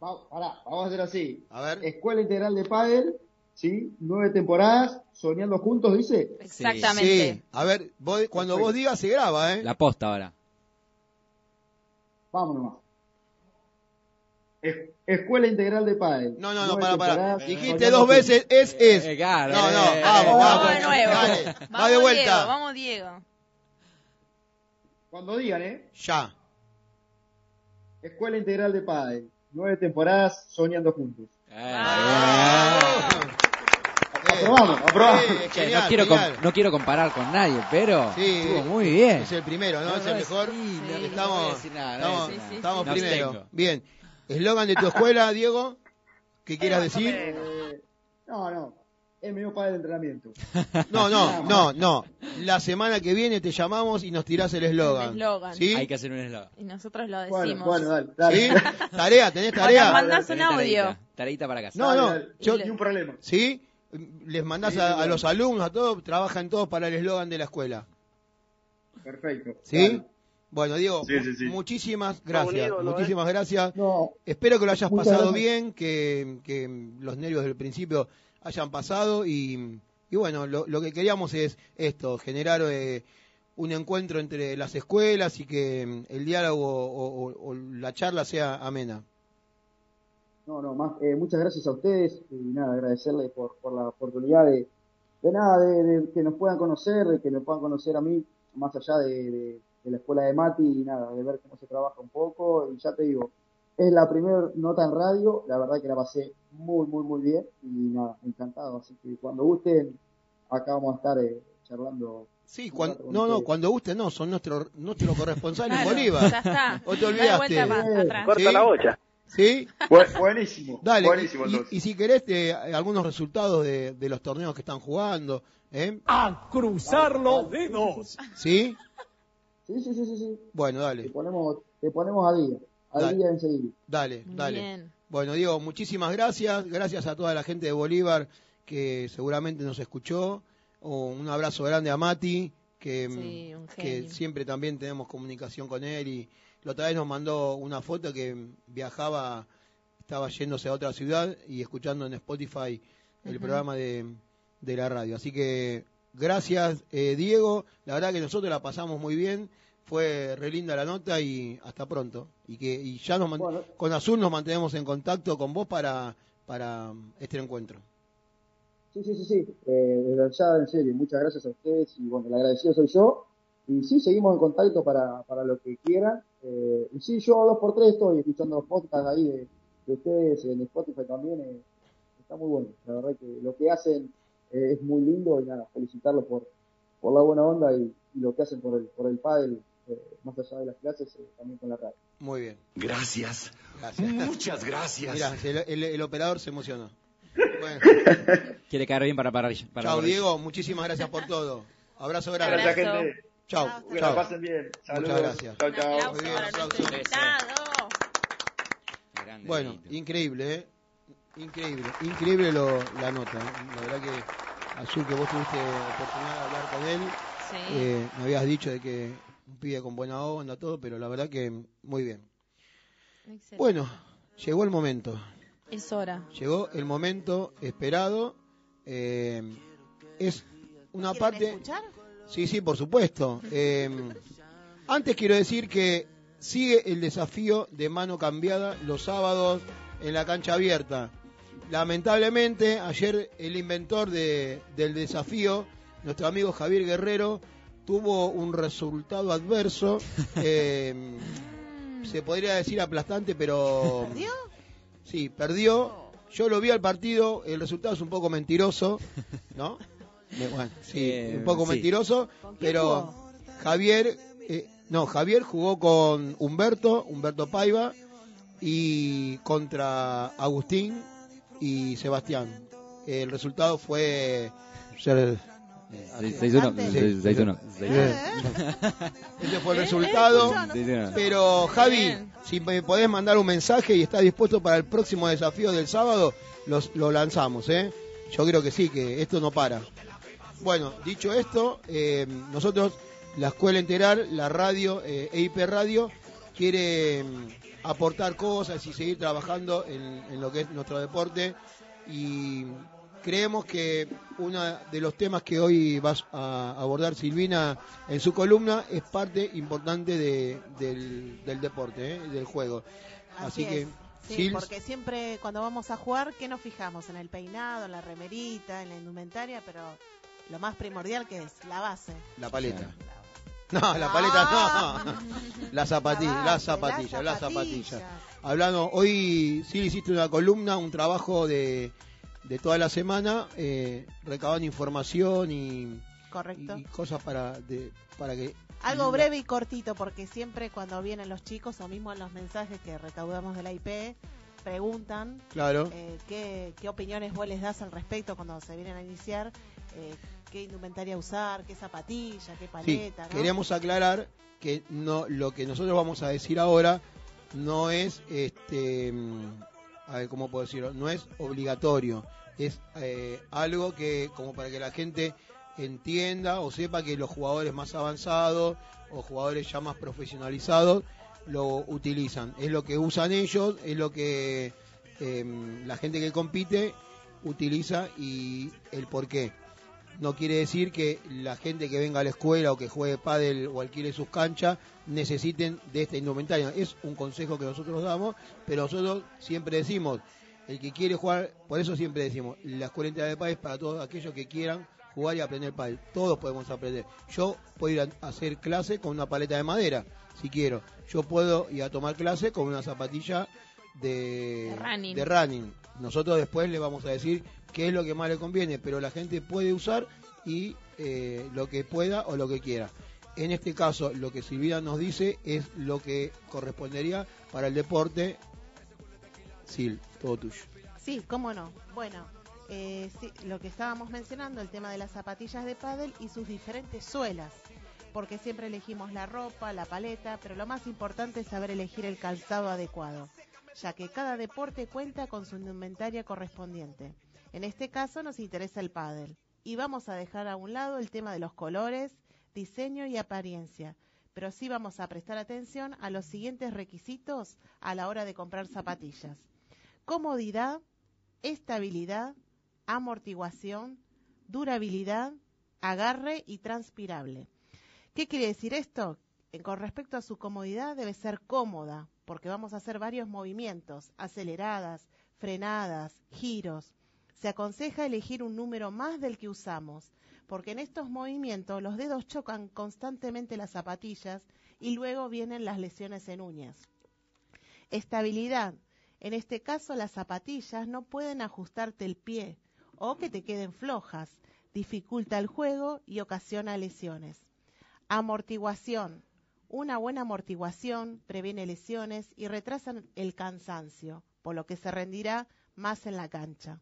Vamos a hacer así. A ver. Escuela Integral de Padel, ¿sí? Nueve temporadas, soñando juntos, dice. Exactamente. Sí. A ver, vos- cuando vos digas se graba, ¿eh? La posta ahora. Vamos nomás. Es- Escuela Integral de Padel. No, no, no, para, para. Dijiste dos veces, es, es. Eh, claro, No, no, eh, vamos, eh, vamos. Vamos de nuevo. Dale, va Vamos, de vuelta. Diego, vamos, Diego. Cuando digan, ¿eh? Ya. Escuela Integral de Padel. Nueve temporadas, soñando juntos. Eh, Ah. Aprobamos, aprobamos. Sí, Che, genial, no, quiero com- no quiero comparar con nadie, pero Sí, estuvo muy bien. Es el primero, ¿no? No, es no, el mejor. sí, no, no voy a estamos decir nada, no estamos, voy a decir nada. estamos Me primero. abstengo. Bien. Eslogan de tu escuela, Diego. ¿Qué quieras decir? Eh, no, no. Es mi padre de entrenamiento. No, no, no, no. La semana que viene te llamamos y nos tirás el eslogan. El eslogan. ¿Sí? Hay que hacer un eslogan. Y nosotros lo Bueno, decimos. bueno, dale. dale. ¿Sí? Tarea, tenés tarea. mandás un audio. tareita, para casa. No, Dale, no. dale. Yo, Ni un problema. ¿Sí? Les mandás Sí, a, a dale. los alumnos, a todos, trabajan todos para el eslogan de la escuela. Perfecto. ¿Sí? Dale. Bueno, Diego, Sí, sí, sí. muchísimas gracias. unido, ¿no, muchísimas gracias. No, Espero que lo hayas Muchas pasado gracias. bien, que, que los nervios del principio hayan pasado y, y bueno, lo, que queríamos es esto, generar eh, un encuentro entre las escuelas y que mm, el diálogo o, la charla sea amena. no, no, más, eh, muchas gracias a ustedes y nada, agradecerles por, la oportunidad de, de nada, de, que nos puedan conocer, de que me puedan conocer a mí, más allá de- de la escuela de Mati y nada, de ver cómo se trabaja un poco y ya te digo, es la primera nota en radio, la verdad que la pasé muy, muy, muy bien y nada, encantado, así que cuando gusten, acá vamos a estar eh, charlando. Sí, un cuan- rato con no, no, cuando guste no, son nuestro, nuestro corresponsal en Bolívar. Ya está. ¿O te olvidaste? para. Corta ¿Sí? la bocha. ¿Sí? Bu- buenísimo. Dale, Buenísimo, y, entonces. y si querés te- algunos resultados de, de los torneos que están jugando, ¿eh? A cruzar los dedos. ¿Sí? Sí, sí, sí, sí, sí. Bueno, Te dale, ponemos, te ponemos a día, a Dale. día enseguida. dale, dale. Bien. Bueno, Diego, muchísimas gracias. Gracias a toda la gente de Bolívar que seguramente nos escuchó. Oh, un abrazo grande a Mati, que, Sí, un que genio. siempre también tenemos comunicación con él. Y la otra vez nos mandó una foto que viajaba, estaba yéndose a otra ciudad y escuchando en Spotify el programa de, de la radio. Así que gracias, eh, Diego. La verdad que nosotros la pasamos muy bien. Fue re linda la nota y hasta pronto. Y que y ya nos Bueno. con Azul nos mantenemos en contacto con vos para, para este encuentro. Sí, sí, sí, sí. Eh, desde allá, en serio, muchas gracias a ustedes y bueno, el agradecido soy yo. y sí, seguimos en contacto para, para lo que quieran. Eh, y sí, yo dos por tres estoy escuchando los podcasts ahí de, de ustedes, en Spotify también. eh, está muy bueno. La verdad que lo que hacen eh, es muy lindo y nada, felicitarlos por, por la buena onda y, y lo que hacen por el, por el pádel, eh, más allá de las clases, eh, también con la radio. Muy bien. Gracias. Gracias. Muchas gracias. Mirá, el, el- el operador se emocionó. Bueno, Quiere caer bien para parar. Para chao Diego, muchísimas gracias por todo. Abrazo grande. Gracias, gente. Chao. Que chao. la pasen bien. Saludos. Muchas gracias. Chao, chao. Muy bien, aplauso. Bueno, increíble, ¿eh? Increíble, increíble lo, la nota. ¿eh? La verdad que, Azul, que vos tuviste oportunidad de hablar con él. Sí. Eh, me habías dicho de que un pibe con buena onda, todo, pero la verdad que muy bien. Excelente. Bueno, llegó el momento. Es hora. Llegó el momento esperado. Eh, es una parte. escuchar? Sí, sí, por supuesto. Eh, antes quiero decir que sigue el desafío de mano cambiada los sábados en la cancha abierta. Lamentablemente, ayer el inventor de- del desafío, nuestro amigo Javier Guerrero, tuvo un resultado adverso. eh, se podría decir aplastante, pero. ¿Perdió? Sí, perdió. Yo lo vi al partido, el resultado es un poco mentiroso, ¿no? Bueno, sí, Eh, un poco sí. mentiroso, ¿Con quién pero? Javier, eh, no, Javier jugó con Humberto, Humberto Paiva, y contra Agustín y Sebastián. El resultado fue... ser- Seis- seis uno, Sí. seis- seis uno, seis uno. Ese fue el resultado. Seis uno. Pero Javi, si me podés mandar un mensaje y estás dispuesto para el próximo desafío del sábado, los, lo lanzamos, ¿eh? Yo creo que sí, que esto no para. Bueno, dicho esto, eh, nosotros, la Escuela Integral, la radio, eh, EIP Radio, quiere mm, aportar cosas y seguir trabajando en, en lo que es nuestro deporte y creemos que uno de los temas que hoy vas a abordar Silvina en su columna es parte importante de- del, del deporte, ¿eh? del juego. Así, Así que. Sí, porque siempre cuando vamos a jugar, ¿qué nos fijamos? En el peinado, en la remerita, en la indumentaria, pero lo más primordial que es la base. la paleta. No, la paleta no. La zapatilla, La la base, zapatilla, la zapatilla. zapatillas. Hablando, hoy sí hiciste una columna, un trabajo de, de toda la semana, eh, recabando información y, Correcto. y cosas para, de, para que... Algo breve y cortito, porque siempre cuando vienen los chicos o mismo en los mensajes que recaudamos de la IP, preguntan Claro. eh, qué, qué opiniones vos les das al respecto cuando se vienen a iniciar, eh, qué indumentaria usar, qué zapatilla, qué Sí, paleta. ¿no? queríamos aclarar que no lo que nosotros vamos a decir ahora no es este mm, a ver cómo puedo decirlo no es obligatorio es eh, algo que como para que la gente entienda o sepa que los jugadores más avanzados o jugadores ya más profesionalizados lo utilizan. Es lo que usan ellos es lo que em, la gente que compite utiliza y el por qué no quiere decir que la gente que venga a la escuela o que juegue pádel o alquile sus canchas necesiten de esta indumentaria. Es un consejo que nosotros damos, pero nosotros siempre decimos, el que quiere jugar, por eso siempre decimos, la escuela integral de pádel es para todos aquellos que quieran jugar y aprender pádel. Todos podemos aprender. Yo puedo ir a hacer clase con una paleta de madera, si quiero. Yo puedo ir a tomar clase con una zapatilla de, De running. de running. Nosotros después le vamos a decir qué es lo que más le conviene, pero la gente puede usar y eh, lo que pueda o lo que quiera. En este caso, lo que Silvina nos dice es lo que correspondería para el deporte. Sil, todo tuyo. Sí, cómo no. Bueno, eh, sí, lo que estábamos mencionando, el tema de las zapatillas de pádel y sus diferentes suelas. Porque siempre elegimos la ropa, la paleta, pero lo más importante es saber elegir el calzado adecuado, ya que cada deporte cuenta con su indumentaria correspondiente. En este caso nos interesa el pádel. Y vamos a dejar a un lado el tema de los colores, diseño y apariencia, pero sí vamos a prestar atención a los siguientes requisitos a la hora de comprar zapatillas. Comodidad, estabilidad, amortiguación, durabilidad, agarre y transpirable. ¿Qué quiere decir esto? Con respecto a su comodidad debe ser cómoda, porque vamos a hacer varios movimientos, aceleradas, frenadas, giros. Se aconseja elegir un número más del que usamos, porque en estos movimientos los dedos chocan constantemente las zapatillas y luego vienen las lesiones en uñas. Estabilidad. En este caso, las zapatillas no pueden ajustarte el pie o que te queden flojas, dificulta el juego y ocasiona lesiones. Amortiguación. Una buena amortiguación previene lesiones y retrasa el cansancio, por lo que se rendirá más en la cancha.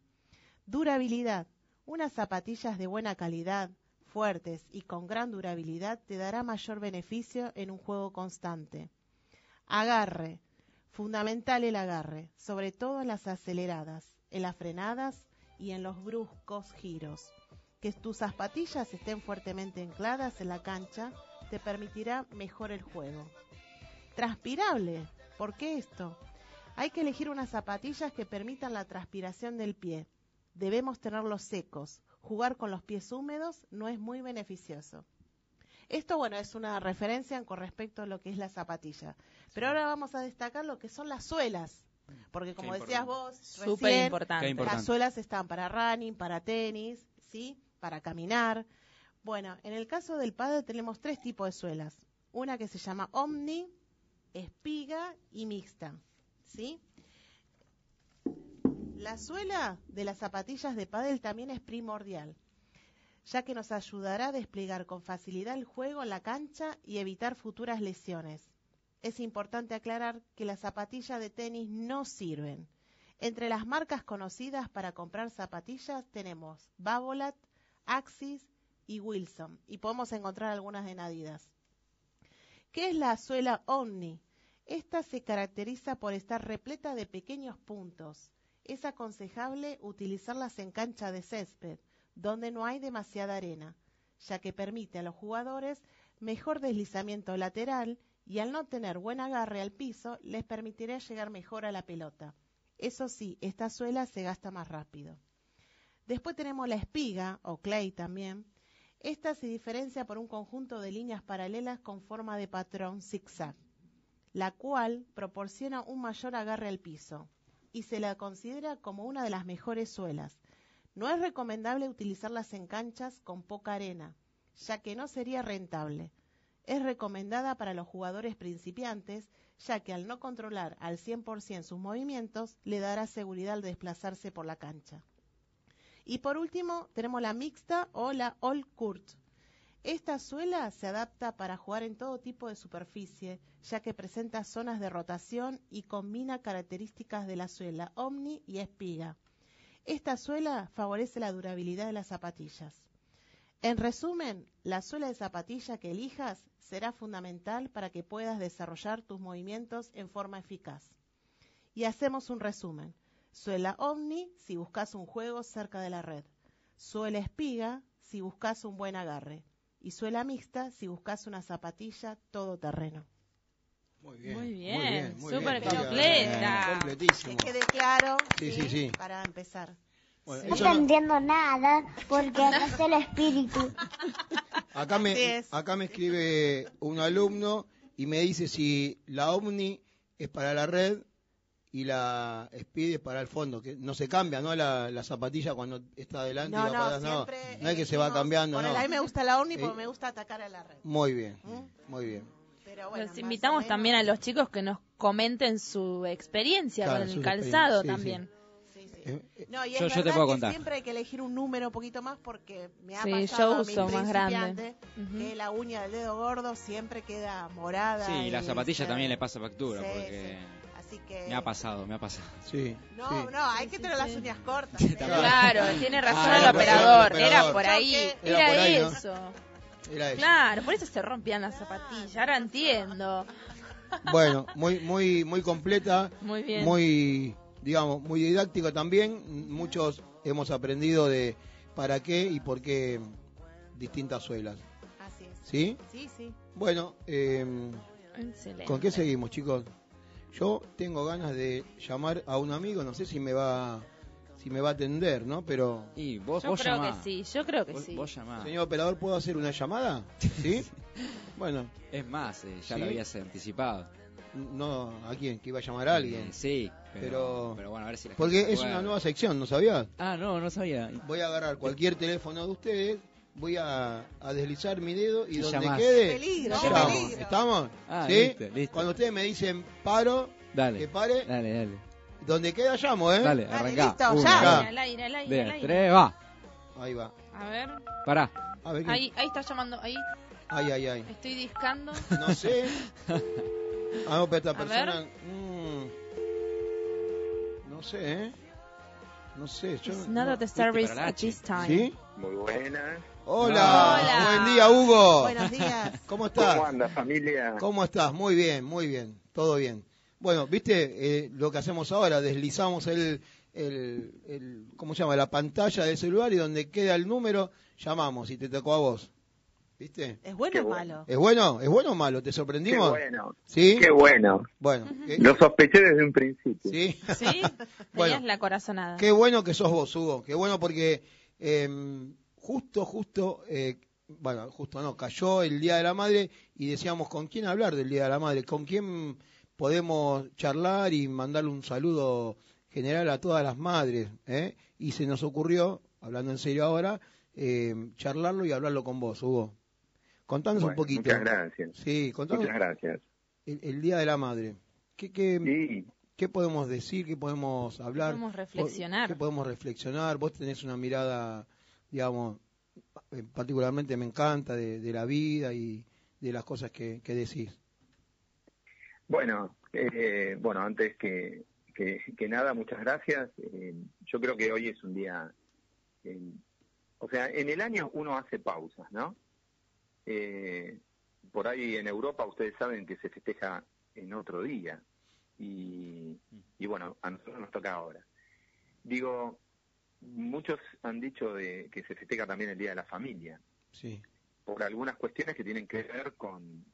Durabilidad. Unas zapatillas de buena calidad, fuertes y con gran durabilidad te dará mayor beneficio en un juego constante. Agarre. Fundamental el agarre, sobre todo en las aceleradas, en las frenadas y en los bruscos giros. Que tus zapatillas estén fuertemente ancladas en la cancha te permitirá mejor el juego. Transpirable. ¿Por qué esto? Hay que elegir unas zapatillas que permitan la transpiración del pie. Debemos tenerlos secos. Jugar con los pies húmedos no es muy beneficioso. Esto, bueno, es una referencia con respecto a lo que es la zapatilla. Pero ahora vamos a destacar lo que son las suelas. Porque como Qué decías importante. vos, Súper recién, importante. las suelas están para running, para tenis, ¿sí? Para caminar. Bueno, en el caso del padre tenemos tres tipos de suelas. Una que se llama Omni, espiga y mixta, ¿sí? La suela de las zapatillas de pádel también es primordial, ya que nos ayudará a desplegar con facilidad el juego en la cancha y evitar futuras lesiones. Es importante aclarar que las zapatillas de tenis no sirven. Entre las marcas conocidas para comprar zapatillas tenemos Babolat, Axis y Wilson, y podemos encontrar algunas en. ¿Qué es la suela Omni? Esta se caracteriza por estar repleta de pequeños puntos. Es aconsejable utilizarlas en cancha de césped, donde no hay demasiada arena, ya que permite a los jugadores mejor deslizamiento lateral y al no tener buen agarre al piso les permitirá llegar mejor a la pelota. Eso sí, esta suela se gasta más rápido. Después tenemos la espiga, o clay también. Esta se diferencia por un conjunto de líneas paralelas con forma de patrón zigzag, la cual proporciona un mayor agarre al piso y se la considera como una de las mejores suelas. No es recomendable utilizarlas en canchas con poca arena, ya que no sería rentable. Es recomendada para los jugadores principiantes, ya que al no controlar al 100% sus movimientos, le dará seguridad al desplazarse por la cancha. Y por último, tenemos la mixta o la all court. Esta suela se adapta para jugar en todo tipo de superficie, ya que presenta zonas de rotación y combina características de la suela omni y espiga. Esta suela favorece la durabilidad de las zapatillas. En resumen, la suela de zapatilla que elijas será fundamental para que puedas desarrollar tus movimientos en forma eficaz. Y hacemos un resumen. Suela Omni si buscas un juego cerca de la red. Suela Espiga si buscas un buen agarre. Y suela mixta si buscas una zapatilla todoterreno. Muy bien. Muy bien, muy súper bien, completa. bien, completísimo. Que quede claro Sí, sí, sí. para empezar. Bueno, No no- entiendo nada porque no es el espíritu. acá, me, es. acá me escribe un alumno y me dice si la Omni es para la red y la Speed es para el fondo, que no se cambia, ¿no? La, la zapatilla cuando está adelante No, y va no, atrás, no. siempre No es que se va cambiando, Por no. a mí me gusta la Omni porque Eh, me gusta atacar a la red. Muy bien, ¿Mm? muy bien. Pero bueno, Los invitamos también a los chicos que nos comenten su experiencia Claro, con el calzado sí, también. Sí, sí. Eh, eh, No, y es Yo- yo te puedo que contar. siempre hay que elegir un número un poquito más porque me ha Sí, pasado yo a uso más grande. que la uña del dedo gordo siempre queda morada. Sí, y la zapatilla también le pasa factura, Sí, porque Así que... me ha pasado, me ha pasado. sí, No, sí. no, hay que tener las uñas cortas. Claro, tiene razón Ah, el era operador, era por ahí, Choque. era, Era por ahí, ¿no? eso. Era eso. Claro, por eso se rompían las zapatillas, ahora entiendo. Bueno, muy, muy, muy completa, Muy bien. muy, digamos, muy didáctico también. Muchos hemos aprendido de para qué y por qué distintas suelas. Así es. ¿Sí? Sí, sí. Bueno, eh, Excelente. ¿con qué seguimos, chicos? Yo tengo ganas de llamar a un amigo, no sé si me va, si me va a atender, ¿no? Pero, Y vos, Yo vos creo llamá. que sí, yo creo que Vos, sí. vos llamá. señor operador, ¿puedo hacer una llamada? ¿Sí? bueno, Es más, eh, ya ¿Sí? lo habías anticipado. no, ¿a quién? Que iba a llamar a alguien. Eh, sí, pero, Pero- pero bueno, a ver si la gente Porque es una nueva sección, ¿no sabías? Ah, no, no sabía. Voy a agarrar cualquier teléfono de ustedes voy a, a deslizar mi dedo y Y donde llamás. quede, Peligro, llamo. peligro. ¿Estamos? Ah, ¿Sí? listo, listo. Cuando ustedes me dicen paro, Dale. que pare, Dale, dale. donde queda llamo, ¿eh? Dale, Dale, arrancá. listo, Uno, ya. Al aire, al aire, al aire. tres, va. Ahí va. A ver. Pará. A ver, ¿qué? Ahí, ahí está llamando. Ahí Ay, ay, ay. estoy discando. No sé. Ah, no, pero esta A persona. mm, no sé, ¿eh? No sé. Yo, It's no- not at the service at this time. ¿Sí? Muy buenas. Hola. Hola. Buen día, Hugo. Buenos días. ¿Cómo estás? ¿Cómo anda, familia? ¿Cómo estás? Muy bien, muy bien. Todo bien. Bueno, viste eh, lo que hacemos ahora, deslizamos el, el, el, ¿cómo se llama? La pantalla del celular y donde queda el número, llamamos y te tocó a vos. ¿Viste? ¿Es bueno Qué o bueno. malo? ¿Es bueno? ¿Es bueno o malo? ¿Te Qué sorprendimos? bueno. ¿Sí? Qué bueno. Bueno, eh, Lo sospeché desde un principio. ¿sí? ¿Sí? Bueno. Tenías la corazonada. Qué bueno que sos vos, Hugo. Qué bueno porque eh, justo, justo, eh, bueno, justo no, cayó el Día de la Madre y decíamos con quién hablar del Día de la Madre, con quién podemos charlar y mandarle un saludo general a todas las madres. ¿eh? Y se nos ocurrió, hablando en serio ahora, eh, charlarlo y hablarlo con vos, Hugo. Contanos un poquito. Muchas gracias. Sí, contanos Muchas gracias. el, el Día de la Madre. ¿Qué, qué, Sí, ¿Qué podemos decir? ¿Qué podemos hablar? Podemos reflexionar. ¿Qué podemos reflexionar? Vos tenés una mirada, digamos, eh, particularmente me encanta de, la vida y de las cosas que, que decís. bueno, eh, bueno, antes que, que, nada, muchas gracias. Eh, yo creo que hoy es un día, eh, o sea, en el año uno hace pausas, ¿no? Por ahí en Europa ustedes saben que se festeja en otro día y, y bueno, a nosotros nos toca ahora. Digo, muchos han dicho de que se festeja también el Día de la Familia. Sí. por algunas cuestiones que tienen que ver con,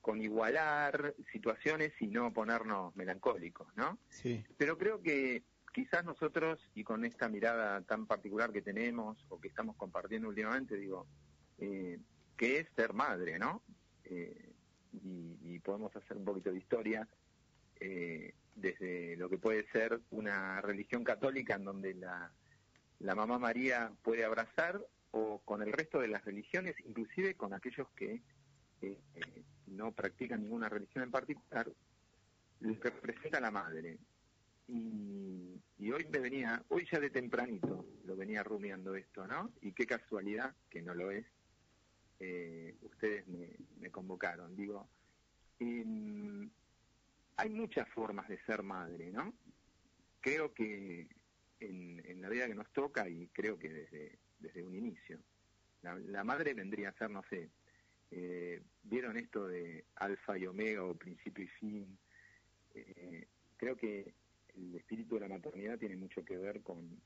con igualar situaciones y no ponernos melancólicos, ¿no? Sí. Pero creo que quizás nosotros, y con esta mirada tan particular que tenemos o que estamos compartiendo últimamente, digo, eh, que es ser madre, ¿no? Eh, y, y podemos hacer un poquito de historia eh, desde lo que puede ser una religión católica en donde la, la mamá María puede abrazar o con el resto de las religiones, inclusive con aquellos que eh, eh, no practican ninguna religión en particular, les representa la madre. Y, hoy me venía, hoy ya de tempranito lo venía rumiando esto, ¿no? Y qué casualidad, que no lo es, eh, ustedes me, convocaron. Digo, hay muchas formas de ser madre, ¿no? Creo que en, en la vida que nos toca, y creo que desde, desde un inicio, la, la madre vendría a ser, no sé, eh, ¿vieron esto de alfa y omega o principio y fin? Eh, creo que el espíritu de la maternidad tiene mucho que ver con,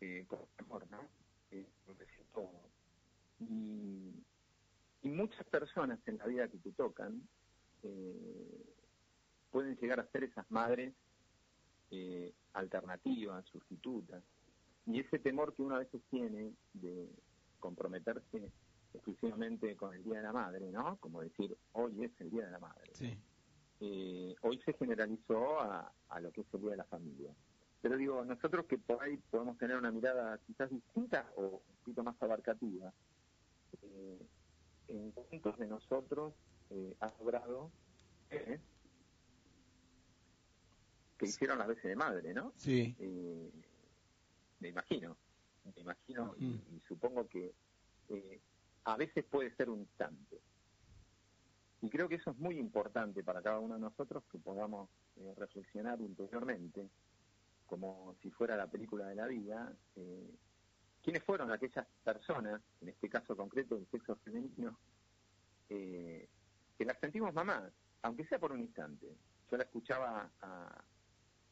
eh, con el amor, ¿no? Eh, todo. Y, y muchas personas en la vida que te tocan eh, pueden llegar a ser esas madres eh, alternativas, sustitutas. Y ese temor que uno a veces tiene de comprometerse exclusivamente con el Día de la Madre, ¿no? Como decir, hoy es el Día de la Madre. Sí. Eh, hoy se generalizó a, a lo que es el Día de la Familia. Pero digo, nosotros que por ahí podemos tener una mirada quizás distinta o un poquito más abarcativa, eh, en cuántos de nosotros eh, ha logrado que hicieron las veces de madre, ¿no? Sí. Eh, me imagino, me imagino y, y supongo que eh, a veces puede ser un instante. Y creo que eso es muy importante para cada uno de nosotros que podamos eh, reflexionar interiormente, como si fuera la película de la vida, eh, quiénes fueron aquellas personas, en este caso concreto del sexo femenino, eh, que las sentimos mamás, aunque sea por un instante. Yo la escuchaba a,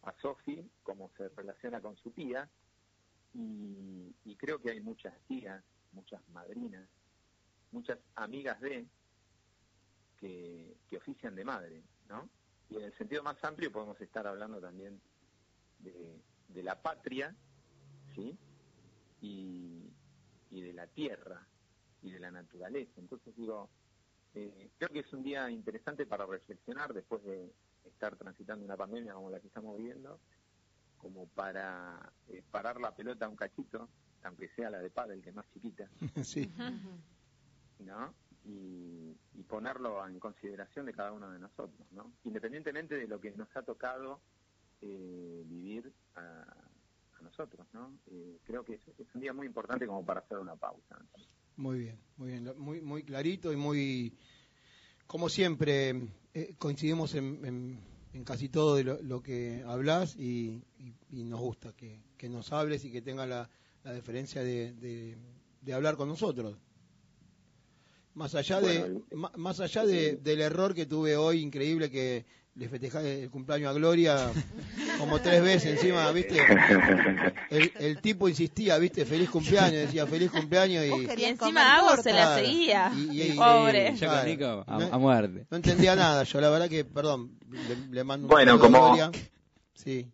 a Sofi, cómo se relaciona con su tía, y, creo que hay muchas tías, muchas madrinas, muchas amigas de que, que ofician de madre, ¿no? Y en el sentido más amplio podemos estar hablando también de, de la patria, ¿sí? Y, y de la tierra y de la naturaleza. Entonces digo, eh, creo que es un día interesante para reflexionar después de estar transitando una pandemia como la que estamos viviendo como para eh, parar la pelota un cachito, aunque sea la de pádel, que es más chiquita, sí. ¿no? Y, y ponerlo en consideración de cada uno de nosotros, ¿no? Independientemente de lo que nos ha tocado eh, vivir a, a nosotros, ¿no? Eh, creo que es, es un día muy importante como para hacer una pausa. Muy bien, muy bien, muy, muy clarito y muy, como siempre, eh, coincidimos en, en- en casi todo de lo, lo que hablas y, y- y nos gusta que, que nos hables y que tengas la, la deferencia de, de- de hablar con nosotros. Más allá de, más allá de- del error que tuve hoy, increíble que le festejé el cumpleaños a Gloria como tres veces encima, ¿viste? El, el tipo insistía, ¿viste? Feliz cumpleaños, decía feliz cumpleaños y... Y encima Agos se la Claro. seguía. Y- y- y- Pobre. Nico, a, muerte. No entendía nada, yo la verdad que, perdón, le, le mando un Bueno, saludo a como- Gloria. Sí,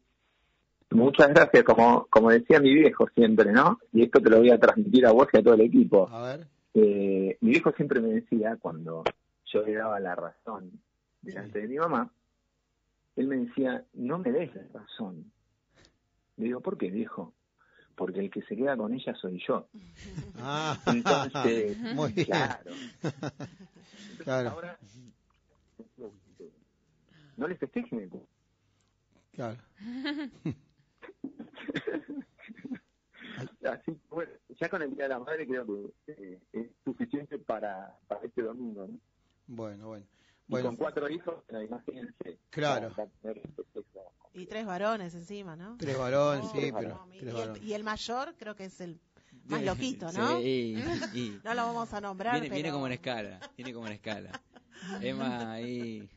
Muchas gracias, como, como decía mi viejo siempre, ¿no? Y esto te lo voy a transmitir a vos y a todo el equipo. a ver. Eh, mi viejo siempre me decía, cuando yo le daba la razón delante de mi mamá, él me decía, no me des la razón. Le digo, ¿por qué, viejo? Porque el que se queda con ella soy yo. Ah, Entonces, muy claro. Entonces, Claro. ahora, no le festejen el. Claro. Así bueno, ya con el Día de la Madre creo que eh, es suficiente para, para este domingo. ¿no? Bueno, bueno. Y con cuatro hijos, imagínense. Claro. este. Y tres varones encima, ¿no? tres varones, Oh, sí, no, pero tres y, el, varones. y el mayor creo que es el más loquito, ¿no? Sí, y- No lo vamos a nombrar, viene, pero... viene como en escala, viene como en escala. Emma ahí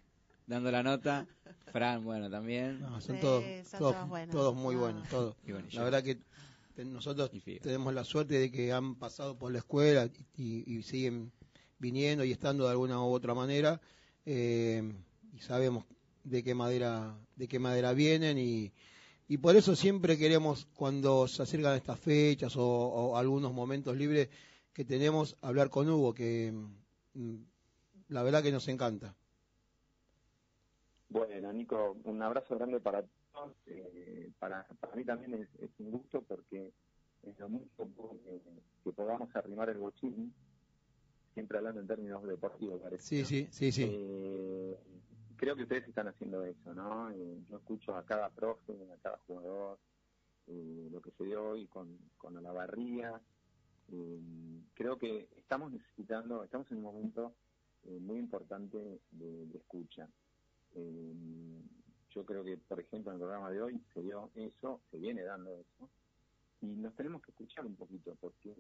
dando la nota, Fran, bueno, también. No, son Sí, todos, son todos, todos buenos. todos muy No. buenos, todos. Y bueno, La verdad que nosotros tenemos la suerte de que han pasado por la escuela y, y siguen viniendo y estando de alguna u otra manera eh, y sabemos de qué madera de qué madera vienen y, y por eso siempre queremos cuando se acercan estas fechas o, algunos momentos libres que tenemos hablar con Hugo que mm, la verdad que nos encanta Bueno, Nico, un abrazo grande para todos. Eh, para, para mí también es, un gusto porque es lo mucho que, que podamos arrimar el bochín, siempre hablando en términos deportivos, parece. sí sí sí sí Eh, creo que ustedes están haciendo eso, ¿no? Eh, yo escucho a cada profe, a cada jugador, eh, lo que se dio hoy con, con Olavarría. Creo que estamos necesitando, estamos en un momento muy importante de, de escucha. Eh, yo creo que, por ejemplo, en el programa de hoy se dio eso, se viene dando eso, y nos tenemos que escuchar un poquito, porque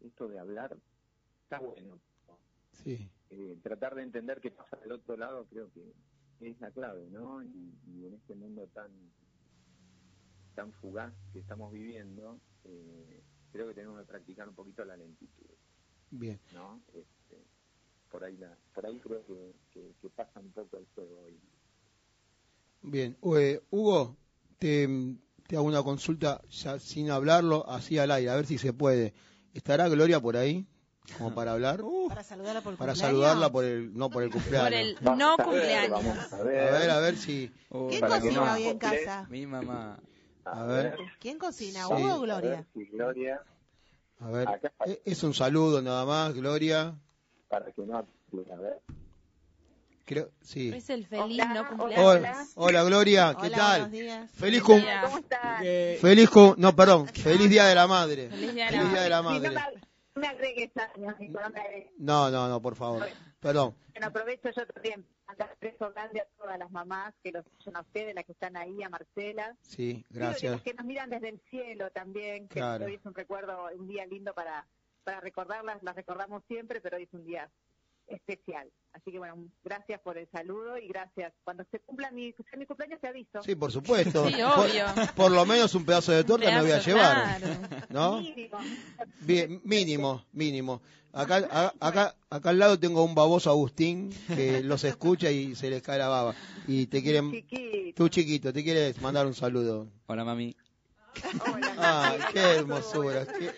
esto de hablar está bueno, sí eh, tratar de entender qué pasa del otro lado creo que es la clave, ¿no? Y, y en este mundo tan tan fugaz que estamos viviendo, eh, creo que tenemos que practicar un poquito la lentitud, bien ¿no? Este, por ahí la, por ahí creo que, que, que pasa un poco el juego hoy. Bien, eh, Hugo, te, te hago una consulta ya sin hablarlo, así al aire, a ver si se puede. ¿Estará Gloria por ahí? Como para hablar. Para saludarla por el para cumpleaños. saludarla por el, no por el cumpleaños. Por el Vamos no a ver, cumpleaños. vamos a A ver. ver, a ver si. Oh, ¿Quién cocina no hoy en casa? Mi mamá. A ver, ¿Quién cocina? Sí. ¿Hugo o A Gloria? ver si Gloria, a ver. Acá. Eh, Es un saludo nada más, Gloria. para que no a ver. Creo, sí. Es el feliz Hola, no cumpleaños. Hola, hola Gloria, ¿qué Hola, tal? buenos días. Feliz cum. ¿Cómo están? feliz cum no, perdón, feliz día de la madre. Feliz día de Feliz la día de la Sí, no madre. Me, agregues años, no. No, no, por favor. Perdón. Bueno, aprovecho yo también un beso grande a todas las mamás que los escuchan a ustedes, las que están ahí, a Marcela. Sí, Y gracias. las que nos miran desde el cielo también, que Claro. hoy es un recuerdo, un día lindo para, para recordarlas, las recordamos siempre, pero hoy es un día especial. Así que bueno, gracias por el saludo y gracias. Cuando se cumpla mi, mi cumpleaños te aviso. Sí, por supuesto. Sí, Por- obvio. Por, lo menos un pedazo de torta me voy a Pedazo, llevar. claro. ¿No? Mínimo. Bien, mínimo, mínimo. Acá, a- acá, acá al lado tengo un baboso Agustín que los escucha y se les cae la baba. Y te quieren, Chiquito. tú chiquito, te quieres mandar un saludo. Hola, mami. Hola, Ay, Nachito. qué hermosura, qué,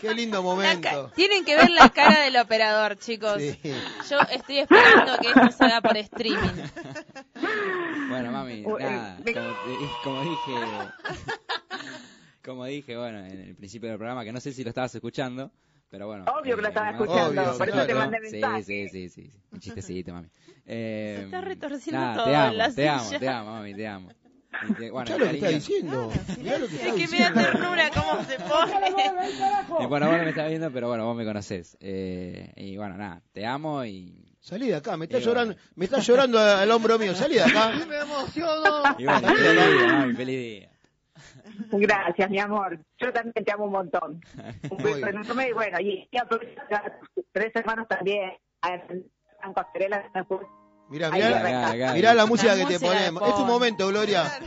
qué lindo momento. Tienen que ver la cara del operador, chicos. Sí. Yo estoy esperando que esto se haga por streaming. Bueno, mami, eh, nada, como, di- como dije, como dije, bueno, en el principio del programa, que no sé si lo estabas escuchando, pero bueno. Obvio que lo eh, estaba no- escuchando, obvio, por eso te mandé mensaje. sí, sí, sí, sí, un chistecito, mami. Eh, está retorciendo nada, todo te en amo, la te amo, te amo, mami, te amo. Te- bueno, Escuchá lo que está diciendo. Mirá lo que está Es que me da diciendo. ternura cómo se pone. y bueno, vos no me estás viendo, pero bueno, vos me conocés. Eh, y bueno, nada, te amo y... Salí de acá, me está Y bueno. llorando, me está llorando al hombro mío, salí de acá. Me emociono. Y bueno, feliz día, mami, feliz día. Gracias, mi amor. Yo también te amo un montón. Un beso enorme y bueno, y, y a tus tres hermanos también. A Franco Asterela, después. Mirá, mirá, mirá la música que te ponemos. Es tu momento, Gloria.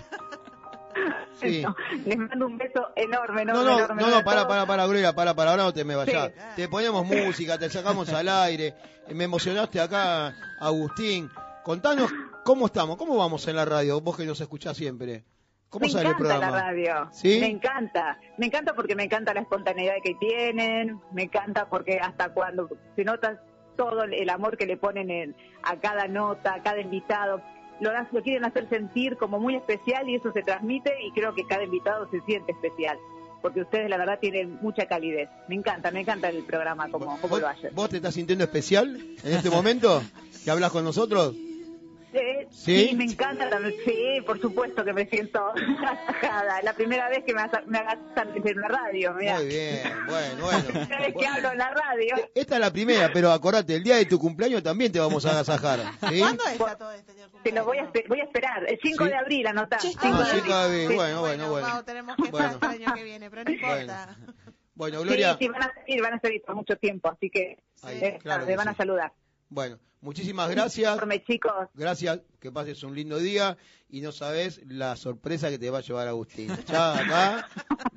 Sí. Les mando un beso enorme, No, enorme, no, enorme. no, enorme no, a para, para, para, Gloria, para, para, ahora no te me vayas. Sí. Te ponemos música, te sacamos al aire. Me emocionaste acá, Agustín. Contanos cómo estamos, cómo vamos en la radio, vos que nos escuchás siempre. ¿Cómo me sale el encanta programa? la radio. ¿Sí? Me encanta. Me encanta porque me encanta la espontaneidad que tienen. Me encanta porque hasta cuando se nota todo el amor que le ponen en- a cada nota, a cada invitado. Lo, quieren hacer sentir como muy especial y eso se transmite y creo que cada invitado se siente especial. Porque ustedes la verdad tienen mucha calidez. Me encanta, me encanta el programa como, como ¿Vos, lo hacen. vos te estás sintiendo especial en este momento? ¿Que hablas con nosotros? Eh, ¿Sí? ¿Sí? me encanta también. Sí, por supuesto que me siento agasajada. La primera vez que me, me agasajan en la radio, mira. Muy bien, bueno, La bueno. primera vez que hablo en la radio. Esta es la primera, pero acordate, el día de tu cumpleaños también te vamos a agasajar. ¿sí? ¿Cuándo está todo este señor Te lo voy a, esper- voy a esperar. El 5 ¿Sí? de abril, anotá. Che, 5 Ah, de cinco de abril. abril, Sí. bueno, bueno, bueno. Vamos, tenemos que Bueno. estar el año que viene, pero no importa. Bueno, Sí, Gloria, sí, van a seguir, van a seguir por mucho tiempo, así que Ahí, eh, claro tarde, que van sí. a saludar. Bueno, muchísimas gracias. Enorme, chicos. Gracias, que pases un lindo día y no sabes la sorpresa que te va a llevar Agustín. Ya acá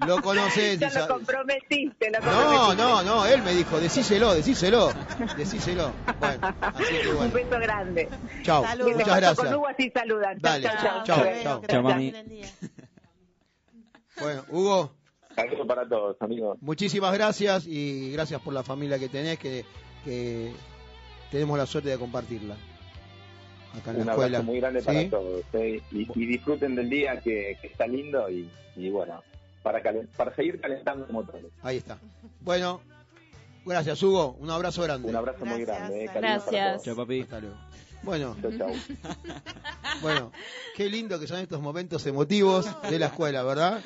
lo conoces. Ya lo comprometiste, lo No, comprometiste. no, no, él me dijo, decíselo, decíselo, decíselo. Bueno, así que Un beso grande. chao, muchas Con gracias. Hugo así saludan. Dale, chao, chao, chao. mami. Bueno, Hugo, Saludos para todos, amigos. muchísimas gracias y gracias por la familia que tenés, que, que tenemos la suerte de compartirla acá en Un la abrazo escuela. muy grande ¿Sí? para todos. ¿eh? Y, y disfruten del día que, que está lindo y, y bueno, para, calen- para seguir calentando motores. Ahí está. Bueno, gracias Hugo, un abrazo grande. Un abrazo muy grande. ¿eh? Para Gracias. Chao, papi. Hasta luego. Bueno, todos. Chau, chau. bueno, qué lindo que son estos momentos emotivos de la escuela, ¿verdad?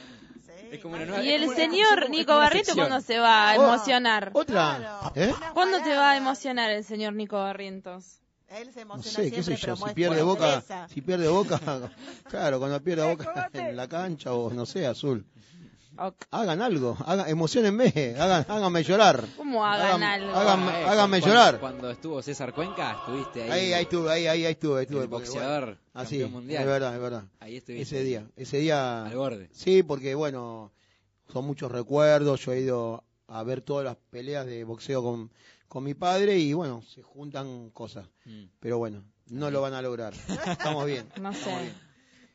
Es como una nueva- Y es el como una- es señor como Nico una Barriento, sección. ¿cuándo se va a Oh, emocionar? Otra. ¿eh? Una ¿Cuándo te va a emocionar el señor Nico Barrientos? Él se No emociona sé, qué sé siempre, yo, pero si muestra pierde boca, si pierde boca, claro, cuando pierde boca en la cancha o no sé, azul. Hagan algo, hagan, emocionenme, hagan, háganme llorar. ¿Cómo hagan Hagan- algo? Eh, háganme cuando- llorar. Cuando estuvo César Cuenca, estuviste ahí. Ahí, ahí estuve, ahí, ahí, ahí estuve, estuve. el porque, boxeador, bueno, así, campeón mundial. es verdad, es verdad. Ahí estuviste. Ese día, ese día. Al borde. Sí, porque bueno, son muchos recuerdos. Yo he ido a ver todas las peleas de boxeo con, con mi padre y bueno, se juntan cosas. Mm. Pero bueno, no lo van a lograr. Estamos bien. No sé. bien.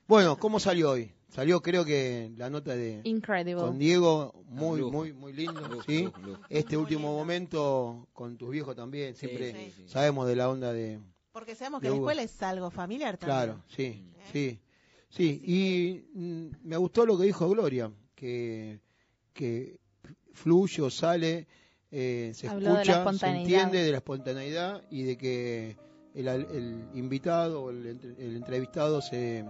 Bueno, ¿cómo salió hoy? Salió creo que la nota de Incredible. con Diego, muy, muy, muy lindo, ¿sí? Este Muy último lindo. momento con tus viejos también, siempre sí, sí. sabemos de la onda de... Porque sabemos que de la escuela es algo familiar también. Claro, sí, sí, sí. Y mm, me gustó lo que dijo Gloria, que, que fluye o sale, eh, se Habló escucha, se entiende de la espontaneidad y de que el, el invitado o el, entre- el entrevistado se,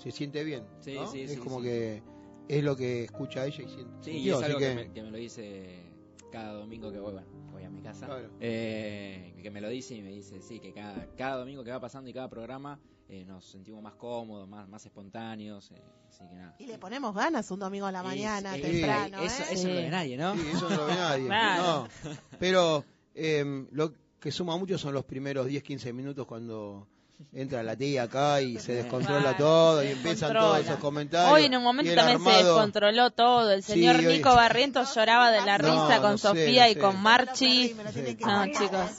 se siente bien. Sí, ¿no? sí, es sí, como sí. que es lo que escucha ella y siente. Sí, y es algo que, que, me, que me lo dice cada domingo que voy, bueno, voy a mi casa. Claro. Eh, que me lo dice y me dice, sí, que cada, cada domingo que va pasando y cada programa eh, nos sentimos más cómodos, más, más espontáneos. eh, así que nada. Y le ponemos ganas un domingo a la mañana, es- temprano, Eso, ¿eh? eso no lo Sí. ve nadie, ¿no? Sí, eso no lo ve nadie. Claro. no. Pero eh, lo que suma mucho son los primeros 10, 15 minutos cuando entra la tía acá y se descontrola todo y empiezan descontrola. todos esos comentarios. Hoy en un momento también se descontroló todo. El Sí, señor hoy- Nico Barrientos lloraba de la No, risa no con sé, Sofía no y sé. con Me Marchi. lo tienen que No, chicos.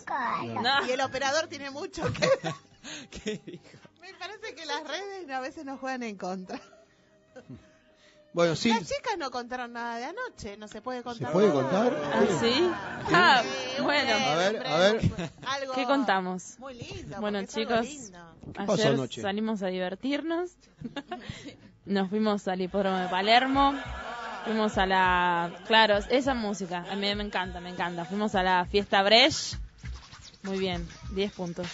No. Y el operador tiene mucho que... ¿Qué dijo? Me parece que las redes a veces nos juegan en contra. Bueno, sí, Las chicas no contaron nada de anoche, no se puede contar. puede nada. contar? ¿Ah, sí? Ah, Sí, bueno. A ver, a ver. Algo ¿Qué contamos? Muy lindo. Bueno, chicos, lindo. ¿Qué pasó ayer anoche? salimos a divertirnos. Nos fuimos al hipódromo de Palermo. Fuimos a la... Claro, esa música. A mí me encanta, me encanta. Fuimos a la fiesta Brecht. Muy bien, 10 puntos.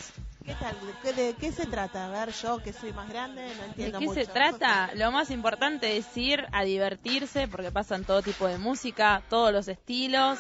¿Qué tal? ¿De, de qué se trata? A ver, yo que soy más grande, no ¿De entiendo qué mucho. se trata? Lo más importante es ir a divertirse porque pasan todo tipo de música, todos los estilos.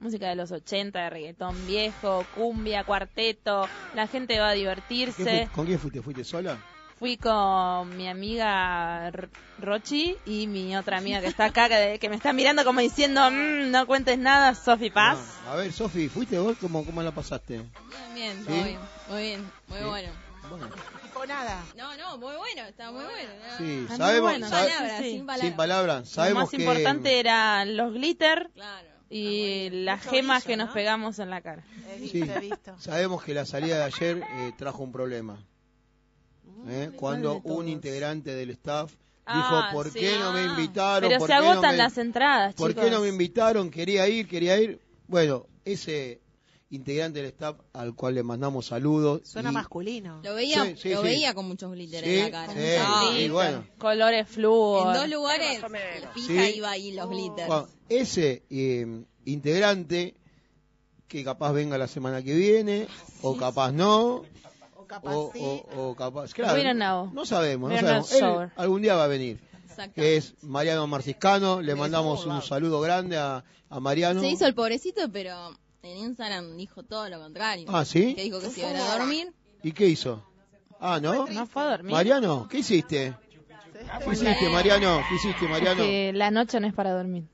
Música de los 80, de reggaetón viejo, cumbia, cuarteto. La gente va a ¿Qué divertirse. ¿Con quién fuiste? ¿Fuiste sola? Fui con mi amiga Rochi y mi otra amiga que está acá, que, que me está mirando como diciendo, "Mm, no cuentes nada, Sofi Paz. Ah, a ver, Sofi, ¿fuiste vos? ¿Cómo, cómo la pasaste? Bien, bien, ¿Sí? muy bien, muy bien, muy Sí. bueno. Bueno, nada. No, no, muy bueno, está muy bueno. ¿no? sí, sabemos, bueno. sabe- Sin palabras, Sí, sí. sin palabras. sin palabras, Lo más que importante eran los glitter Claro. y las Mucho gemas brillo, que nos ¿no? pegamos en la cara. He sí, visto, he visto. sabemos que la salida de ayer eh, trajo un problema. ¿Eh? Cuando un integrante del staff Ah, dijo, ¿por sí. qué no me Ah. invitaron? Pero ¿Por se qué no agotan me- las entradas, ¿Por chicos. qué no me invitaron? Quería ir, quería ir. Bueno, ese integrante del staff al cual le mandamos saludos. Suena y- Lo masculino. veía, Sí, sí, lo sí. veía con muchos glitter Sí, en la cara. sí, Ah, sí, bueno. Colores fluo. En dos lugares fija Sí. iba ahí los glitters. Bueno, ese eh, integrante que capaz venga la semana que viene, o capaz no, capaz o, sí. o- o capaz. Claro, know. no sabemos, no sabemos. Él algún día va a venir. Exacto. Que es Mariano Marciscano. Le mandamos un saludo grande a, a Mariano. Se hizo el pobrecito, pero en Instagram dijo todo lo contrario. Ah, ¿sí? Que dijo que se iba a ir a dormir. ¿Y qué hizo? Ah, ¿no? No fue a dormir. Mariano, ¿qué hiciste? ¿Qué hiciste, Mariano? ¿Qué hiciste, Mariano? Que la noche no es para dormir.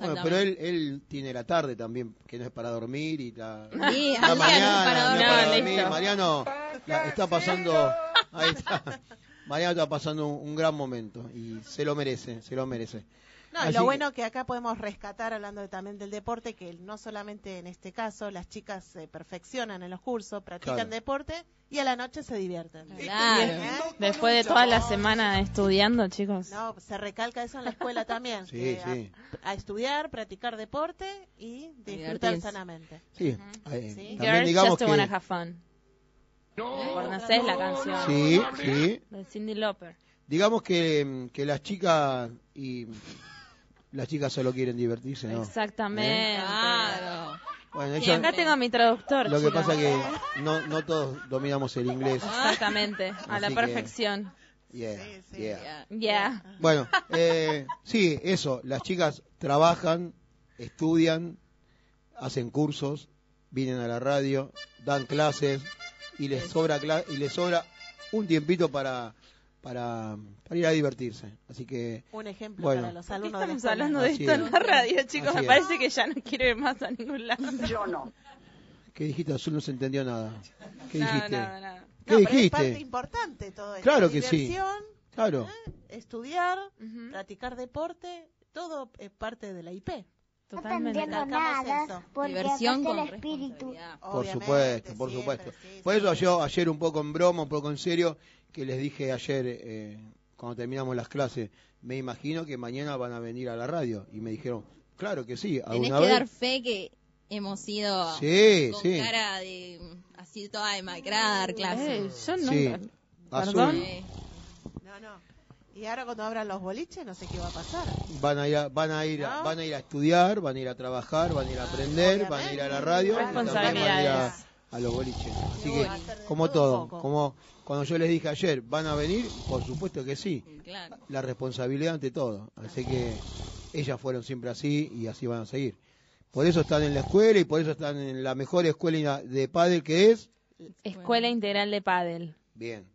Bueno, pero él, él tiene la tarde también, que no es para dormir y la, Sí, mañana para no es dormir. para dormir. Mariano la está pasando, ahí está. Mariano está pasando un, un gran momento y se lo merece, se lo merece. No, y Así lo que- bueno que acá podemos rescatar, hablando de- también del deporte, que no solamente en este caso las chicas se perfeccionan en los cursos, practican Claro. deporte y a la noche se divierten. Claro. ¿Eh? Después de toda la semana estudiando, chicos. No, se recalca eso en la escuela también. Sí, que sí. A, a estudiar, practicar deporte y disfrutar Divertirse. sanamente. Sí, eh, Sí. también Girls digamos just wanna que have fun. ¿Conocés la canción? sí, sí, De Cindy Lauper. digamos que, que las chicas y las chicas solo quieren divertirse, ¿no? Exactamente. Claro. Bueno, Y acá tengo a mi traductor. lo que chicos. pasa que no, no todos dominamos el inglés. Exactamente, a la Así que- perfección. Yeah, yeah. Ya. Ya. Bueno, eh, sí, eso, las chicas trabajan, estudian, hacen cursos, vienen a la radio, dan clases y les sobra cla- y les sobra un tiempito para, para para ir a divertirse. Así que Un ejemplo Bueno. para los ¿Por qué alumnos estamos hablando de esto es. en la radio, chicos? Así Me es. parece que ya no quiero ir más a ningún lado. Yo no. ¿qué dijiste? Azul no se entendió nada. ¿Qué No, dijiste? no, no. ¿Qué No, pero es dijiste? parte importante todo esto. Claro que sí. Claro. estudiar, Ujú. practicar deporte, todo es parte de la IP. No Totalmente. Recalcamos nada, porque Diversión con el espíritu. Por supuesto, por siempre, supuesto. sí, Por sí. eso yo ayer un poco en broma, un poco en serio, que les dije ayer eh, cuando terminamos las clases, me imagino que mañana van a venir a la radio. Y me dijeron, claro que sí, Tenés que vez. dar fe que hemos ido Sí, con sí. cara de así toda demacrada a dar Eh, clases. yo no. Sí. Perdón. Azul. Eh, No, no. Y ahora cuando abran los boliches, no sé qué va a pasar. Van a ir a, van a ir van a ir a estudiar, van a ir a trabajar, van a ir a aprender, van a ir a la radio, y también van a ir a, los boliches. Así que, como todo como cuando yo les dije ayer, ¿van a venir? Por supuesto que sí. claro. la responsabilidad ante todo. Así que ellas fueron siempre así y así van a seguir. Por eso están en la escuela y por eso están en la mejor escuela de pádel que es. Escuela Integral de Padel. Bien.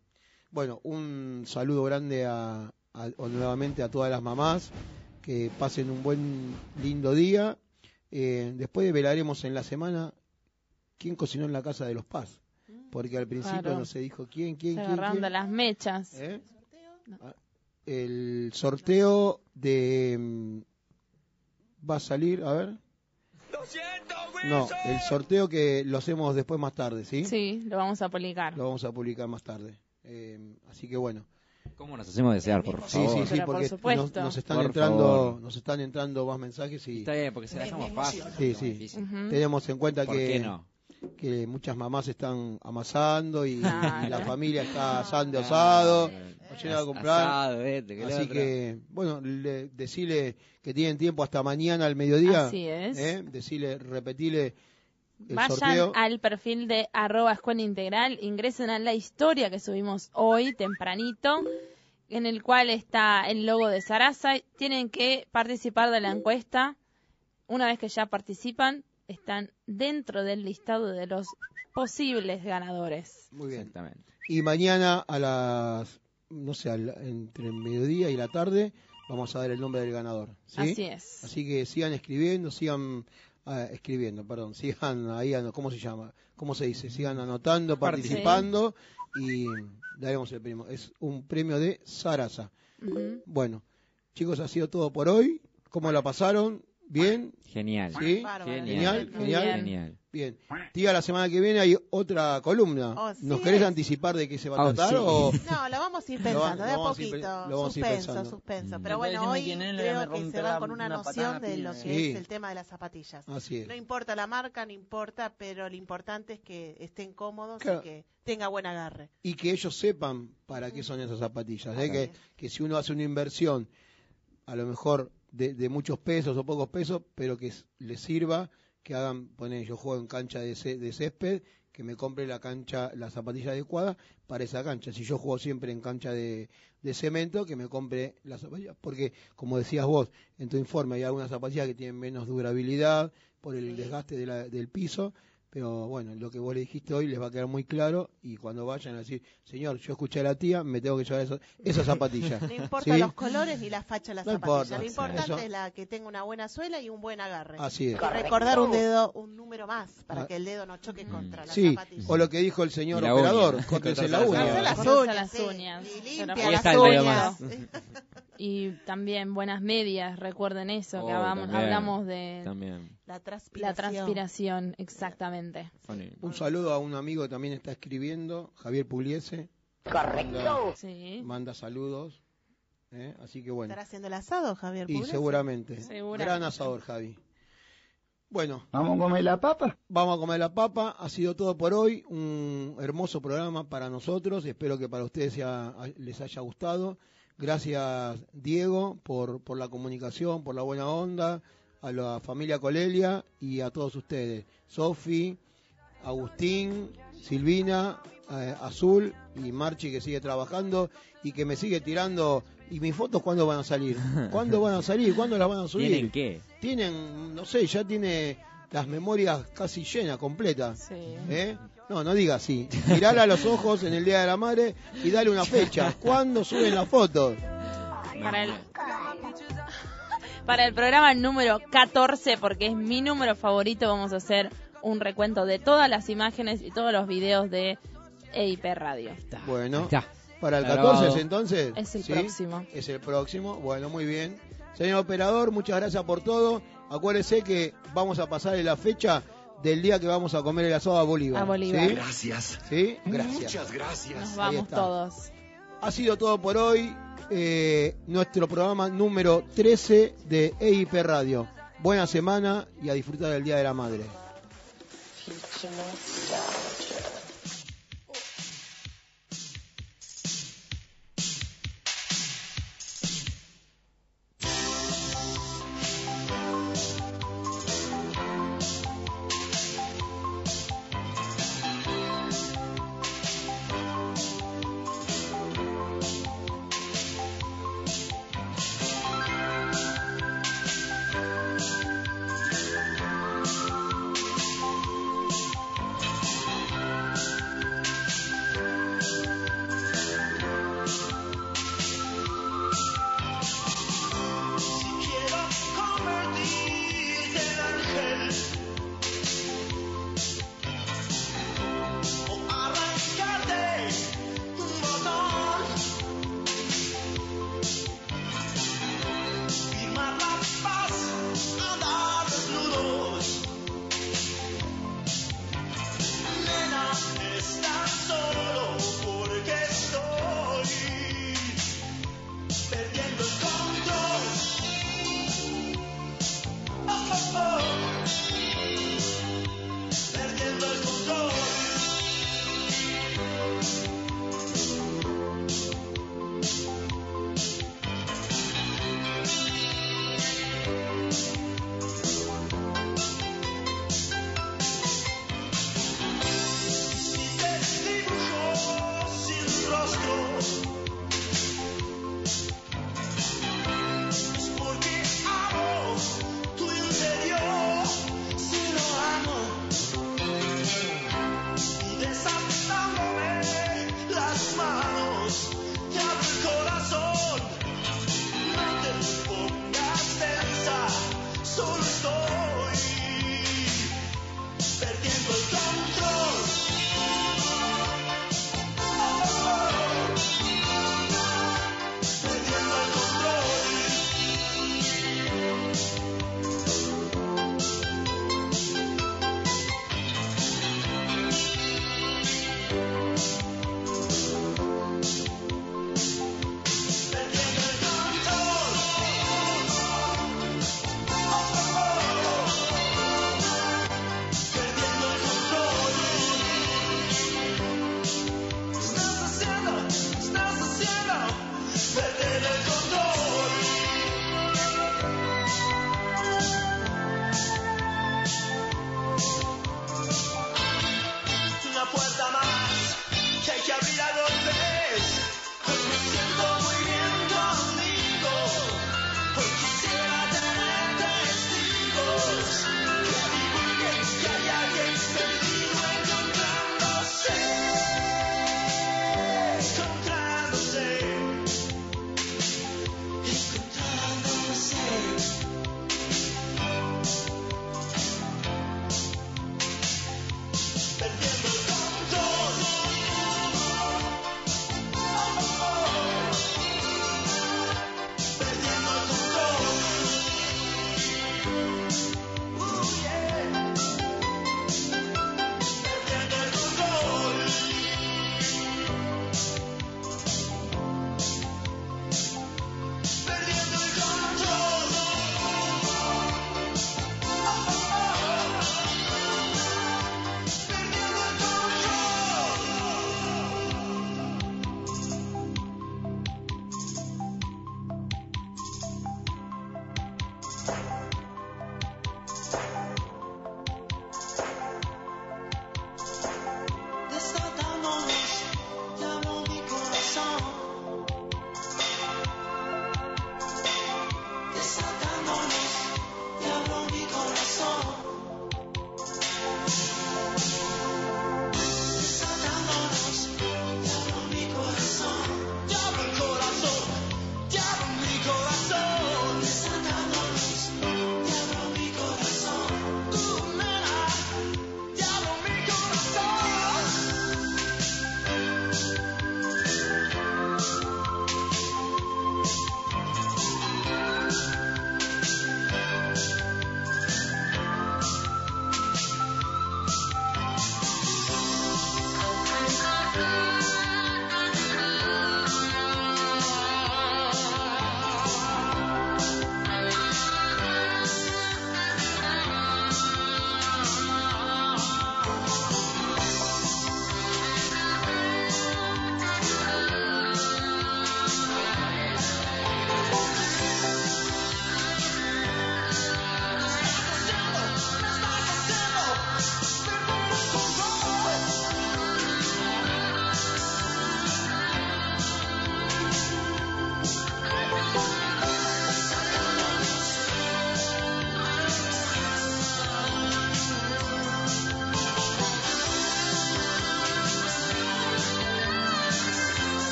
Bueno, un saludo grande a, nuevamente a todas las mamás. Que pasen un buen, lindo día. Eh, después velaremos en la semana quién cocinó en la casa de los Paz. Porque al principio Claro. no se dijo quién, quién, Se quién. quién. de las mechas. ¿Eh? Ah, El sorteo de... mm, Va a salir, a ver. No, el sorteo que lo hacemos después más tarde, ¿sí? Sí, lo vamos a publicar. Lo vamos a publicar más tarde. Eh, así que bueno, ¿Cómo nos hacemos desear, por Sí, favor? sí, sí, por porque nos, nos están Por entrando, favor. nos están entrando más mensajes y Está bien, porque se la dejamos fácil. sí, no, sí. Tenemos en cuenta ¿Por que qué no? que muchas mamás están amasando y, la familia está asando asado, Claro. nos llegan a comprar. Asado, este, Así que, bueno, le, decirle que tienen tiempo hasta mañana al mediodía. Así es. ¿eh? Decirle, repetirle Vayan sorteo. al perfil de arroba escuela integral, ingresen a la historia que subimos hoy tempranito, en el cual está el logo de Sarasa. Tienen que participar de la encuesta. Una vez que ya participan, están dentro del listado de los posibles ganadores. Muy bien. Exactamente. Y mañana a las, no sé, al- entre el mediodía y la tarde, vamos a dar el nombre del ganador. ¿sí? Así es. Así que sigan escribiendo, sigan ah, escribiendo, perdón, sigan ahí, ¿cómo se llama? ¿Cómo se dice? Sigan anotando, participando y daremos el premio. Es un premio de Sarasa. Bueno, chicos, ha sido todo por hoy. ¿Cómo la pasaron? ¿Bien? Genial. ¿Sí? Genial, genial. bien. Genial. Bien. Tía, la semana que viene hay otra columna. Oh, sí ¿Nos querés es. anticipar de qué se va a Oh, tratar? sí. O... No, lo vamos a ir pensando, va- de a poquito. pe- lo vamos a ir suspenso, pensando. suspenso. Pero bueno, hoy creo que se la- con una una noción de lo que Sí. es el tema de las zapatillas. Así es. No importa la marca, no importa, pero lo importante es que estén cómodos Claro. y que tenga buen agarre. y que ellos sepan para qué son esas zapatillas. ¿eh? Que, que si uno hace una inversión, a lo mejor de, de muchos pesos o pocos pesos, pero que les sirva, que hagan, poner, yo juego en cancha de césped, que me compre la cancha, la zapatilla adecuada para esa cancha. Si yo juego siempre en cancha de, de cemento, que me compre las zapatillas. Porque, como decías vos en tu informe, hay algunas zapatillas que tienen menos durabilidad por el desgaste de la- del piso. Pero bueno, lo que vos le dijiste hoy les va a quedar muy claro y cuando vayan a decir, señor, yo escuché a la tía, me tengo que llevar esa, esa zapatilla. No importa ¿Sí? los colores ni la facha de la No zapatilla. importa, lo importante Eso. es la que tenga una buena suela y un buen agarre. Así es. Y recordar un dedo, un número más para Ah. que el dedo no choque contra la Sí, zapatilla. o lo que dijo el señor operador, córtense la uña. las uñas, las sí. Y limpia las uñas. Y también buenas medias, recuerden eso, que Oh, hablamos, también. hablamos de También. La la transpiración. transpiración, exactamente. Funny. Un saludo a un amigo que también está escribiendo, Javier Pugliese. Correcto. Sí. Manda saludos. ¿eh? Así que bueno. ¿Estará haciendo el asado, Javier Y Pugliese? seguramente. Seguramente. Gran asador, Javi. Bueno, ¿Vamos a comer la papa? vamos a comer la papa. Ha sido todo por hoy. Un hermoso programa para nosotros. Espero que para ustedes sea- les haya gustado. Gracias, Diego, por, por la comunicación, por la buena onda. A la familia Colelia y a todos ustedes. Sofi, Agustín, Silvina, eh, Azul y Marchi que sigue trabajando y que me sigue tirando. ¿Y mis fotos cuándo van a salir? ¿Cuándo van a salir? ¿Cuándo las van a subir? ¿Tienen qué? tienen, no sé, ya tiene las memorias casi llenas, completas. Sí. ¿eh? No, no diga así. Mirala a los ojos en el Día de la Madre y dale una fecha. ¿Cuándo suben las fotos? Para el, para el programa número 14, porque es mi número favorito, vamos a hacer un recuento de todas las imágenes y todos los videos de EIP Radio. Bueno, para el Está 14 grabado. es entonces. Es el ¿Sí? próximo. Es el próximo. Bueno, muy bien. Señor operador, muchas gracias por todo. Acuérdese que vamos a pasarle la fecha del día que vamos a comer el asado a Bolívar. A Bolívar. ¿Sí? Gracias. ¿Sí? Gracias. Muchas gracias. Nos vamos todos. Ha sido todo por hoy. eh, nuestro programa número 13 de EIP Radio. Buena semana y a disfrutar del Día de la Madre.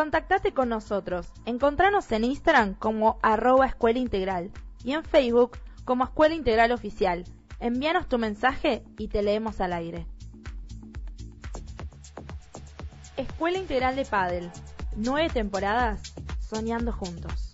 Contactate con nosotros. Encontranos en Instagram como arroba escuela integral y en Facebook como Escuela Integral Oficial. Envíanos tu mensaje y te leemos al aire. Escuela Integral de Padel. Nueve temporadas soñando juntos.